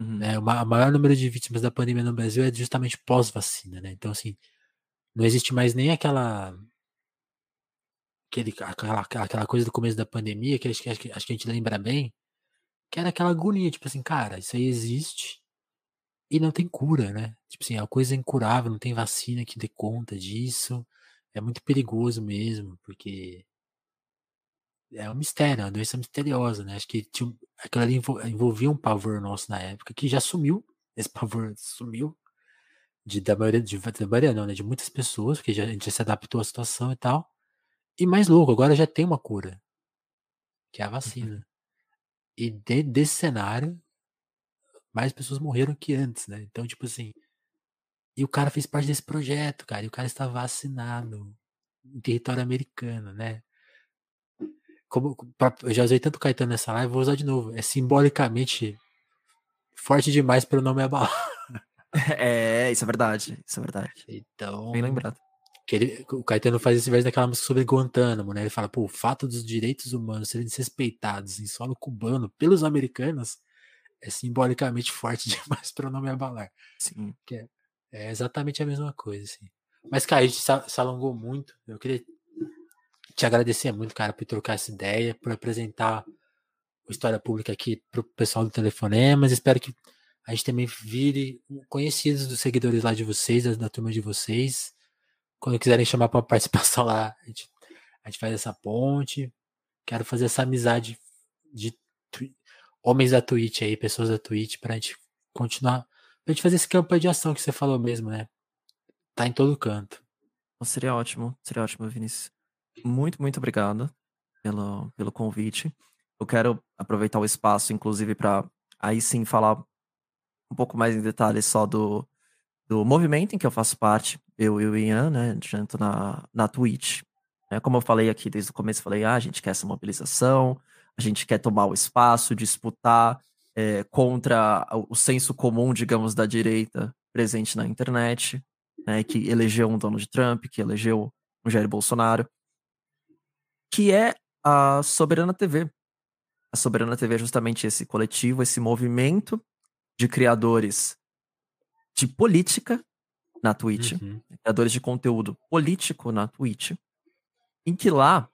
Uhum. Né, o maior número de vítimas da pandemia no Brasil é justamente pós-vacina, né? Então, assim, não existe mais nem aquela. Aquele, aquela, aquela coisa do começo da pandemia, que acho, que acho que a gente lembra bem, que era aquela agonia, tipo assim, cara, isso aí existe e não tem cura, né? Tipo assim, a coisa é incurável, não tem vacina que dê conta disso, é muito perigoso mesmo, porque é um mistério, é uma doença misteriosa, né? Acho que tinha, aquilo ali envolvia um pavor nosso na época, que já sumiu, esse pavor sumiu, de, da maioria, de, da maioria não, né? De muitas pessoas, porque já, a gente já se adaptou à situação e tal. E mais louco, agora já tem uma cura, que é a vacina. Uhum. E de, desse cenário, mais pessoas morreram que antes, né? Então, tipo assim. E o cara fez parte desse projeto, cara. E o cara está vacinado em território americano, né? como pra, eu já usei tanto Caetano nessa live, vou usar de novo. É simbolicamente forte demais para o nome abalar. É, isso é verdade. Isso é verdade. Então. Bem lembrado. Que ele, o Caetano faz esse verso daquela música sobre Guantánamo, né? Ele fala, pô, o fato dos direitos humanos serem desrespeitados em solo cubano pelos americanos é simbolicamente forte demais para o nome abalar. Sim. Que é, é, exatamente a mesma coisa, assim. Mas, cara, a gente se alongou muito. Eu queria te agradecer muito, cara, por trocar essa ideia, por apresentar o História Pública aqui pro pessoal do Telefonemas. Espero que a gente também vire conhecidos dos seguidores lá de vocês, da, da turma de vocês. Quando quiserem chamar para participação lá, a gente, a gente faz essa ponte. Quero fazer essa amizade de homens da Twitch aí, pessoas da Twitch, pra gente continuar. Pra gente fazer esse campo de ação que você falou mesmo, né? Tá em todo canto. Seria ótimo, seria ótimo, Vinícius muito, muito obrigado pelo, pelo convite. Eu quero aproveitar o espaço, inclusive, para aí sim falar um pouco mais em detalhes só do, do movimento em que eu faço parte, eu e o Ian, né, tanto na, na Twitch. É, como eu falei aqui desde o começo, falei, ah, a gente quer essa mobilização, a gente quer tomar o espaço, disputar é, contra o senso comum, digamos, da direita presente na internet, né, que elegeu um Donald Trump, que elegeu um Jair Bolsonaro, que é a Soberana TV. A Soberana TV é justamente esse coletivo, esse movimento de criadores de política na Twitch, uhum. criadores de conteúdo político na Twitch, em que lá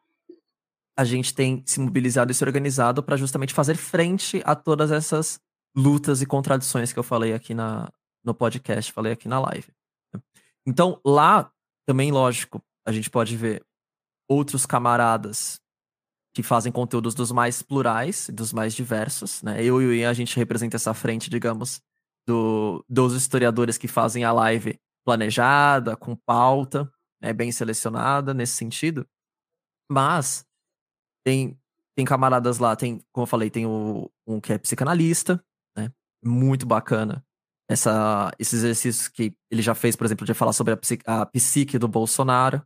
a gente tem se mobilizado e se organizado para justamente fazer frente a todas essas lutas e contradições que eu falei aqui na, no podcast, falei aqui na live. Então, lá também, lógico, a gente pode ver outros camaradas que fazem conteúdos dos mais plurais, dos mais diversos, né? Eu e o Ian, a gente representa essa frente, digamos, do, dos historiadores que fazem a live planejada, com pauta, né, bem selecionada nesse sentido. Mas tem, tem camaradas lá, tem, como eu falei, tem o, um que é psicanalista, né? Muito bacana. Essa, esses exercícios que ele já fez, por exemplo, de falar sobre a, psique, a psique do Bolsonaro.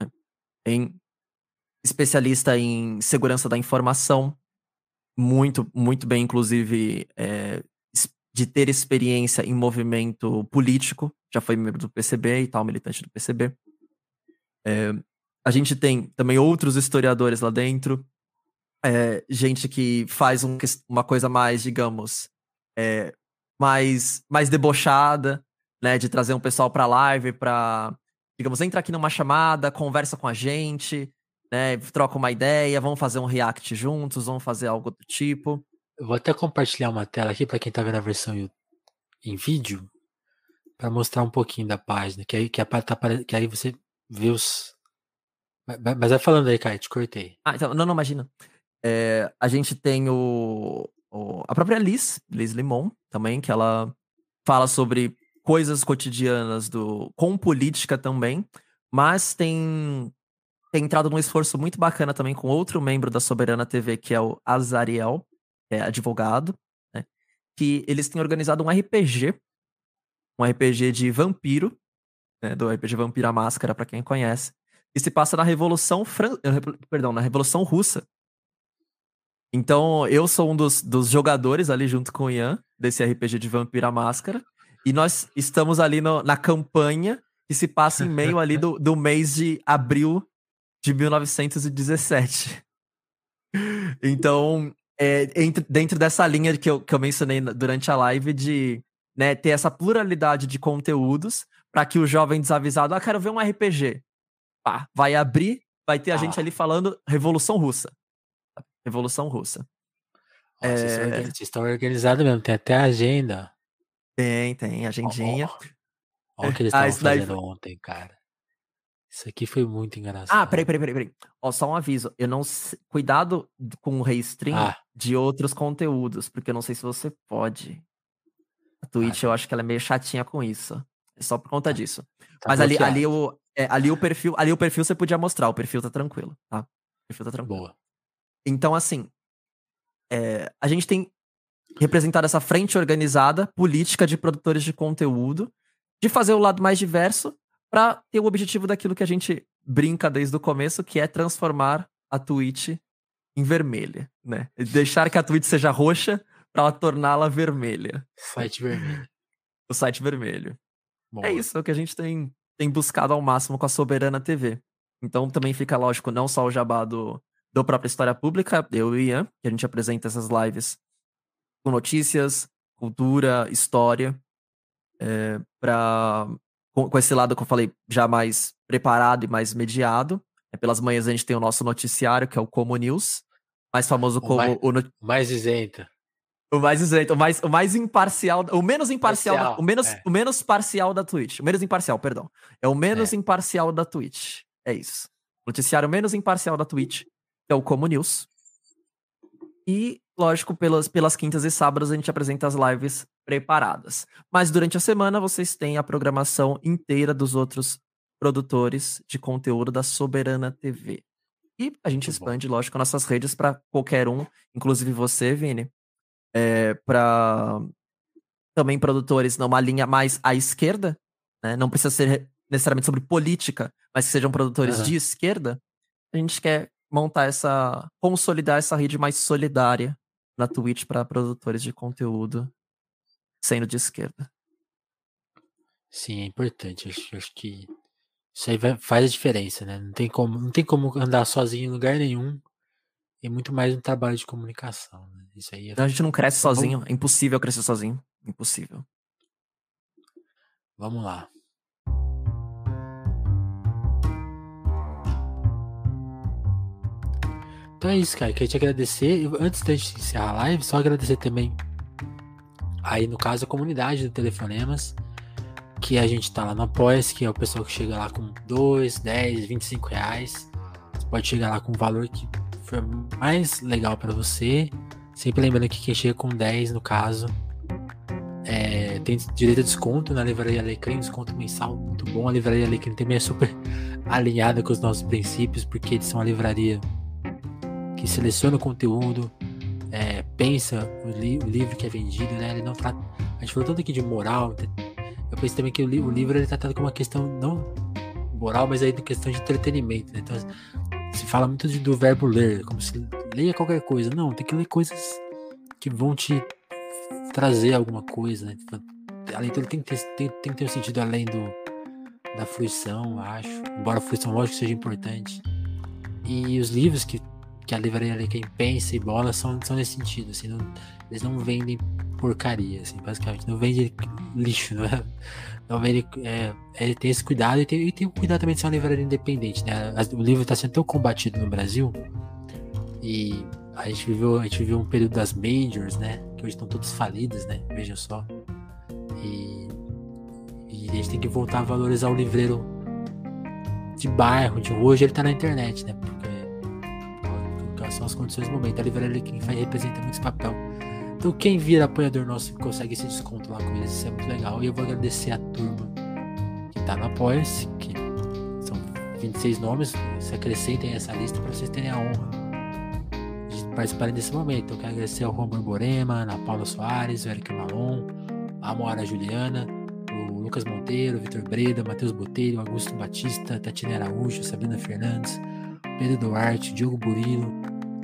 Né? Tem especialista em segurança da informação, muito, muito bem, inclusive, é, de ter experiência em movimento político, já foi membro do PCB e tal, militante do PCB. É, a gente tem também outros historiadores lá dentro, é, gente que faz um, uma coisa mais, digamos, é, mais, mais debochada, né, de trazer um pessoal para live, para, digamos, entra aqui numa chamada, conversa com a gente, né, troca uma ideia, vamos fazer um react juntos, vamos fazer algo do tipo. Eu vou até compartilhar uma tela aqui para quem está vendo a versão em vídeo, para mostrar um pouquinho da página, que aí, que, a, tá, que aí você vê os. Mas vai falando aí, Caio, te cortei. Ah, então, não, não, imagina. É, a gente tem o, o, a própria Liz, Liz Limon, também, que ela fala sobre coisas cotidianas do com política também, mas tem, tem entrado num esforço muito bacana também com outro membro da Soberana TV, que é o Azariel, é, advogado, né, que eles têm organizado um RPG, um RPG de vampiro, né, do RPG Vampira Máscara, para quem conhece, e se passa na Revolução Fran... Eh, perdão, na Revolução Russa. Então, eu sou um dos, dos jogadores ali junto com o Ian, desse RPG de Vampira Máscara, e nós estamos ali no, na campanha que se passa em meio ali do, do mês de abril de 1917. Então, é, entre, dentro dessa linha que eu, que eu mencionei durante a live de né, ter essa pluralidade de conteúdos para que o jovem desavisado, ah, quero ver um RPG. Pá, vai abrir, vai ter a gente ah. ali falando Revolução Russa. Revolução Russa. é... Vocês estão organizados mesmo, tem até agenda. Tem, tem, agendinha. Olha o que eles estavam ah, fazendo daí... ontem, cara. Isso aqui foi muito engraçado. Ah, peraí, peraí, peraí, peraí. Ó, só um aviso. Eu não Cuidado com o restream ah. de outros conteúdos, porque eu não sei se você pode. A Twitch, ah, eu acho que ela é meio chatinha com isso. É só por conta tá. disso. Tá Mas ali, ali, o, é, ali o perfil, ali o perfil você podia mostrar, o perfil tá tranquilo, tá? O perfil tá tranquilo. Boa. Então, assim, é, a gente tem representado essa frente organizada, política de produtores de conteúdo, de fazer o lado mais diverso para ter o objetivo daquilo que a gente brinca desde o começo, que é transformar a Twitch em vermelha, né? Deixar que a Twitch seja roxa para torná-la vermelha. Site vermelho. O site vermelho. Boa. É isso é o que a gente tem, tem buscado ao máximo com a Soberana TV. Então também fica lógico, não só o jabá do, do própria História Pública, eu e Ian, que a gente apresenta essas lives com notícias, cultura, história, é, para com, com, esse lado que eu falei já mais preparado e mais mediado. É, pelas manhãs a gente tem o nosso noticiário, que é o Como News, mais famoso como mais, o, not... mais isento. O mais isento, o mais, o mais imparcial, o menos imparcial, parcial, da, o, menos, é. o menos parcial da Twitch. O menos imparcial, perdão. É o menos é. imparcial da Twitch. É isso. Noticiário menos imparcial da Twitch é o Como News. E, lógico, pelas, pelas quintas e sábados a gente apresenta as lives preparadas. Mas durante a semana vocês têm a programação inteira dos outros produtores de conteúdo da Soberana TV. E a gente Muito expande, bom. lógico, nossas redes para qualquer um, inclusive você, Vini, é, para também produtores numa linha mais à esquerda, né? não precisa ser necessariamente sobre política, mas que sejam produtores uhum. de esquerda. A gente quer montar essa. consolidar essa rede mais solidária na Twitch para produtores de conteúdo sendo de esquerda. Sim, é importante. Acho, acho que isso aí vai, faz a diferença, né? Não tem, como, não tem como andar sozinho em lugar nenhum. E muito mais um trabalho de comunicação. Né? Isso aí é... A gente não cresce sozinho. É impossível crescer sozinho. Impossível. Vamos lá. Então é isso, cara. Queria te agradecer. Antes de encerrar a live, só agradecer também aí, no caso, a comunidade do Telefonemas. Que a gente tá lá no apoia que é o pessoal que chega lá com 2, 10, 25 reais. Você pode chegar lá com o valor que for mais legal para você. Sempre lembrando que quem chega com 10, no caso, é, tem direito a desconto na Livraria Alecrim, desconto mensal muito bom. A Livraria Alecrim também é super alinhada com os nossos princípios, porque eles são uma livraria que seleciona o conteúdo, é, pensa o, li o, livro que é vendido, né? Ele não trata. A gente falou tanto aqui de moral. Eu penso também que o, li o livro ele é tratado como uma questão não moral, mas aí de questão de entretenimento. Né? Então se fala muito de, do verbo ler, como se leia qualquer coisa. Não, tem que ler coisas que vão te trazer alguma coisa. Né? Tipo, a leitura tem que ter, tem, tem que ter um sentido além do, da fruição, acho. Embora a fruição, lógico, seja importante. E os livros que que a livraria ali, quem pensa e bola são, são nesse sentido, assim, não, eles não vendem porcaria, assim, basicamente, não vende lixo, não é? Não vende, é, ele tem esse cuidado e tem, e tem o cuidado também de ser uma livraria independente, né? O livro está sendo tão combatido no Brasil e a gente viveu, a gente viveu um período das majors, né? Que hoje estão todas falidas, né? Vejam só. E, e a gente tem que voltar a valorizar o livreiro de bairro, de hoje ele tá na internet, né? são as condições do momento. A livraria quem faz, representa muito esse papel. Então, quem vira apoiador nosso consegue esse desconto lá com eles, isso é muito legal. E eu vou agradecer a turma que tá no Apoia-se, que são 26 nomes. Se acrescentem essa lista para vocês terem a honra de participarem desse momento. Eu quero agradecer ao Juan Borborema, Ana Paula Soares, o Eric Malon, a Moara Juliana, o Lucas Monteiro, o Vitor Breda, Matheus Botelho, Augusto Batista, Tatiana Araújo, Sabrina Fernandes, Pedro Duarte, Diogo Burilo,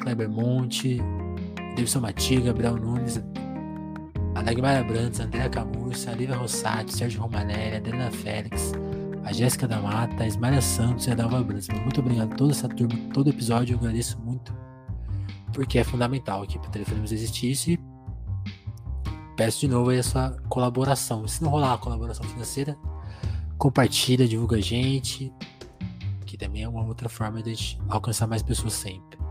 Kleber Monte, Davidson Matiga, Gabriel Nunes, Adagmara Brandes, Andréa Camurça, Lívia Rossati, Sérgio Romanelli, Adriana Félix, a Jéssica da Mata, a Ismaria Santos e a Dalva Brandes. Muito obrigado a toda essa turma, todo episódio, eu agradeço muito, porque é fundamental aqui para o existir e peço de novo aí a sua colaboração. Se não rolar a colaboração financeira, compartilha, divulga a gente, que também é uma outra forma de a gente alcançar mais pessoas sempre.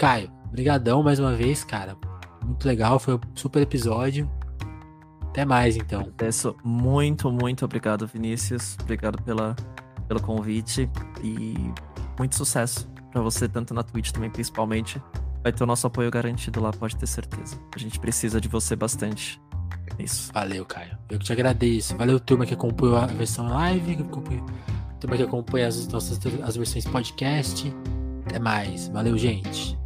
Caio, brigadão mais uma vez, cara. Muito legal, foi um super episódio. Até mais, então. Peço muito, muito obrigado, Vinícius. Obrigado pela, pelo convite e muito sucesso para você, tanto na Twitch também, principalmente. Vai ter o nosso apoio garantido lá, pode ter certeza. A gente precisa de você bastante. É isso. Valeu, Caio. Eu que te agradeço. Valeu, turma que acompanhou a versão live, que acompanha, turma que acompanha as nossas as versões podcast. Até mais. Valeu, gente.